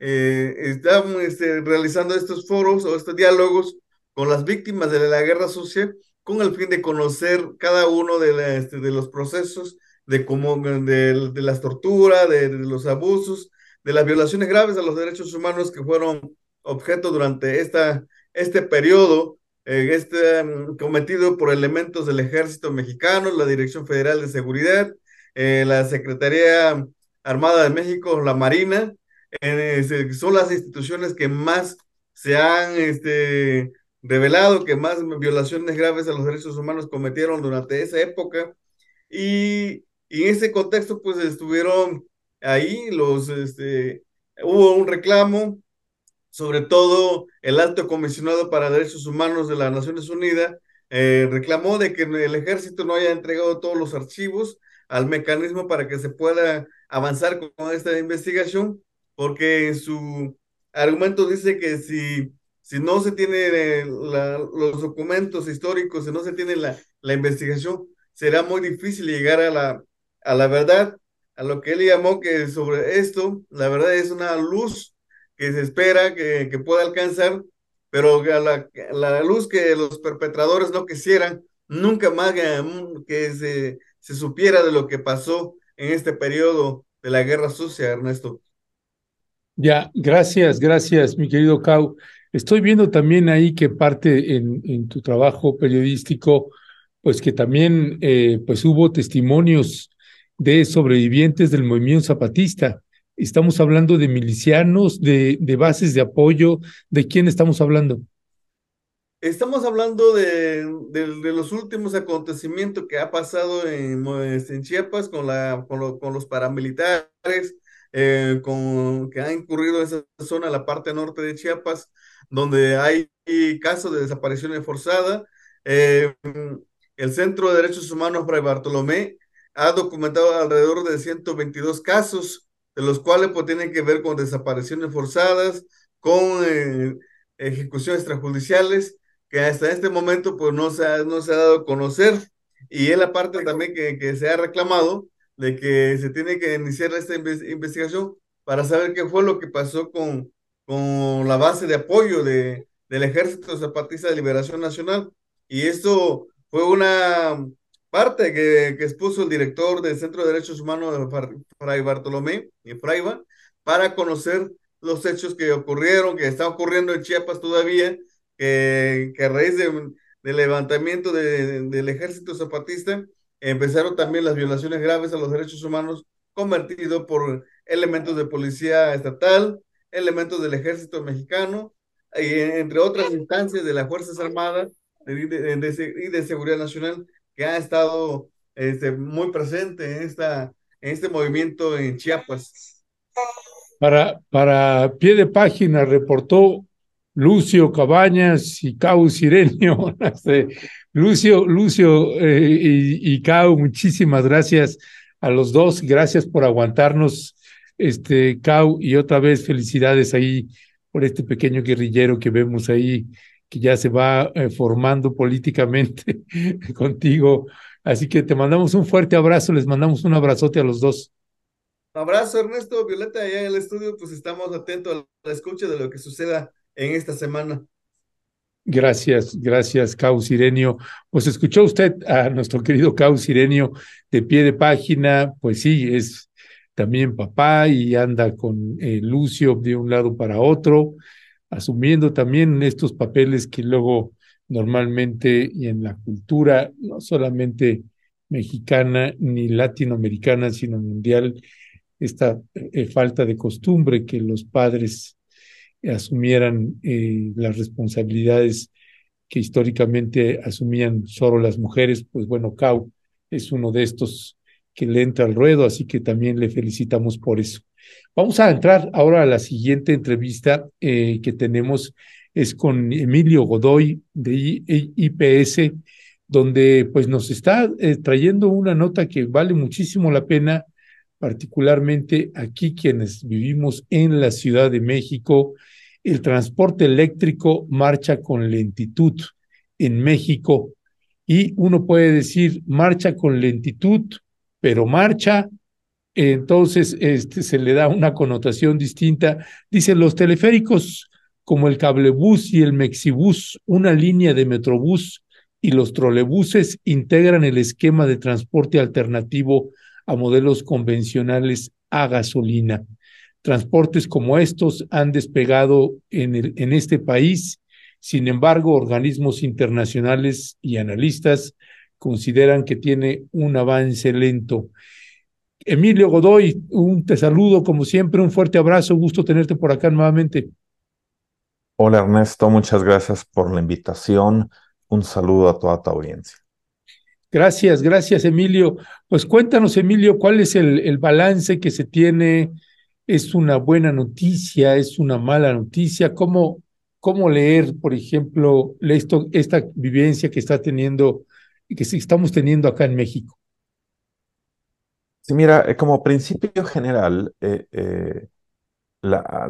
eh, estamos este, realizando estos foros o estos diálogos con las víctimas de la guerra sucia con el fin de conocer cada uno de, este, de los procesos de, cómo, de, de las torturas, de, los abusos, de las violaciones graves a los derechos humanos que fueron objeto durante esta, este periodo, eh, este, mm, cometido por elementos del ejército mexicano, la Dirección Federal de Seguridad, eh, la Secretaría Armada de México, la Marina, eh, son las instituciones que más se han este, revelado, que más violaciones graves a los derechos humanos cometieron durante esa época. Y, y en ese contexto, pues estuvieron ahí los, este, hubo un reclamo, sobre todo el alto comisionado para derechos humanos de las Naciones Unidas, eh, reclamó de que el ejército no haya entregado todos los archivos al mecanismo para que se pueda avanzar con esta investigación porque en su argumento dice que si, si no se tiene los documentos históricos, si no se tiene la, la investigación, será muy difícil llegar a la, a la verdad, a lo que él llamó que sobre esto, la verdad es una luz que se espera que, que pueda alcanzar, pero la, la, luz que los perpetradores no quisieran, nunca más que, se, se supiera de lo que pasó en este periodo de la guerra sucia, Ernesto. Ya, gracias, gracias, mi querido Cau. Estoy viendo también ahí que parte en, tu trabajo periodístico, pues que también eh, pues hubo testimonios de sobrevivientes del movimiento zapatista. Estamos hablando de milicianos, de, bases de apoyo, ¿de quién estamos hablando? Estamos hablando de, los últimos acontecimientos que ha pasado en, en Chiapas con, la, con los paramilitares, eh, con, que ha incurrido en esa zona, la parte norte de Chiapas, donde hay casos de desapariciones forzadas. Eh, el Centro de Derechos Humanos Fray Bartolomé ha documentado alrededor de 122 casos, de los cuales pues, tienen que ver con desapariciones forzadas, con eh, ejecuciones extrajudiciales, que hasta este momento pues, no, se ha, no se ha dado a conocer. Y es la parte también que, que se ha reclamado de que se tiene que iniciar esta investigación para saber qué fue lo que pasó con, con la base de apoyo de, del Ejército Zapatista de Liberación Nacional. Y esto fue una parte que, que expuso el director del Centro de Derechos Humanos, Fray Bartolomé y Fraiba, para conocer los hechos que ocurrieron, que están ocurriendo en Chiapas todavía, que, que a raíz de, del levantamiento de, del ejército zapatista empezaron también las violaciones graves a los derechos humanos convertido por elementos de policía estatal, elementos del ejército mexicano, y entre otras instancias de las Fuerzas Armadas y de, Seguridad Nacional que ha estado este, muy presente en, esta, en este movimiento en Chiapas. Para, para pie de página reportó Lucio Cabañas y Cau Sirenio. Lucio, Lucio eh, y, y Cau, muchísimas gracias a los dos. Gracias por aguantarnos, este, Cau, y otra vez felicidades ahí por este pequeño guerrillero que vemos ahí, que ya se va eh, formando políticamente contigo. Así que te mandamos un fuerte abrazo, les mandamos un abrazote a los dos. Abrazo, Ernesto, Violeta, allá en el estudio, pues estamos atentos a la escucha de lo que suceda en esta semana. Gracias, gracias, Cau Sirenio. Pues escuchó usted a nuestro querido Cau Sirenio de pie de página, pues sí, es también papá y anda con eh, Lucio de un lado para otro, asumiendo también estos papeles que luego normalmente y en la cultura, no solamente mexicana ni latinoamericana, sino mundial, esta eh, falta de costumbre que los padres asumieran eh, las responsabilidades que históricamente asumían solo las mujeres, pues bueno, Cau es uno de estos que le entra al ruedo, así que también le felicitamos por eso. Vamos a entrar ahora a la siguiente entrevista eh, que tenemos, es con Emilio Godoy de IPS, donde pues nos está eh, trayendo una nota que vale muchísimo la pena, particularmente aquí quienes vivimos en la Ciudad de México el transporte eléctrico marcha con lentitud en México y uno puede decir marcha con lentitud, pero marcha, entonces este, se le da una connotación distinta. Dicen los teleféricos como el cablebús y el mexibús, una línea de metrobús y los trolebuses integran el esquema de transporte alternativo a modelos convencionales a gasolina. Transportes como estos han despegado en, en este país. Sin embargo, organismos internacionales y analistas consideran que tiene un avance lento. Emilio Godoy, un te saludo como siempre, un fuerte abrazo, gusto tenerte por acá nuevamente. Hola Ernesto, muchas gracias por la invitación. Un saludo a toda tu audiencia. Gracias, gracias Emilio. Pues cuéntanos Emilio, ¿cuál es el, el balance que se tiene es una buena noticia, es una mala noticia, cómo, cómo leer, por ejemplo, esto, esta vivencia que está teniendo, que estamos teniendo acá en México. Sí, mira, eh, como principio general, eh, eh, la,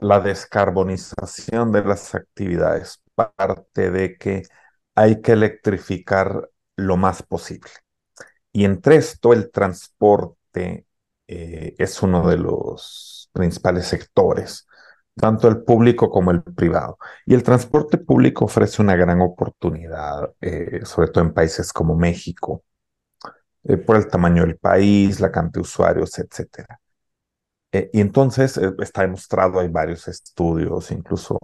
la, descarbonización de las actividades parte de que hay que electrificar lo más posible. Y entre esto, el transporte es uno de los principales sectores, tanto el público como el privado. Y el transporte público ofrece una gran oportunidad, eh, sobre todo en países como México, eh, por el tamaño del país, la cantidad de usuarios, etc. y entonces está demostrado, hay varios estudios, incluso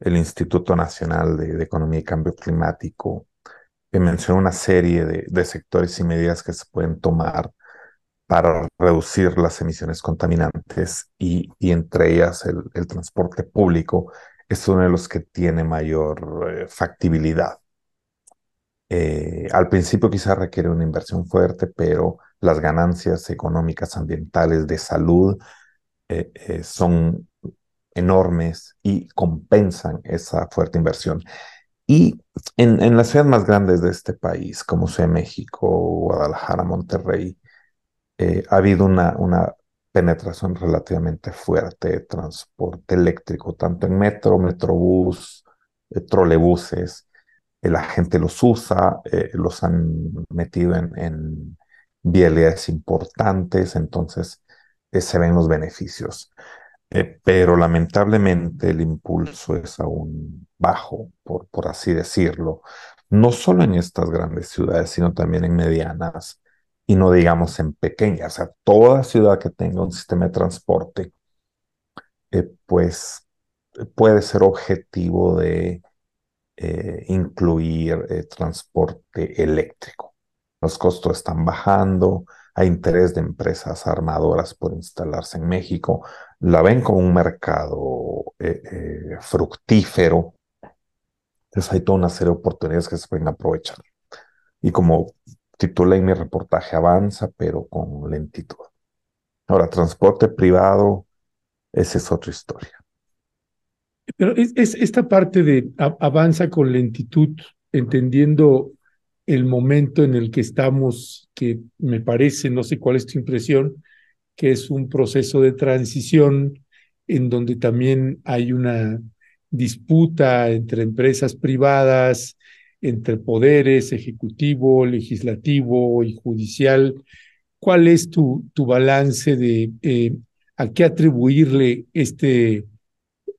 el Instituto Nacional de, Economía y Cambio Climático, menciona una serie de sectores y medidas que se pueden tomar para reducir las emisiones contaminantes y, entre ellas el, transporte público es uno de los que tiene mayor eh, factibilidad. Eh, al principio quizá requiere una inversión fuerte, pero las ganancias económicas, ambientales, de salud eh, son enormes y compensan esa fuerte inversión. Y en, en las ciudades más grandes de este país, como sea México, Guadalajara, Monterrey, eh, ha habido una, una penetración relativamente fuerte de transporte eléctrico, tanto en metro, metrobús, eh, trolebuses. Eh, la gente los usa, los han metido en, en vialidades importantes, entonces se ven los beneficios. Pero lamentablemente el impulso es aún bajo, por, por así decirlo, no solo en estas grandes ciudades, sino también en medianas y no digamos en pequeñas. O sea, toda ciudad que tenga un sistema de transporte, eh, pues puede ser objetivo de eh, incluir transporte eléctrico. Los costos están bajando, hay interés de empresas armadoras por instalarse en México, la ven como un mercado eh, eh, fructífero. Entonces hay toda una serie de oportunidades que se pueden aprovechar. Y como titulé mi reportaje, avanza, pero con lentitud. Ahora, transporte privado, esa es otra historia. Pero es esta parte de avanza con lentitud, entendiendo el momento en el que estamos, que me parece, no sé cuál es tu impresión, que es un proceso de transición en donde también hay una disputa entre empresas privadas, entre poderes ejecutivo, legislativo y judicial. ¿Cuál es tu, tu balance de eh, a qué atribuirle este,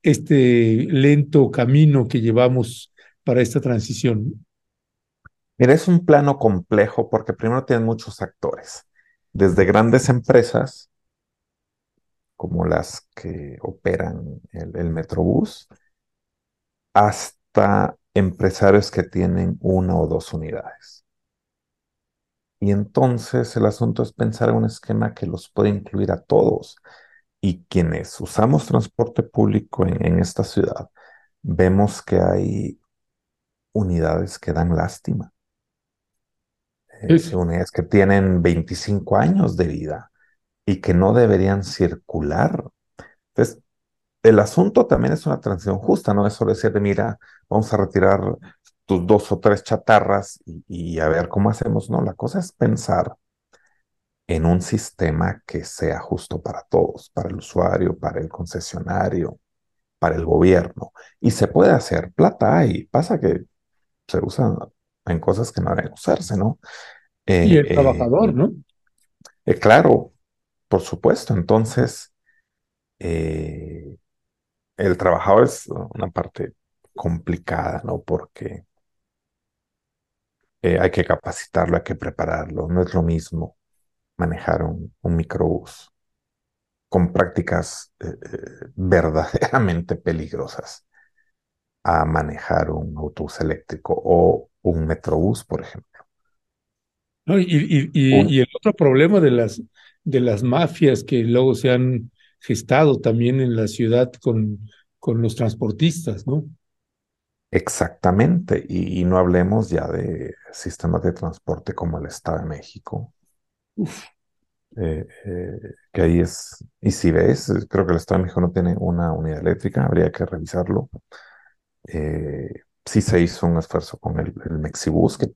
este lento camino que llevamos para esta transición? Mira, es un plano complejo porque primero tienen muchos actores, desde grandes empresas como las que operan el, Metrobús, hasta empresarios que tienen una o dos unidades. Y entonces el asunto es pensar en un esquema que los puede incluir a todos. Y quienes usamos transporte público en esta ciudad, vemos que hay unidades que dan lástima unidades que tienen 25 años de vida y que no deberían circular. Entonces, el asunto también es una transición justa, no es solo decir, mira, vamos a retirar tus dos o tres chatarras y, y, a ver cómo hacemos. No, la cosa es pensar en un sistema que sea justo para todos, para el usuario, para el concesionario, para el gobierno. Y se puede hacer, plata hay, pasa que se usan en cosas que no deben usarse, ¿no? y el eh, trabajador, ¿no? Eh, claro, por supuesto. Entonces, el trabajador es una parte complicada, ¿no? Porque hay que capacitarlo, hay que prepararlo. No es lo mismo manejar un, un microbús con prácticas verdaderamente peligrosas a manejar un autobús eléctrico o un metrobús, por ejemplo. y, y, el otro problema de las, de las mafias que luego se han gestado también en la ciudad con, con los transportistas, ¿no? Exactamente, y, no hablemos ya de sistemas de transporte como el Estado de México, eh, eh, que ahí es, y si ves, creo que el Estado de México no tiene una unidad eléctrica, habría que revisarlo. Eh, sí se hizo un esfuerzo con el, el Mexibus, que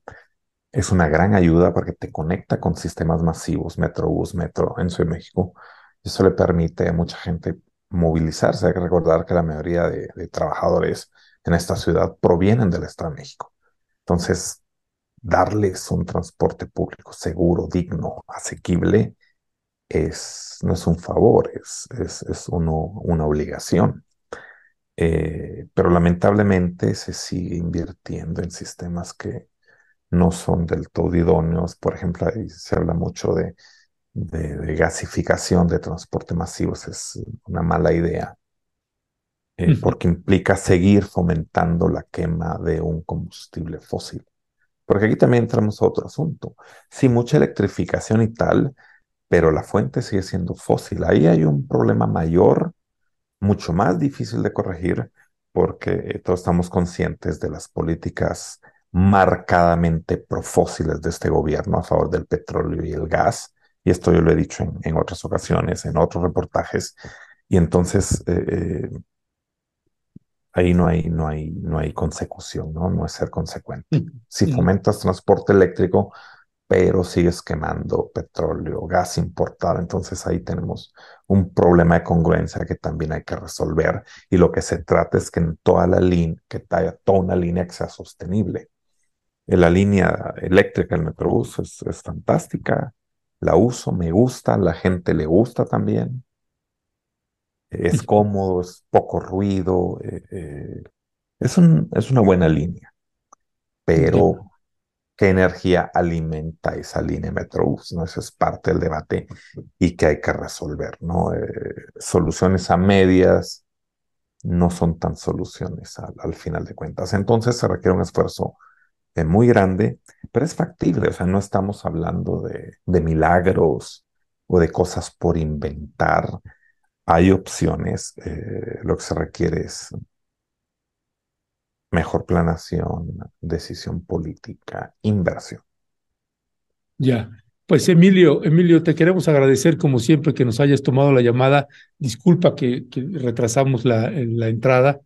es una gran ayuda porque te conecta con sistemas masivos, Metrobús, Metro en Ciudad de México. Eso le permite a mucha gente movilizarse. Hay que recordar que la mayoría de, trabajadores en esta ciudad provienen del Estado de México. Entonces, darles un transporte público seguro, digno, asequible, es, no es un favor, es, es, es uno, una obligación. Eh, pero lamentablemente se sigue invirtiendo en sistemas que no son del todo idóneos. Por ejemplo, ahí se habla mucho de, de, gasificación de transporte masivo, es una mala idea, eh, porque implica seguir fomentando la quema de un combustible fósil. Porque aquí también entramos a otro asunto. Sí, mucha electrificación y tal, pero la fuente sigue siendo fósil. Ahí hay un problema mayor mucho más difícil de corregir porque todos estamos conscientes de las políticas marcadamente profósiles de este gobierno a favor del petróleo y el gas. Y esto yo lo he dicho en, otras ocasiones, en otros reportajes. Y entonces eh, eh, ahí no hay, no, hay, no hay consecución, ¿no? No es ser consecuente. Si fomentas transporte eléctrico, pero sigues quemando petróleo, gas importado. Entonces ahí tenemos un problema de congruencia que también hay que resolver. Y lo que se trata es que en toda la línea, que haya toda una línea que sea sostenible. La línea eléctrica del Metrobús es, es fantástica, la uso, me gusta, la gente le gusta también. Es cómodo, es poco ruido, eh, eh, es, un, es una buena línea, pero ¿qué energía alimenta esa línea Metrobús? ¿no? Eso es parte del debate y que hay que resolver, ¿no? soluciones a medias no son tan soluciones al, al final de cuentas. Entonces se requiere un esfuerzo muy grande, pero es factible, o sea, no estamos hablando de, de milagros o de cosas por inventar. Hay opciones, eh, lo que se requiere es mejor planación, decisión política, inversión. Ya, pues Emilio, Emilio, te queremos agradecer como siempre que nos hayas tomado la llamada. Disculpa que, que retrasamos la, la entrada,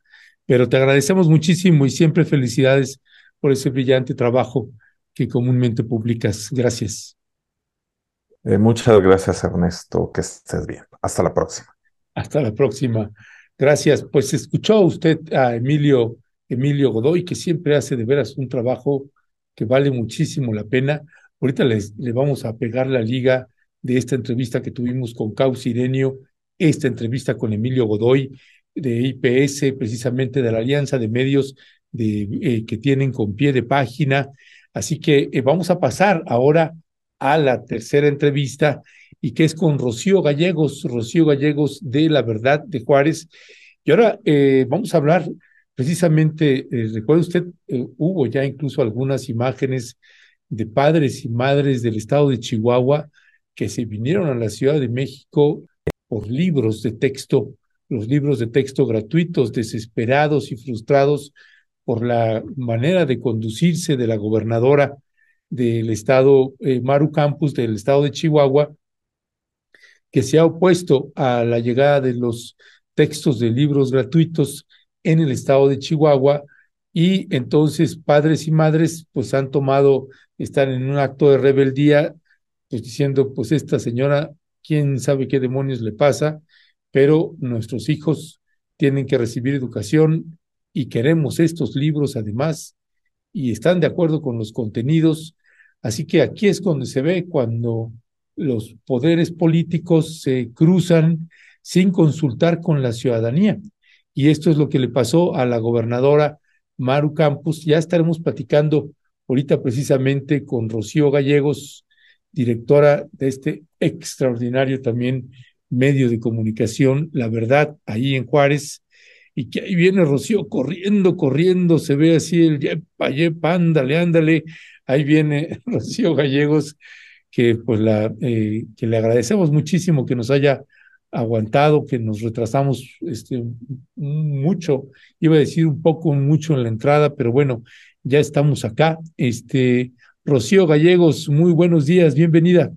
pero te agradecemos muchísimo y siempre felicidades por ese brillante trabajo que comúnmente publicas. Gracias. Eh, muchas gracias, Ernesto. Que estés bien. Hasta la próxima. Hasta la próxima. Gracias. Pues escuchó usted a Emilio, Emilio Godoy, que siempre hace de veras un trabajo que vale muchísimo la pena. Ahorita les, le vamos a pegar la liga de esta entrevista que tuvimos con Caus Irenio, esta entrevista con Emilio Godoy de IPS, precisamente de la Alianza de Medios eh, que tienen con pie de página. Así que eh, vamos a pasar ahora a la tercera entrevista y que es con Rocío Gallegos, Rocío Gallegos de La Verdad de Juárez. Y ahora eh, vamos a hablar precisamente, recuerda usted, hubo ya incluso algunas imágenes de padres y madres del estado de Chihuahua que se vinieron a la Ciudad de México por libros de texto, los libros de texto gratuitos, desesperados y frustrados por la manera de conducirse de la gobernadora del estado, eh, Maru Campus, del estado de Chihuahua, que se ha opuesto a la llegada de los textos de libros gratuitos en el estado de Chihuahua y entonces padres y madres pues han tomado, están en un acto de rebeldía, pues diciendo pues esta señora, quién sabe qué demonios le pasa, pero nuestros hijos tienen que recibir educación y queremos estos libros además y están de acuerdo con los contenidos. Así que aquí es donde se ve cuando los poderes políticos se cruzan sin consultar con la ciudadanía. Y esto es lo que le pasó a la gobernadora Maru Campos. Ya estaremos platicando ahorita precisamente con Rocío Gallegos, directora de este extraordinario también medio de comunicación, La Verdad, ahí en Juárez, y que ahí viene Rocío corriendo, corriendo, se ve así el yepa, yepa, ándale, ándale, ahí viene Rocío Gallegos, que pues la, eh, que le agradecemos muchísimo que nos haya aguantado, que nos retrasamos este, mucho, iba a decir un poco, mucho en la entrada, pero bueno, ya estamos acá. Este, Rocío Gallegos, muy buenos días, bienvenida.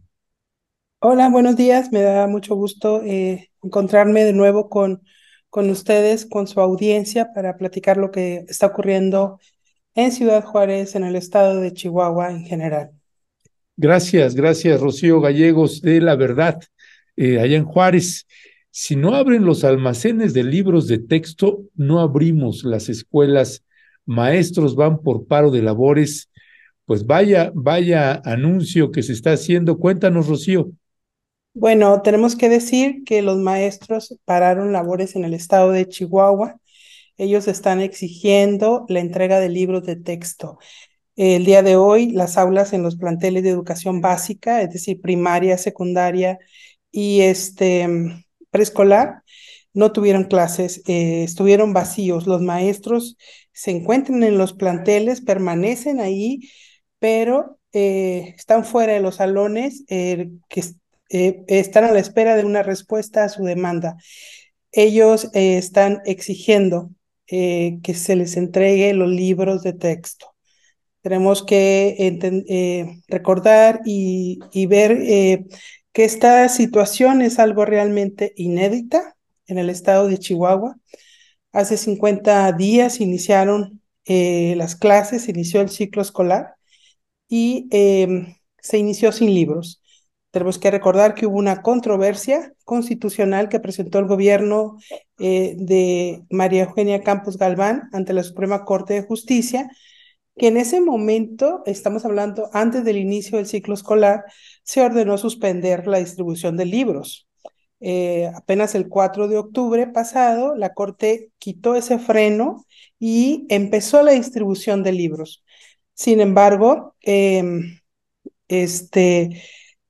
Hola, buenos días, me da mucho gusto eh, encontrarme de nuevo con con ustedes, con su audiencia, para platicar lo que está ocurriendo en Ciudad Juárez, en el estado de Chihuahua en general. Gracias, gracias, Rocío Gallegos de La Verdad, eh, allá en Juárez. Si no abren los almacenes de libros de texto, no abrimos las escuelas. Maestros van por paro de labores. Pues vaya, vaya anuncio que se está haciendo. Cuéntanos, Rocío. Bueno, tenemos que decir que los maestros pararon labores en el estado de Chihuahua. Ellos están exigiendo la entrega de libros de texto. El día de hoy, las aulas en los planteles de educación básica, es decir, primaria, secundaria y este preescolar, no tuvieron clases, eh, estuvieron vacíos. Los maestros se encuentran en los planteles, permanecen ahí, pero eh, están fuera de los salones eh, que están a la espera de una respuesta a su demanda. Ellos están exigiendo que se les entregue los libros de texto. Tenemos que recordar y, y ver que esta situación es algo realmente inédita en el estado de Chihuahua. Hace 50 días iniciaron las clases, inició el ciclo escolar y se inició sin libros. Tenemos que recordar que hubo una controversia constitucional que presentó el gobierno eh, de María Eugenia Campos Galván ante la Suprema Corte de Justicia, que en ese momento, estamos hablando antes del inicio del ciclo escolar, se ordenó suspender la distribución de libros. eh, apenas el 4 de octubre pasado, la Corte quitó ese freno y empezó la distribución de libros. Sin embargo, em, este,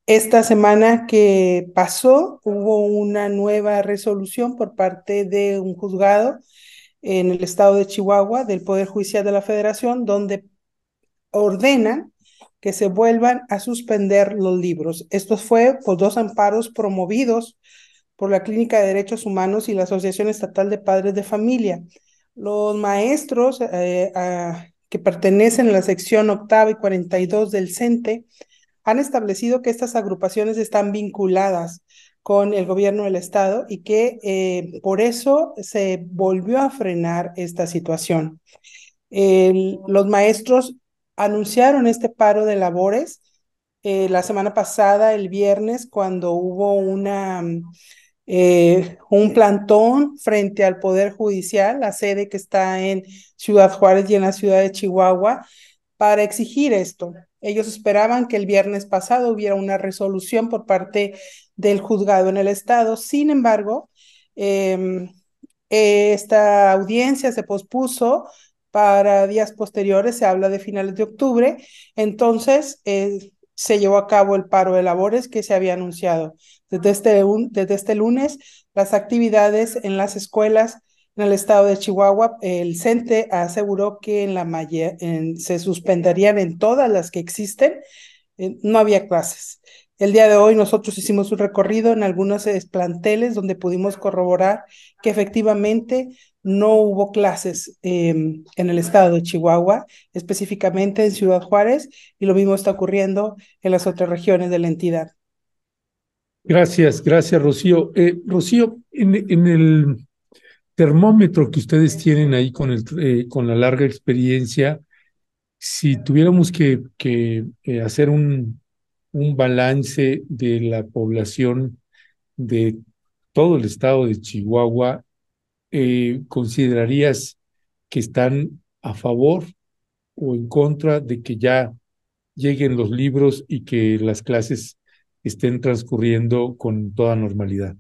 esta semana que pasó hubo una nueva resolución por parte de un juzgado en el estado de Chihuahua del Poder Judicial de la Federación donde ordenan que se vuelvan a suspender los libros. Esto fue por dos amparos promovidos por la Clínica de Derechos Humanos y la Asociación Estatal de Padres de Familia. Los maestros eh, que pertenecen a la sección octava y 42 del CENTE han establecido que estas agrupaciones están vinculadas con el gobierno del estado y que eh, por eso se volvió a frenar esta situación. los maestros anunciaron este paro de labores eh, la semana pasada, el viernes, cuando hubo una, eh, un plantón frente al Poder Judicial, la sede que está en Ciudad Juárez y en la ciudad de Chihuahua, para exigir esto. Ellos esperaban que el viernes pasado hubiera una resolución por parte del juzgado en el estado. Sin embargo, em, esta audiencia se pospuso para días posteriores, se habla de finales de octubre, entonces eh, se llevó a cabo el paro de labores que se había anunciado. Desde este, desde este lunes, las actividades en las escuelas en el estado de Chihuahua, el CENTE aseguró que en la se suspenderían en todas las que existen, eh, no había clases. El día de hoy nosotros hicimos un recorrido en algunos planteles donde pudimos corroborar que efectivamente no hubo clases em, en el estado de Chihuahua, específicamente en Ciudad Juárez, y lo mismo está ocurriendo en las otras regiones de la entidad. Gracias, gracias, Rocío. Eh, Rocío, en, el termómetro que ustedes tienen ahí con, el, eh, con la larga experiencia, si tuviéramos que, que eh, hacer un, un balance de la población de todo el estado de Chihuahua, eh, ¿considerarías que están a favor o en contra de que ya lleguen los libros y que las clases estén transcurriendo con toda normalidad?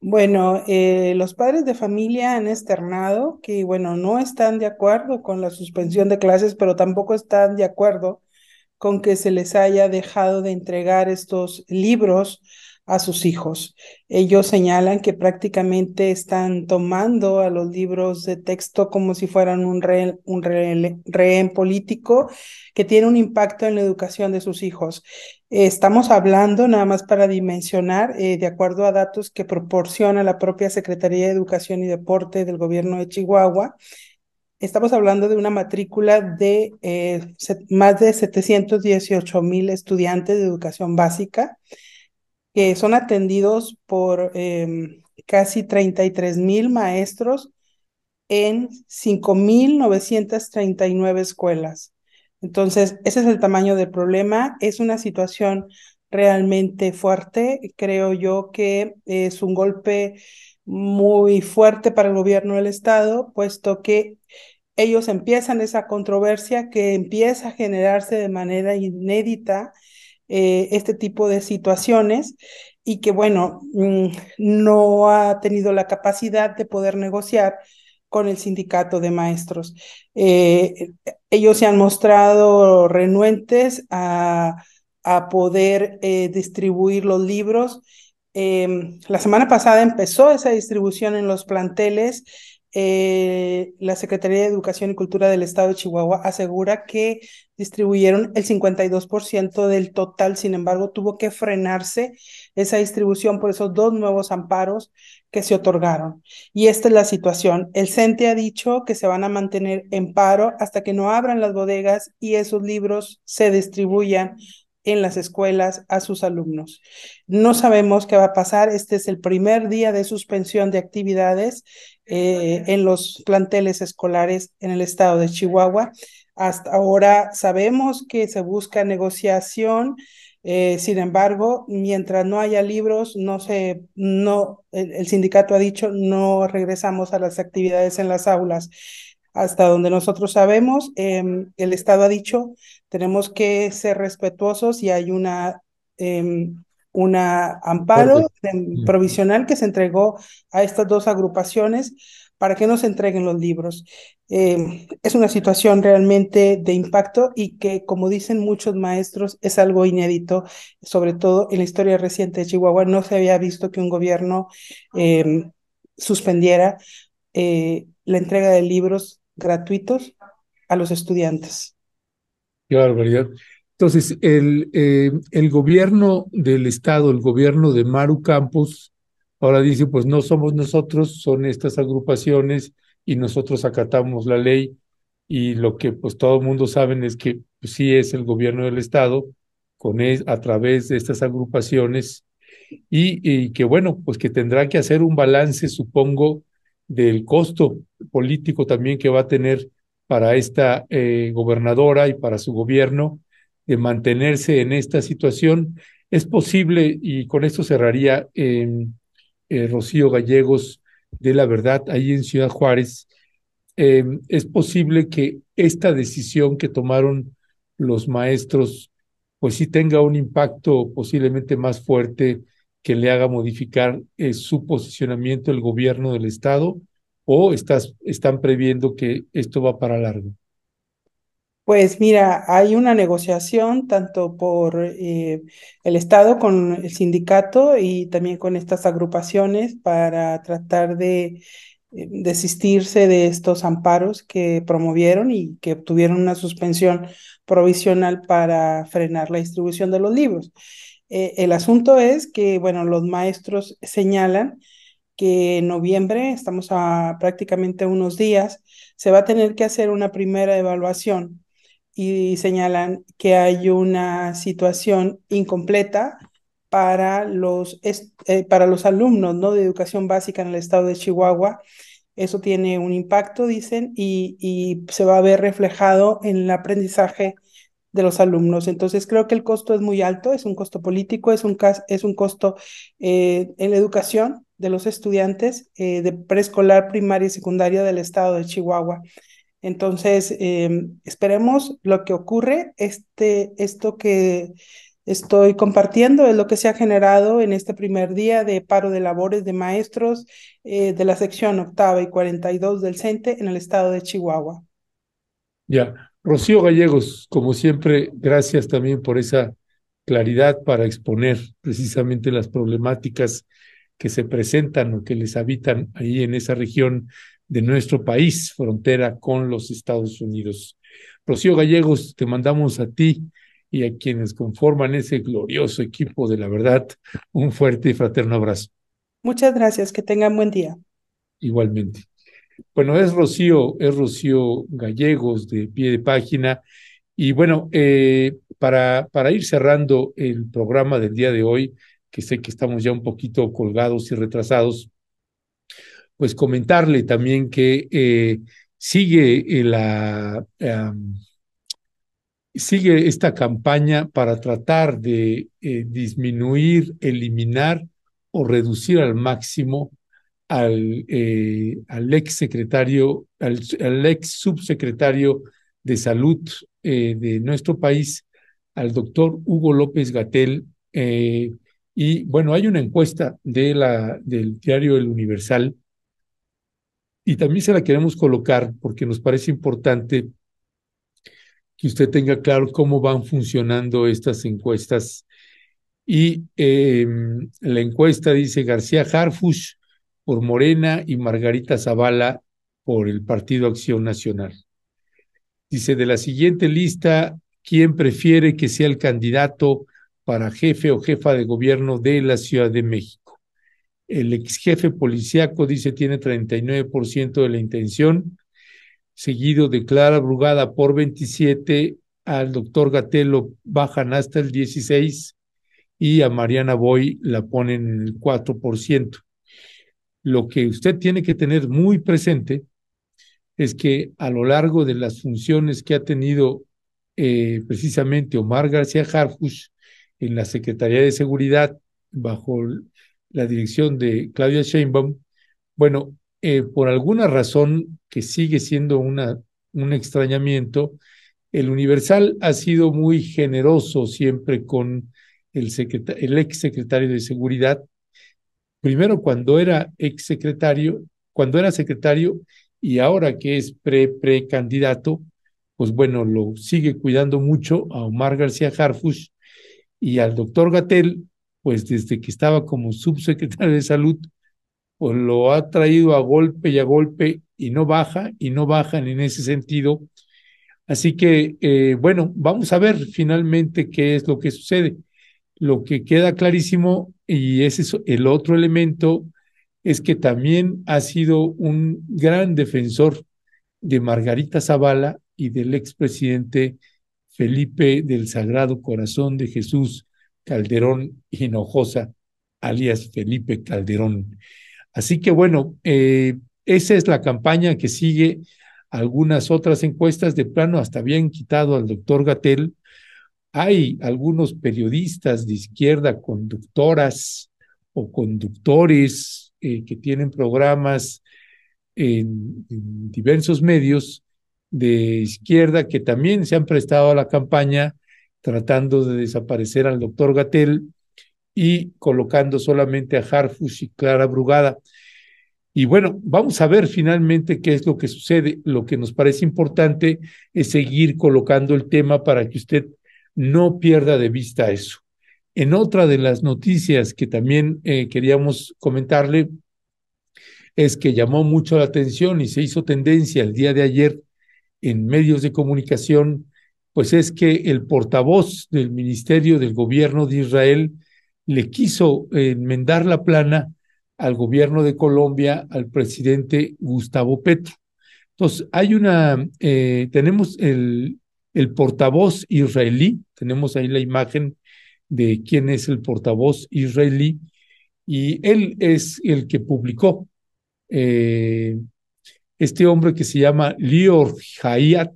Bueno, eh, los padres de familia han externado que, bueno, no están de acuerdo con la suspensión de clases, pero tampoco están de acuerdo con que se les haya dejado de entregar estos libros a sus hijos. Ellos señalan que prácticamente están tomando a los libros de texto como si fueran un rehén, político que tiene un impacto en la educación de sus hijos. estamos hablando, nada más para dimensionar, eh, de acuerdo a datos que proporciona la propia Secretaría de Educación y Deporte del gobierno de Chihuahua, Estamos hablando de una matrícula de eh, más de 718 mil estudiantes de educación básica que son atendidos por em, casi 33 mil maestros en 5.939 escuelas. Entonces, ese es el tamaño del problema. Es una situación realmente fuerte. Creo yo que es un golpe muy fuerte para el gobierno del Estado, puesto que ellos empiezan esa controversia que empieza a generarse de manera inédita eh, este tipo de situaciones y que, bueno, mm, no ha tenido la capacidad de poder negociar con el sindicato de maestros. Eh, ellos se han mostrado renuentes a, a poder eh, distribuir los libros. Em, la semana pasada empezó esa distribución en los planteles eh, la Secretaría de Educación y Cultura del Estado de Chihuahua asegura que distribuyeron el 52% del total, sin embargo, tuvo que frenarse esa distribución por esos dos nuevos amparos que se otorgaron. Y esta es la situación. El CENTE ha dicho que se van a mantener en paro hasta que no abran las bodegas y esos libros se distribuyan en las escuelas a sus alumnos. No sabemos qué va a pasar. Este es el primer día de suspensión de actividades eh, en los planteles escolares en el estado de Chihuahua. Hasta ahora sabemos que se busca negociación. Eh, sin embargo, mientras no haya libros, no se, no, el sindicato ha dicho no regresamos a las actividades en las aulas hasta donde nosotros sabemos, em, el Estado ha dicho, tenemos que ser respetuosos y hay una, em, una amparo provisional que se entregó a estas dos agrupaciones para que no se entreguen los libros. Eh, es una situación realmente de impacto y que, como dicen muchos maestros, es algo inédito, sobre todo en la historia reciente de Chihuahua. No se había visto que un gobierno suspendiera eh, la entrega de libros gratuitos a los estudiantes. Qué barbaridad. Entonces, el, el gobierno del estado, el gobierno de Maru Campos, Ahora dice, pues no somos nosotros, son estas agrupaciones y nosotros acatamos la ley y lo que pues todo el mundo saben es que pues, sí es el gobierno del estado con a través de estas agrupaciones y, que bueno, pues que tendrá que hacer un balance, supongo, del costo político también que va a tener para esta eh, gobernadora y para su gobierno de mantenerse en esta situación. Es posible, y con esto cerraría, eh, eh, Rocío Gallegos de la Verdad, ahí en Ciudad Juárez, em, es posible que esta decisión que tomaron los maestros, pues sí tenga un impacto posiblemente más fuerte que le haga modificar eh, su posicionamiento el gobierno del Estado o estás, están previendo que esto va para largo? Pues mira, hay una negociación tanto por eh, el Estado con el sindicato y también con estas agrupaciones para tratar de eh, desistirse de estos amparos que promovieron y que obtuvieron una suspensión provisional para frenar la distribución de los libros. Eh, el asunto es que, bueno, los maestros señalan que en noviembre, estamos a prácticamente unos días, se va a tener que hacer una primera evaluación y señalan que hay una situación incompleta para los, eh, para los alumnos ¿no? de educación básica en el estado de Chihuahua. Eso tiene un impacto, dicen, y, y se va a ver reflejado en el aprendizaje de los alumnos. Entonces, creo que el costo es muy alto, es un costo político, es un, es un costo eh, en la educación de los estudiantes eh, de preescolar, primaria y secundaria del estado de Chihuahua. Entonces, em, esperemos lo que ocurre. Este, esto que estoy compartiendo es lo que se ha generado en este primer día de paro de labores de maestros eh, de la sección octava y 42 del CENTE en el estado de Chihuahua. Ya, Rocío Gallegos, como siempre, gracias también por esa claridad para exponer precisamente las problemáticas que se presentan o que les habitan ahí en esa región de nuestro país, frontera con los Estados Unidos. Rocío Gallegos, te mandamos a ti y a quienes conforman ese glorioso equipo de la verdad un fuerte y fraterno abrazo. Muchas gracias, que tengan buen día. Igualmente. Bueno, es Rocío, es Rocío Gallegos de pie de página. Y bueno, eh, para, para ir cerrando el programa del día de hoy, que sé que estamos ya un poquito colgados y retrasados, pues comentarle también que eh, sigue la sigue esta campaña para tratar de eh, disminuir, eliminar o reducir al máximo al, eh, ex secretario, al, ex subsecretario de salud de nuestro país, al doctor Hugo López Gatel. Y bueno, hay una encuesta de la, del diario El Universal y también se la queremos colocar porque nos parece importante que usted tenga claro cómo van funcionando estas encuestas. Y em, la encuesta dice García Harfush por Morena y Margarita Zavala por el Partido Acción Nacional. Dice, de la siguiente lista, ¿quién prefiere que sea el candidato para jefe o jefa de gobierno de la Ciudad de México? El ex jefe policíaco dice tiene 39% de la intención, seguido de Clara Brugada por 27, al doctor Gatelo bajan hasta el 16 y a Mariana Boy la ponen en el 4%. Lo que usted tiene que tener muy presente es que a lo largo de las funciones que ha tenido eh, precisamente Omar García Harfush en la Secretaría de Seguridad bajo la dirección de Claudia Sheinbaum, bueno, eh, por alguna razón que sigue siendo una, un extrañamiento, el Universal ha sido muy generoso siempre con el, ex secretario de Seguridad, primero cuando era ex secretario, cuando era secretario y ahora que es pre-precandidato, pues bueno, lo sigue cuidando mucho a Omar García Harfush y al doctor Gatel, pues desde que estaba como subsecretario de salud, pues lo ha traído a golpe y a golpe y no baja y no bajan en ese sentido. Así que, eh, bueno, vamos a ver finalmente qué es lo que sucede. Lo que queda clarísimo, y ese es el otro elemento, es que también ha sido un gran defensor de Margarita Zavala y del expresidente Felipe del Sagrado Corazón de Jesús Calderón Hinojosa, alias Felipe Calderón. Así que bueno, eh, esa es la campaña que sigue algunas otras encuestas de plano, hasta habían quitado al doctor Gatel. Hay algunos periodistas de izquierda, conductoras o conductores eh, que tienen programas en diversos medios de izquierda que también se han prestado a la campaña tratando de desaparecer al doctor Gatel y colocando solamente a Harfush y Clara Brugada. Y bueno, vamos a ver finalmente qué es lo que sucede. Lo que nos parece importante es seguir colocando el tema para que usted no pierda de vista eso. En otra de las noticias que también eh, queríamos comentarle es que llamó mucho la atención y se hizo tendencia el día de ayer en medios de comunicación, pues es que el portavoz del Ministerio del Gobierno de Israel le quiso enmendar la plana al gobierno de Colombia, al presidente Gustavo Petro. Entonces, hay una, eh, tenemos el, el portavoz israelí, tenemos ahí la imagen de quién es el portavoz israelí, y él es el que publicó eh, este hombre que se llama Lior Hayat,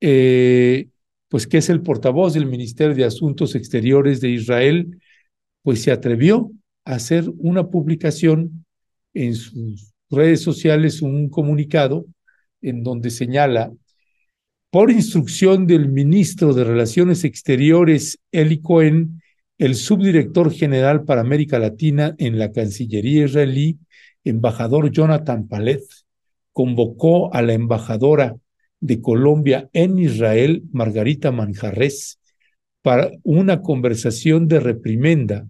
eh, pues que es el portavoz del Ministerio de Asuntos Exteriores de Israel, pues se atrevió a hacer una publicación en sus redes sociales, un comunicado en donde señala, por instrucción del ministro de Relaciones Exteriores, Eli Cohen, el subdirector general para América Latina en la Cancillería israelí, embajador Jonathan Palet, convocó a la embajadora de Colombia en Israel, Margarita Manjarres, para una conversación de reprimenda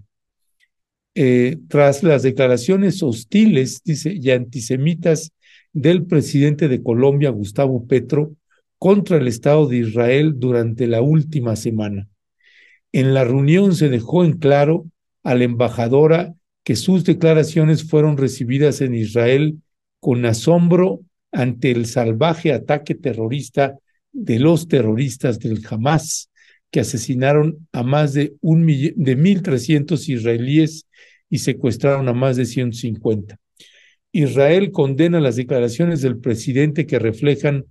eh, tras las declaraciones hostiles, y antisemitas del presidente de Colombia, Gustavo Petro, contra el Estado de Israel durante la última semana. En la reunión se dejó en claro a la embajadora que sus declaraciones fueron recibidas en Israel con asombro ante el salvaje ataque terrorista de los terroristas del Hamas, que asesinaron a más de, un de 1.300 israelíes y secuestraron a más de 150. Israel condena las declaraciones del presidente que reflejan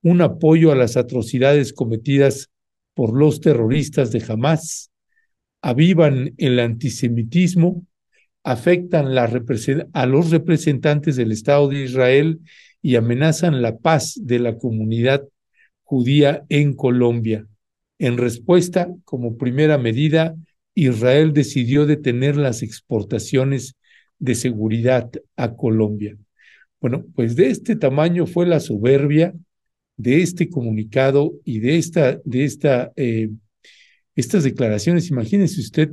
un apoyo a las atrocidades cometidas por los terroristas de Hamas, avivan el antisemitismo afectan a los representantes del Estado de Israel y amenazan la paz de la comunidad judía en Colombia. En respuesta, como primera medida, Israel decidió detener las exportaciones de seguridad a Colombia. Bueno, pues de este tamaño fue la soberbia de este comunicado y de esta, de esta, eh, estas declaraciones. Imagínese usted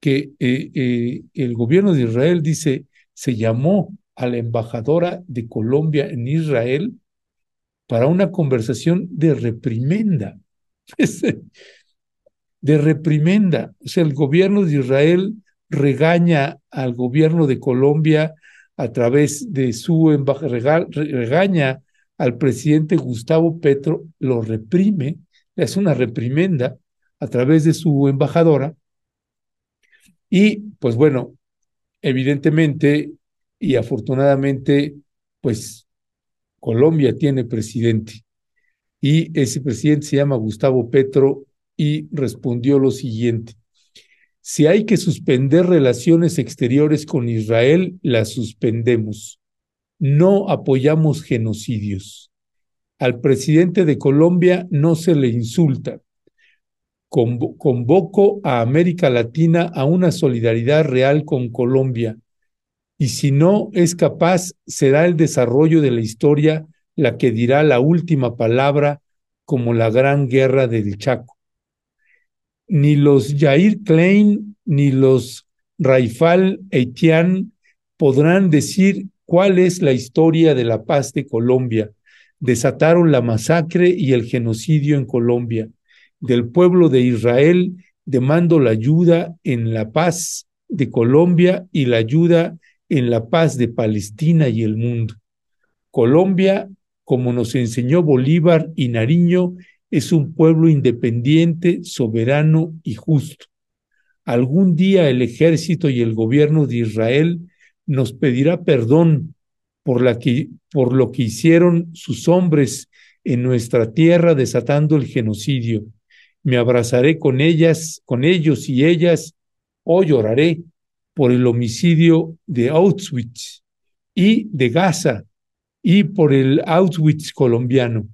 que eh, eh, el gobierno de Israel dice, se llamó a la embajadora de Colombia en Israel para una conversación de reprimenda. de reprimenda. O sea, el gobierno de Israel regaña al gobierno de Colombia a través de su embajadora, regaña al presidente Gustavo Petro, lo reprime, es una reprimenda a través de su embajadora, y pues bueno, evidentemente y afortunadamente, pues Colombia tiene presidente y ese presidente se llama Gustavo Petro y respondió lo siguiente. Si hay que suspender relaciones exteriores con Israel, las suspendemos. No apoyamos genocidios. Al presidente de Colombia no se le insulta. Convoco a América Latina a una solidaridad real con Colombia. Y si no es capaz, será el desarrollo de la historia la que dirá la última palabra como la gran guerra del Chaco. Ni los Jair Klein ni los Raifal Etienne podrán decir cuál es la historia de la paz de Colombia. Desataron la masacre y el genocidio en Colombia del pueblo de Israel, demando la ayuda en la paz de Colombia y la ayuda en la paz de Palestina y el mundo. Colombia, como nos enseñó Bolívar y Nariño, es un pueblo independiente, soberano y justo. Algún día el ejército y el gobierno de Israel nos pedirá perdón por, lo que hicieron sus hombres en nuestra tierra desatando el genocidio me abrazaré con ellas, con ellos y ellas, o lloraré por el homicidio de Auschwitz y de Gaza y por el Auschwitz colombiano.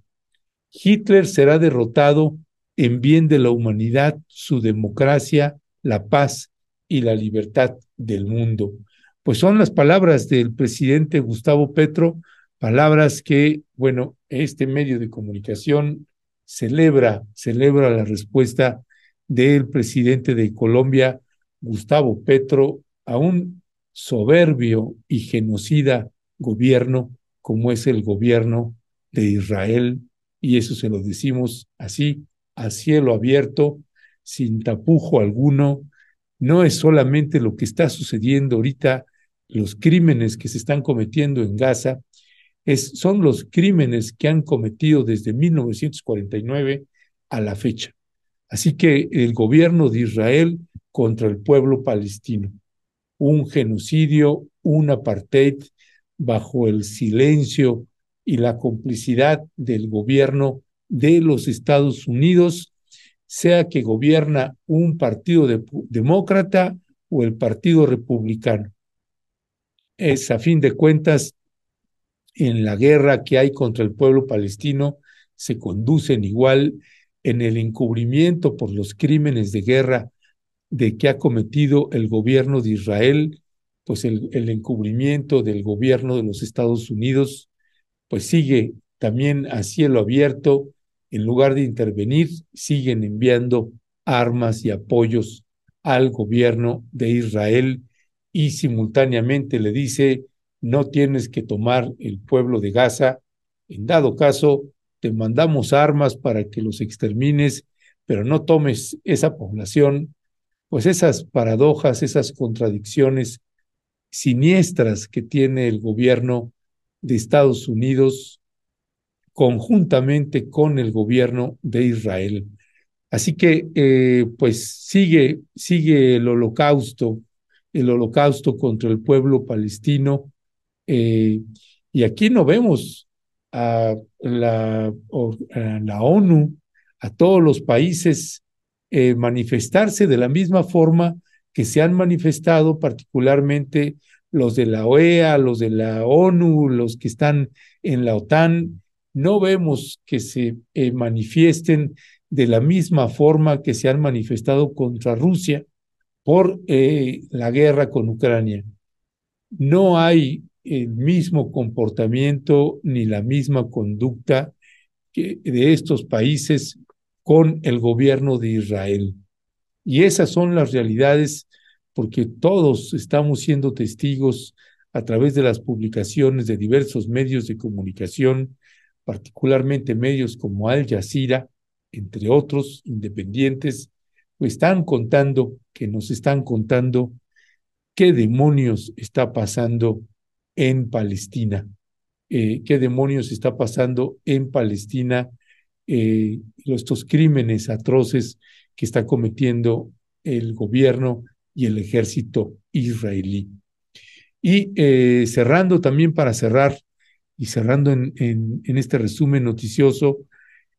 Hitler será derrotado en bien de la humanidad, su democracia, la paz y la libertad del mundo. Pues son las palabras del presidente Gustavo Petro, palabras que, bueno, este medio de comunicación celebra, celebra la respuesta del presidente de Colombia, Gustavo Petro, a un soberbio y genocida gobierno como es el gobierno de Israel, y eso se lo decimos así, a cielo abierto, sin tapujo alguno. No es solamente lo que está sucediendo ahorita, los crímenes que se están cometiendo en Gaza, son los crímenes que han cometido desde 1949 a la fecha. Así que el gobierno de Israel contra el pueblo palestino, un genocidio, un apartheid bajo el silencio y la complicidad del gobierno de los Estados Unidos, sea que gobierna un partido demócrata o el partido republicano. Es a fin de cuentas en la guerra que hay contra el pueblo palestino se conducen igual en el encubrimiento por los crímenes de guerra de que ha cometido el gobierno de Israel, pues el, encubrimiento del gobierno de los Estados Unidos, pues sigue también a cielo abierto, en lugar de intervenir, siguen enviando armas y apoyos al gobierno de Israel y simultáneamente le dice, no tienes que tomar el pueblo de Gaza. En dado caso, te mandamos armas para que los extermines, pero no tomes esa población. Pues esas paradojas, esas contradicciones siniestras que tiene el gobierno de Estados Unidos conjuntamente con el gobierno de Israel. Así que, eh, pues sigue, sigue el holocausto, el holocausto contra el pueblo palestino, eh, y aquí no vemos a la, ONU, a todos los países eh, manifestarse de la misma forma que se han manifestado particularmente los de la OEA, los de la ONU, los que están en la OTAN. No vemos que se eh, manifiesten de la misma forma que se han manifestado contra Rusia por la guerra con Ucrania. No hay el mismo comportamiento ni la misma conducta de estos países con el gobierno de Israel. Y esas son las realidades porque todos estamos siendo testigos a través de las publicaciones de diversos medios de comunicación, particularmente medios como Al Jazeera, entre otros independientes, pues están contando, que nos están contando qué demonios está pasando en Palestina. Eh, ¿Qué demonios está pasando en Palestina? Eh, estos crímenes atroces que está cometiendo el gobierno y el ejército israelí. Y eh, cerrando también para cerrar, y cerrando en, en, este resumen noticioso,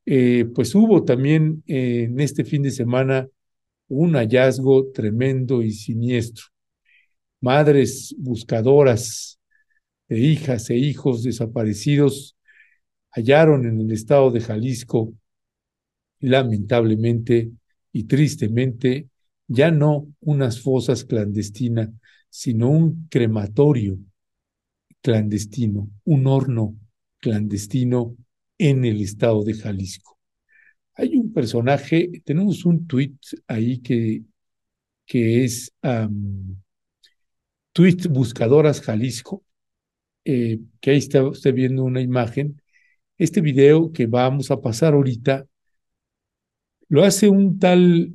pues hubo también en este fin de semana un hallazgo tremendo y siniestro. Madres buscadoras de hijas e hijos desaparecidos hallaron en el estado de Jalisco, lamentablemente, y tristemente ya no unas fosas clandestinas, sino un crematorio clandestino, un horno clandestino en el estado de Jalisco. Hay un personaje, tenemos un tuit ahí que, que es um, Tweet Buscadoras Jalisco, eh, que ahí está usted viendo una imagen. Este video que vamos a pasar ahorita lo hace un tal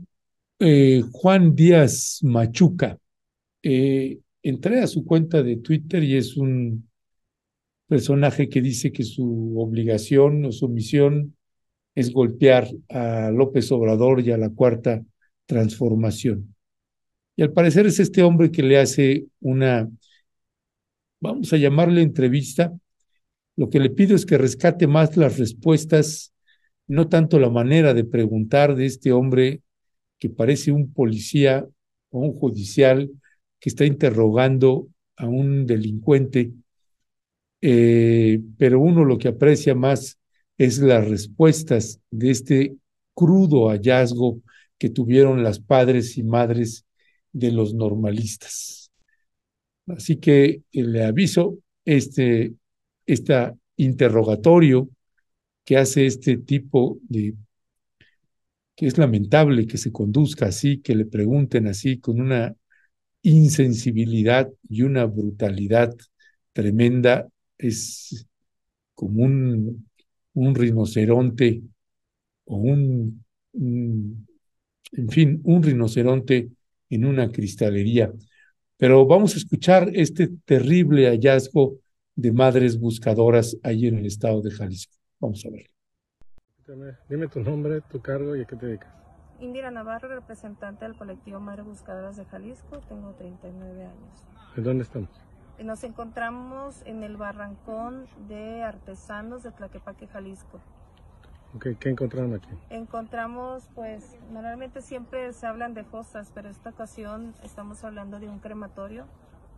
eh, Juan Díaz Machuca. Eh, entré a su cuenta de Twitter y es un personaje que dice que su obligación o su misión es golpear a López Obrador y a la cuarta transformación. Y al parecer es este hombre que le hace una, vamos a llamarle entrevista. Lo que le pido es que rescate más las respuestas, no tanto la manera de preguntar de este hombre que parece un policía o un judicial que está interrogando a un delincuente, eh, pero uno lo que aprecia más es las respuestas de este crudo hallazgo que tuvieron las padres y madres de los normalistas. Así que eh, le aviso, este, este interrogatorio que hace este tipo de, que es lamentable que se conduzca así, que le pregunten así con una insensibilidad y una brutalidad tremenda, es como un, un rinoceronte o un, un, en fin, un rinoceronte en una cristalería. Pero vamos a escuchar este terrible hallazgo de madres buscadoras ahí en el estado de Jalisco. Vamos a ver. Dime tu nombre, tu cargo y a qué te dedicas. Indira Navarro, representante del colectivo Madres Buscadoras de Jalisco, tengo 39 años. ¿En dónde estamos? Nos encontramos en el barrancón de artesanos de Tlaquepaque, Jalisco. ¿Qué encontraron aquí? Encontramos, pues, normalmente siempre se hablan de fosas, pero esta ocasión estamos hablando de un crematorio,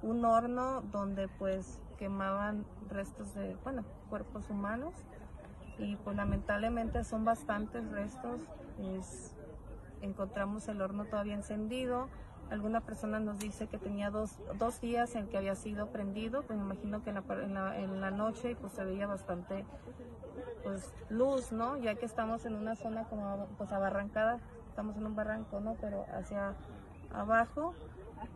un horno donde pues quemaban restos de, bueno, cuerpos humanos y pues lamentablemente son bastantes restos. Es, encontramos el horno todavía encendido, Alguna persona nos dice que tenía dos, dos días en que había sido prendido, pues me imagino que en la, en la, noche pues se veía bastante pues luz, ¿no? Ya que estamos en una zona como pues abarrancada, estamos en un barranco, ¿no? Pero hacia abajo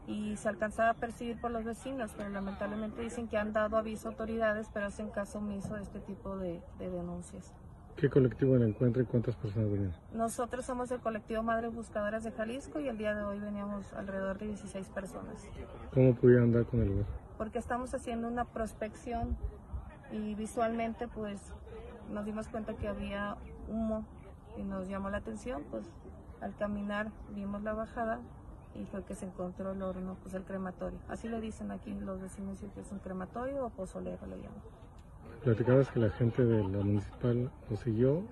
y se alcanzaba a percibir por los vecinos, pero lamentablemente dicen que han dado aviso a autoridades, pero hacen caso omiso de este tipo de, de denuncias. ¿Qué colectivo en encuentro y cuántas personas venían? Nosotros somos el colectivo Madres Buscadoras de Jalisco y el día de hoy veníamos alrededor de 16 personas. ¿Cómo pudieron andar con el lugar? Porque estamos haciendo una prospección y visualmente pues nos dimos cuenta que había humo y nos llamó la atención, pues al caminar vimos la bajada y fue que se encontró el horno, pues el crematorio. Así le dicen aquí los vecinos que es un crematorio o pozolero le llaman. Platicabas que la gente de la municipal nos siguió.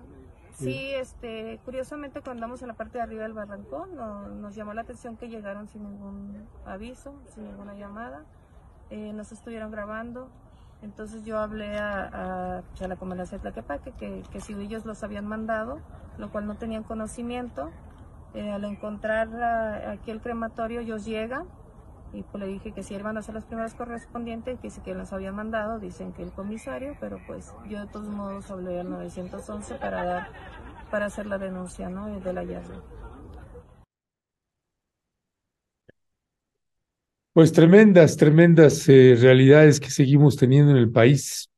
Sí, este, curiosamente cuando andamos en la parte de arriba del barrancón nos llamó la atención que llegaron sin ningún aviso, sin ninguna llamada, eh, nos estuvieron grabando, entonces yo hablé a, a, la comandancia de Tlaquepaque que, que, si ellos los habían mandado, lo cual no tenían conocimiento, eh, al encontrar aquí el crematorio ellos llegan y pues le dije que si iban a ser las primeras correspondientes, que sí que las habían mandado, dicen que el comisario, pero pues yo de todos modos hablé al 911 para dar, para hacer la denuncia, ¿no? Del hallazgo. Pues tremendas, tremendas eh, realidades que seguimos teniendo en el país.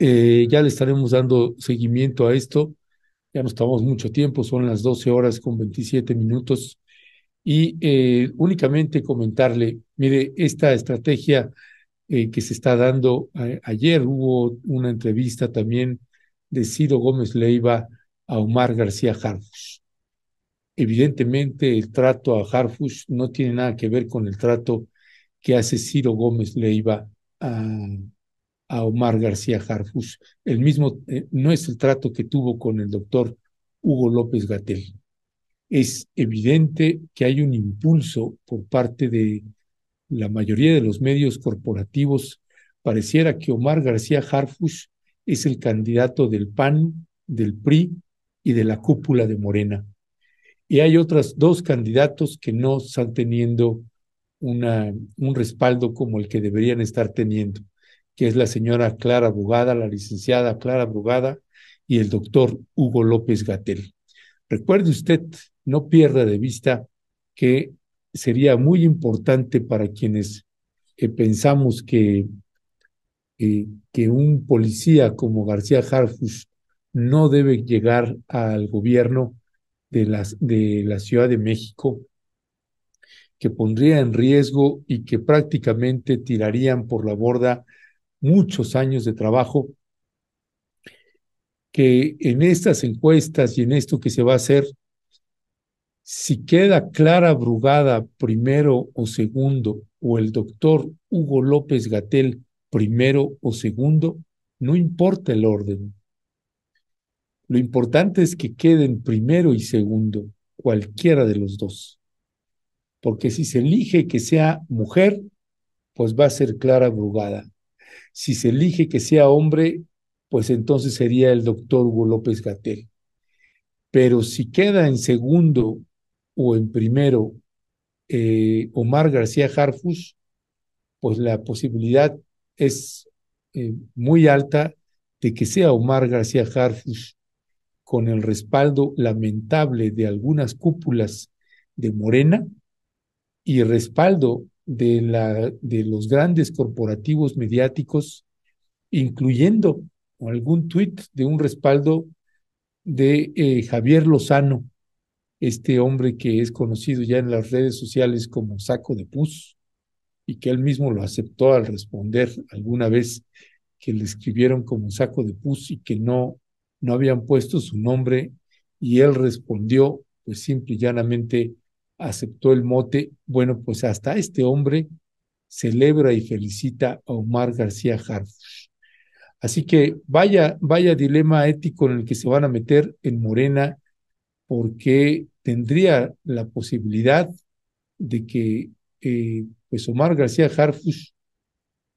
Eh, ya le estaremos dando seguimiento a esto. Ya no estamos mucho tiempo, son las 12 horas con 27 minutos. Y eh, únicamente comentarle, mire, esta estrategia que se está dando, ayer hubo una entrevista también de Ciro Gómez Leiva a Omar García Harfush. Evidentemente el trato a Harfush no tiene nada que ver con el trato que hace Ciro Gómez Leiva a, a Omar García Harfush. El mismo, eh, no es el trato que tuvo con el doctor Hugo López Gatel es evidente que hay un impulso por parte de la mayoría de los medios corporativos. Pareciera que Omar García Harfush es el candidato del PAN, del PRI y de la cúpula de Morena. y hay otros dos candidatos que no están teniendo un respaldo como el que deberían estar teniendo, que es la señora Clara Brugada, la licenciada Clara Brugada y el doctor Hugo López Gatel. Recuerde usted, no pierda de vista que sería muy importante para quienes eh, pensamos que, eh, que un policía como García Harfus no debe llegar al gobierno de, las, de la Ciudad de México, que pondría en riesgo y que prácticamente tirarían por la borda muchos años de trabajo, que en estas encuestas y en esto que se va a hacer, si queda Clara Brugada primero o segundo, o el doctor Hugo López Gatel primero o segundo, no importa el orden. Lo importante es que queden primero y segundo, cualquiera de los dos. Porque si se elige que sea mujer, pues va a ser Clara Brugada. Si se elige que sea hombre, pues entonces sería el doctor Hugo López Gatel. Pero si queda en segundo o en primero eh, Omar García Harfus, pues la posibilidad es eh, muy alta de que sea Omar García Harfus con el respaldo lamentable de algunas cúpulas de Morena y respaldo de, la, de los grandes corporativos mediáticos, incluyendo algún tuit de un respaldo de eh, Javier Lozano, este hombre que es conocido ya en las redes sociales como Saco de Pus, y que él mismo lo aceptó al responder alguna vez que le escribieron como Saco de Pus y que no, no habían puesto su nombre, y él respondió, pues simple y llanamente aceptó el mote. Bueno, pues hasta este hombre celebra y felicita a Omar García Harfuch. Así que vaya, vaya dilema ético en el que se van a meter en Morena porque tendría la posibilidad de que eh, pues Omar García Harfuch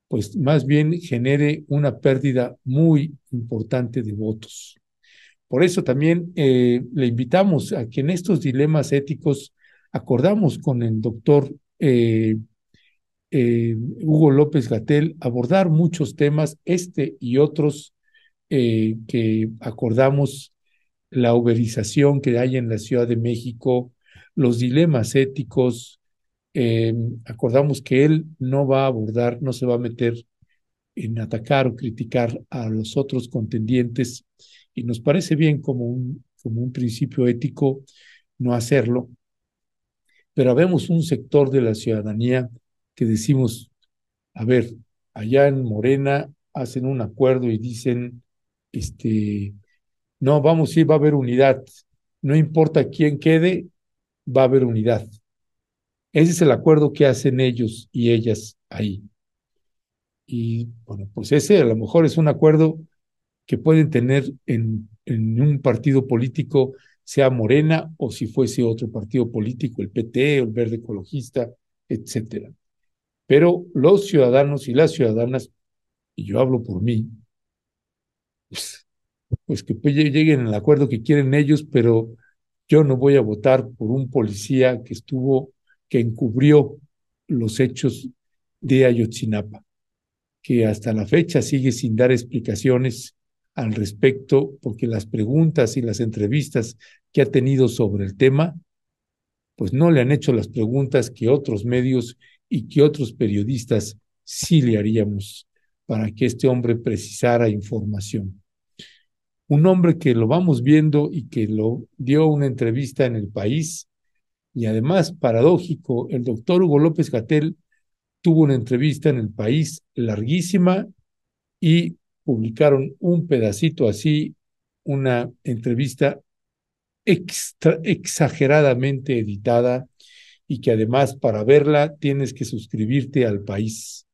pues más bien genere una pérdida muy importante de votos. Por eso también eh, le invitamos a que en estos dilemas éticos acordamos con el doctor eh, Hugo López Gatel abordar muchos temas, este y otros que acordamos la uberización que hay en la Ciudad de México, los dilemas éticos. Eh, acordamos que él no va a abordar, no se va a meter en atacar o criticar a los otros contendientes y nos parece bien como un, como un principio ético no hacerlo, pero vemos un sector de la ciudadanía que decimos, a ver, allá en Morena hacen un acuerdo y dicen, este, no, vamos, sí, va a haber unidad. No importa quién quede, va a haber unidad. Ese es el acuerdo que hacen ellos y ellas ahí. Y bueno, pues ese a lo mejor es un acuerdo que pueden tener en, en un partido político, sea Morena o si fuese otro partido político, el PT o el Verde Ecologista, etcétera. Pero los ciudadanos y las ciudadanas, y yo hablo por mí, pues, pues que lleguen al acuerdo que quieren ellos, pero yo no voy a votar por un policía que estuvo, que encubrió los hechos de Ayotzinapa, que hasta la fecha sigue sin dar explicaciones al respecto, porque las preguntas y las entrevistas que ha tenido sobre el tema, pues no le han hecho las preguntas que otros medios y que otros periodistas sí le haríamos para que este hombre precisara información un hombre que lo vamos viendo y que lo dio una entrevista en el país. Y además, paradójico, el doctor Hugo López Gatel tuvo una entrevista en el país larguísima y publicaron un pedacito así, una entrevista exageradamente editada y que además para verla tienes que suscribirte al país.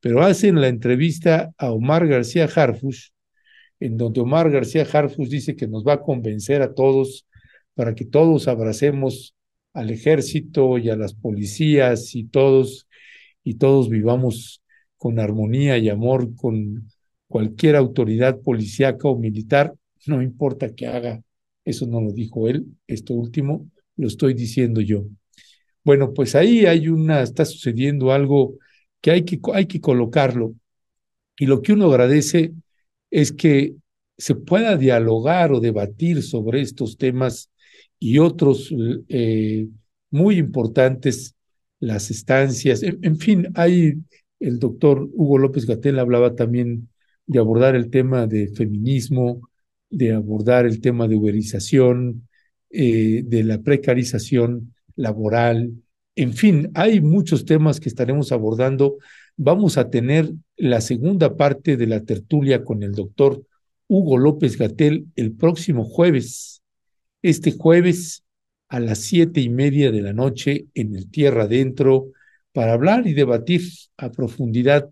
Pero hacen la entrevista a Omar García Harfush, en donde Omar García Harfus dice que nos va a convencer a todos para que todos abracemos al ejército y a las policías y todos y todos vivamos con armonía y amor con cualquier autoridad policíaca o militar, no importa qué haga, eso no lo dijo él, esto último, lo estoy diciendo yo. Bueno, pues ahí hay una, está sucediendo algo que hay que, hay que colocarlo. Y lo que uno agradece es que se pueda dialogar o debatir sobre estos temas y otros eh, muy importantes, las estancias, en, fin, hay, el doctor Hugo López Gatel hablaba también de abordar el tema de feminismo, de abordar el tema de uberización, eh, de la precarización laboral, en fin, hay muchos temas que estaremos abordando. Vamos a tener la segunda parte de la tertulia con el doctor Hugo López Gatel el próximo jueves. Este jueves a las siete y media de la noche en el Tierra Adentro para hablar y debatir a profundidad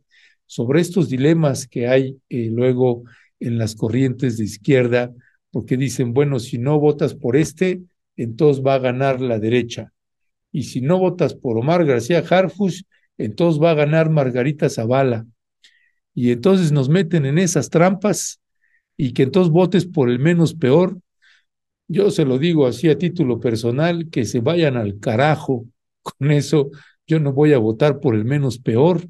sobre estos dilemas que hay eh, luego en las corrientes de izquierda, porque dicen, bueno, si no votas por este, entonces va a ganar la derecha. Y si no votas por Omar García Harfush, entonces va a ganar Margarita Zavala. Y entonces nos meten en esas trampas y que entonces votes por el menos peor. Yo se lo digo así a título personal, que se vayan al carajo con eso. Yo no voy a votar por el menos peor,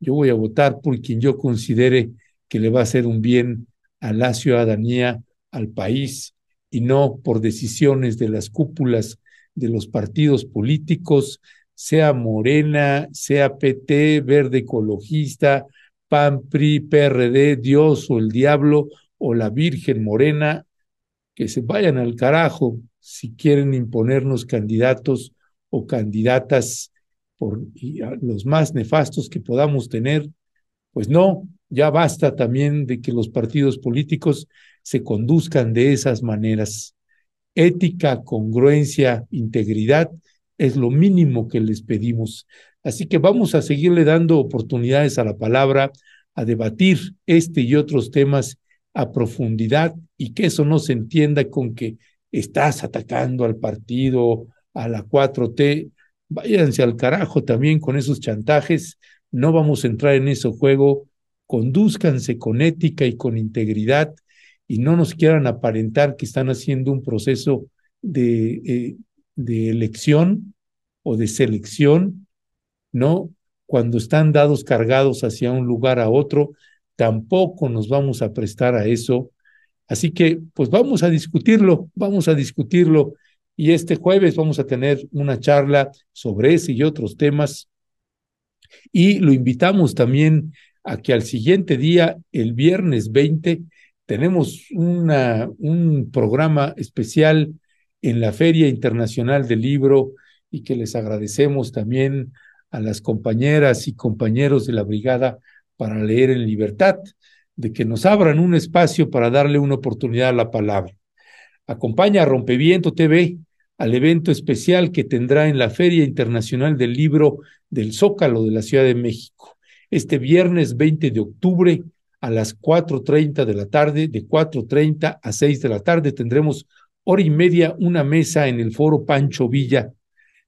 yo voy a votar por quien yo considere que le va a hacer un bien a la ciudadanía, al país, y no por decisiones de las cúpulas de los partidos políticos, sea Morena, sea PT, Verde Ecologista, PAN, PRI, PRD, Dios o el diablo o la Virgen Morena, que se vayan al carajo si quieren imponernos candidatos o candidatas por los más nefastos que podamos tener, pues no, ya basta también de que los partidos políticos se conduzcan de esas maneras. Ética, congruencia, integridad es lo mínimo que les pedimos. Así que vamos a seguirle dando oportunidades a la palabra, a debatir este y otros temas a profundidad y que eso no se entienda con que estás atacando al partido, a la 4T. Váyanse al carajo también con esos chantajes. No vamos a entrar en ese juego. Condúzcanse con ética y con integridad y no nos quieran aparentar que están haciendo un proceso de, eh, de elección o de selección, ¿no? Cuando están dados cargados hacia un lugar a otro, tampoco nos vamos a prestar a eso. Así que, pues vamos a discutirlo, vamos a discutirlo. Y este jueves vamos a tener una charla sobre ese y otros temas. Y lo invitamos también a que al siguiente día, el viernes 20, tenemos una, un programa especial en la Feria Internacional del Libro y que les agradecemos también a las compañeras y compañeros de la brigada para leer en libertad, de que nos abran un espacio para darle una oportunidad a la palabra. Acompaña a Rompeviento TV al evento especial que tendrá en la Feria Internacional del Libro del Zócalo de la Ciudad de México, este viernes 20 de octubre a las 4.30 de la tarde, de 4.30 a 6 de la tarde tendremos hora y media una mesa en el foro Pancho Villa.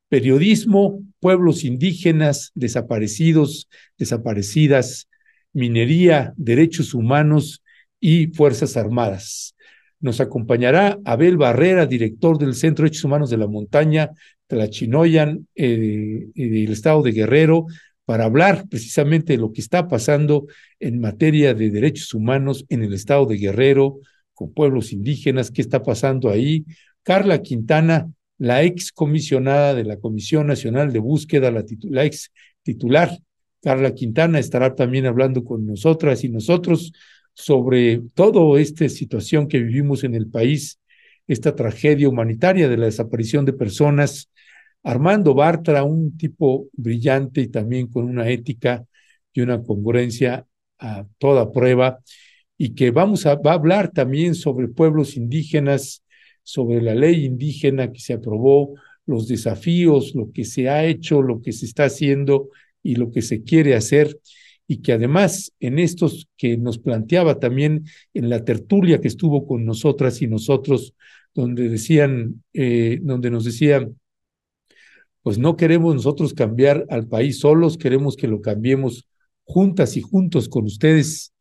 Periodismo, pueblos indígenas, desaparecidos, desaparecidas, minería, derechos humanos y Fuerzas Armadas. Nos acompañará Abel Barrera, director del Centro de Derechos Humanos de la Montaña, Tlachinoyan, eh, del estado de Guerrero, para hablar precisamente de lo que está pasando en materia de derechos humanos en el estado de Guerrero, con pueblos indígenas, qué está pasando ahí. Carla Quintana, la ex comisionada de la Comisión Nacional de Búsqueda, la, la ex titular, Carla Quintana, estará también hablando con nosotras y nosotros sobre toda esta situación que vivimos en el país, esta tragedia humanitaria de la desaparición de personas. Armando Bartra, un tipo brillante y también con una ética y una congruencia a toda prueba, y que vamos a, va a hablar también sobre pueblos indígenas, sobre la ley indígena que se aprobó, los desafíos, lo que se ha hecho, lo que se está haciendo y lo que se quiere hacer, y que además en estos que nos planteaba también en la tertulia que estuvo con nosotras y nosotros, donde decían, eh, donde nos decían, pues no queremos nosotros cambiar al país solos, queremos que lo cambiemos juntas y juntos con ustedes.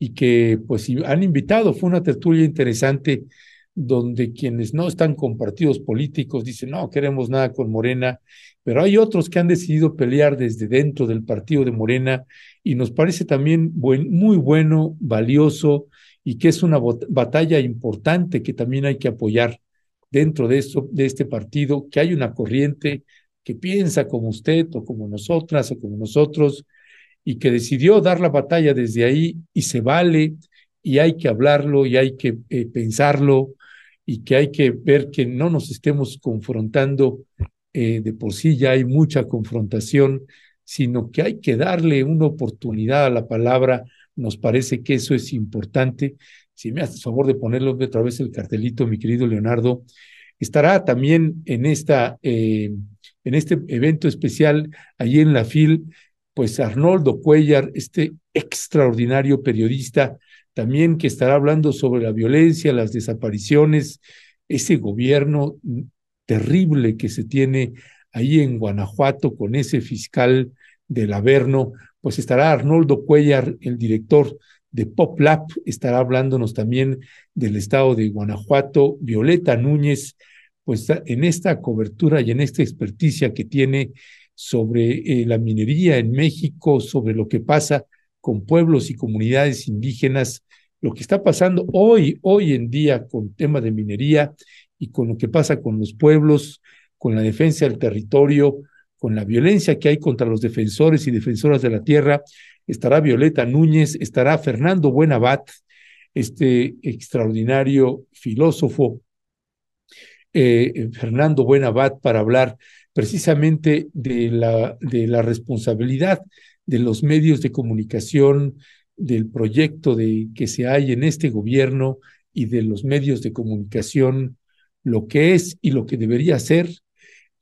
Y que pues han invitado, fue una tertulia interesante donde quienes no están con partidos políticos dicen, no, queremos nada con Morena, pero hay otros que han decidido pelear desde dentro del partido de Morena y nos parece también buen, muy bueno, valioso y que es una batalla importante que también hay que apoyar dentro de, esto, de este partido, que hay una corriente que piensa como usted o como nosotras o como nosotros y que decidió dar la batalla desde ahí y se vale y hay que hablarlo y hay que eh, pensarlo y que hay que ver que no nos estemos confrontando eh, de por sí ya hay mucha confrontación, sino que hay que darle una oportunidad a la palabra. Nos parece que eso es importante. Si me haces favor de ponerlo otra vez el cartelito, mi querido Leonardo, estará también en, esta, eh, en este evento especial allí en la FIL, pues Arnoldo Cuellar, este extraordinario periodista también que estará hablando sobre la violencia, las desapariciones, ese gobierno terrible que se tiene ahí en Guanajuato con ese fiscal del Averno, pues estará Arnoldo Cuellar, el director de PopLab, estará hablándonos también del estado de Guanajuato, Violeta Núñez, pues en esta cobertura y en esta experticia que tiene sobre eh, la minería en México, sobre lo que pasa con pueblos y comunidades indígenas, lo que está pasando hoy, hoy en día con tema de minería y con lo que pasa con los pueblos, con la defensa del territorio, con la violencia que hay contra los defensores y defensoras de la tierra. Estará Violeta Núñez, estará Fernando Buenabat, este extraordinario filósofo, eh, Fernando Buenabat, para hablar precisamente de la, de la responsabilidad de los medios de comunicación, del proyecto de, que se hay en este gobierno y de los medios de comunicación, lo que es y lo que debería ser.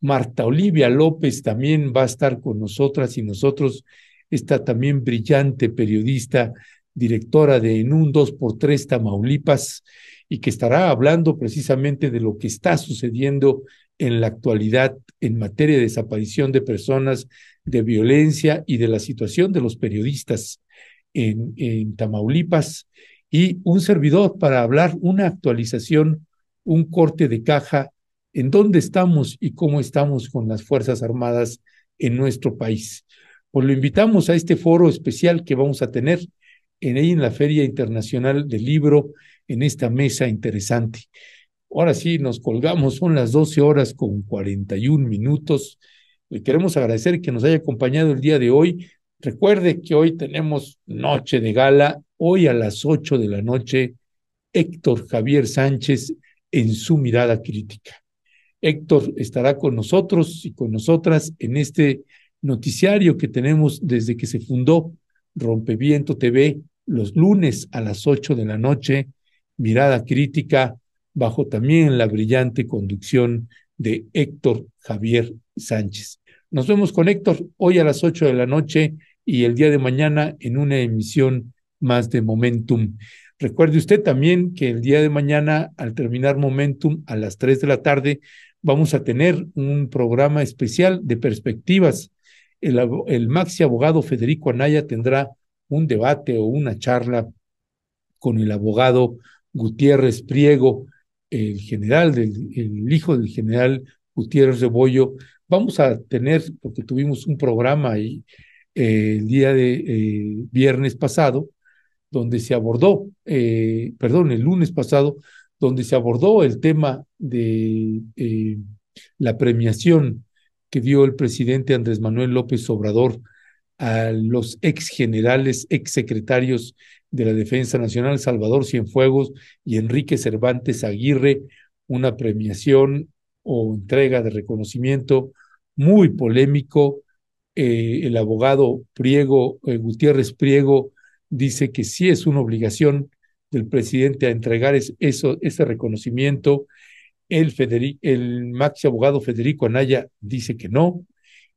Marta Olivia López también va a estar con nosotras y nosotros, esta también brillante periodista, directora de En un 2x3 Tamaulipas, y que estará hablando precisamente de lo que está sucediendo en la actualidad en materia de desaparición de personas, de violencia y de la situación de los periodistas en, Tamaulipas y un servidor para hablar una actualización, un corte de caja en dónde estamos y cómo estamos con las Fuerzas Armadas en nuestro país. Pues lo invitamos a este foro especial que vamos a tener en, en la Feria Internacional del Libro, en esta mesa interesante. Ahora sí, nos colgamos, son las 12 horas con 41 minutos. Le queremos agradecer que nos haya acompañado el día de hoy. Recuerde que hoy tenemos noche de gala, hoy a las 8 de la noche, Héctor Javier Sánchez en su mirada crítica. Héctor estará con nosotros y con nosotras en este noticiario que tenemos desde que se fundó Rompeviento TV los lunes a las 8 de la noche, mirada crítica bajo también la brillante conducción de Héctor Javier Sánchez. Nos vemos con Héctor hoy a las 8 de la noche y el día de mañana en una emisión más de Momentum. Recuerde usted también que el día de mañana, al terminar Momentum a las 3 de la tarde, vamos a tener un programa especial de perspectivas. El, el maxi abogado Federico Anaya tendrá un debate o una charla con el abogado Gutiérrez Priego el general, del, el hijo del general Gutiérrez Rebollo, vamos a tener, porque tuvimos un programa ahí eh, el día de eh, viernes pasado, donde se abordó, eh, perdón, el lunes pasado, donde se abordó el tema de la premiación que dio el presidente Andrés Manuel López Obrador a los ex generales, ex secretarios de la Defensa Nacional, Salvador Cienfuegos y Enrique Cervantes Aguirre, una premiación o entrega de reconocimiento muy polémico. Eh, el abogado Priego, eh, Gutiérrez Priego, dice que sí es una obligación del presidente a entregar eso, ese reconocimiento. El, maxi abogado Federico Anaya dice que no.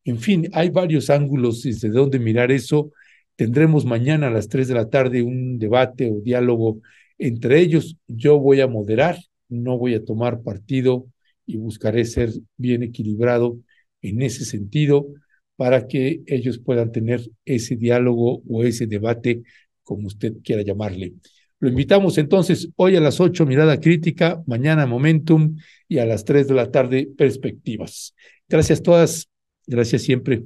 En fin, hay varios ángulos desde donde mirar eso Tendremos mañana a las 3 de la tarde un debate o diálogo entre ellos. Yo voy a moderar, no voy a tomar partido y buscaré ser bien equilibrado en ese sentido para que ellos puedan tener ese diálogo o ese debate, como usted quiera llamarle. Lo invitamos entonces hoy a las 8, mirada crítica, mañana momentum y a las 3 de la tarde perspectivas. Gracias todas, gracias siempre.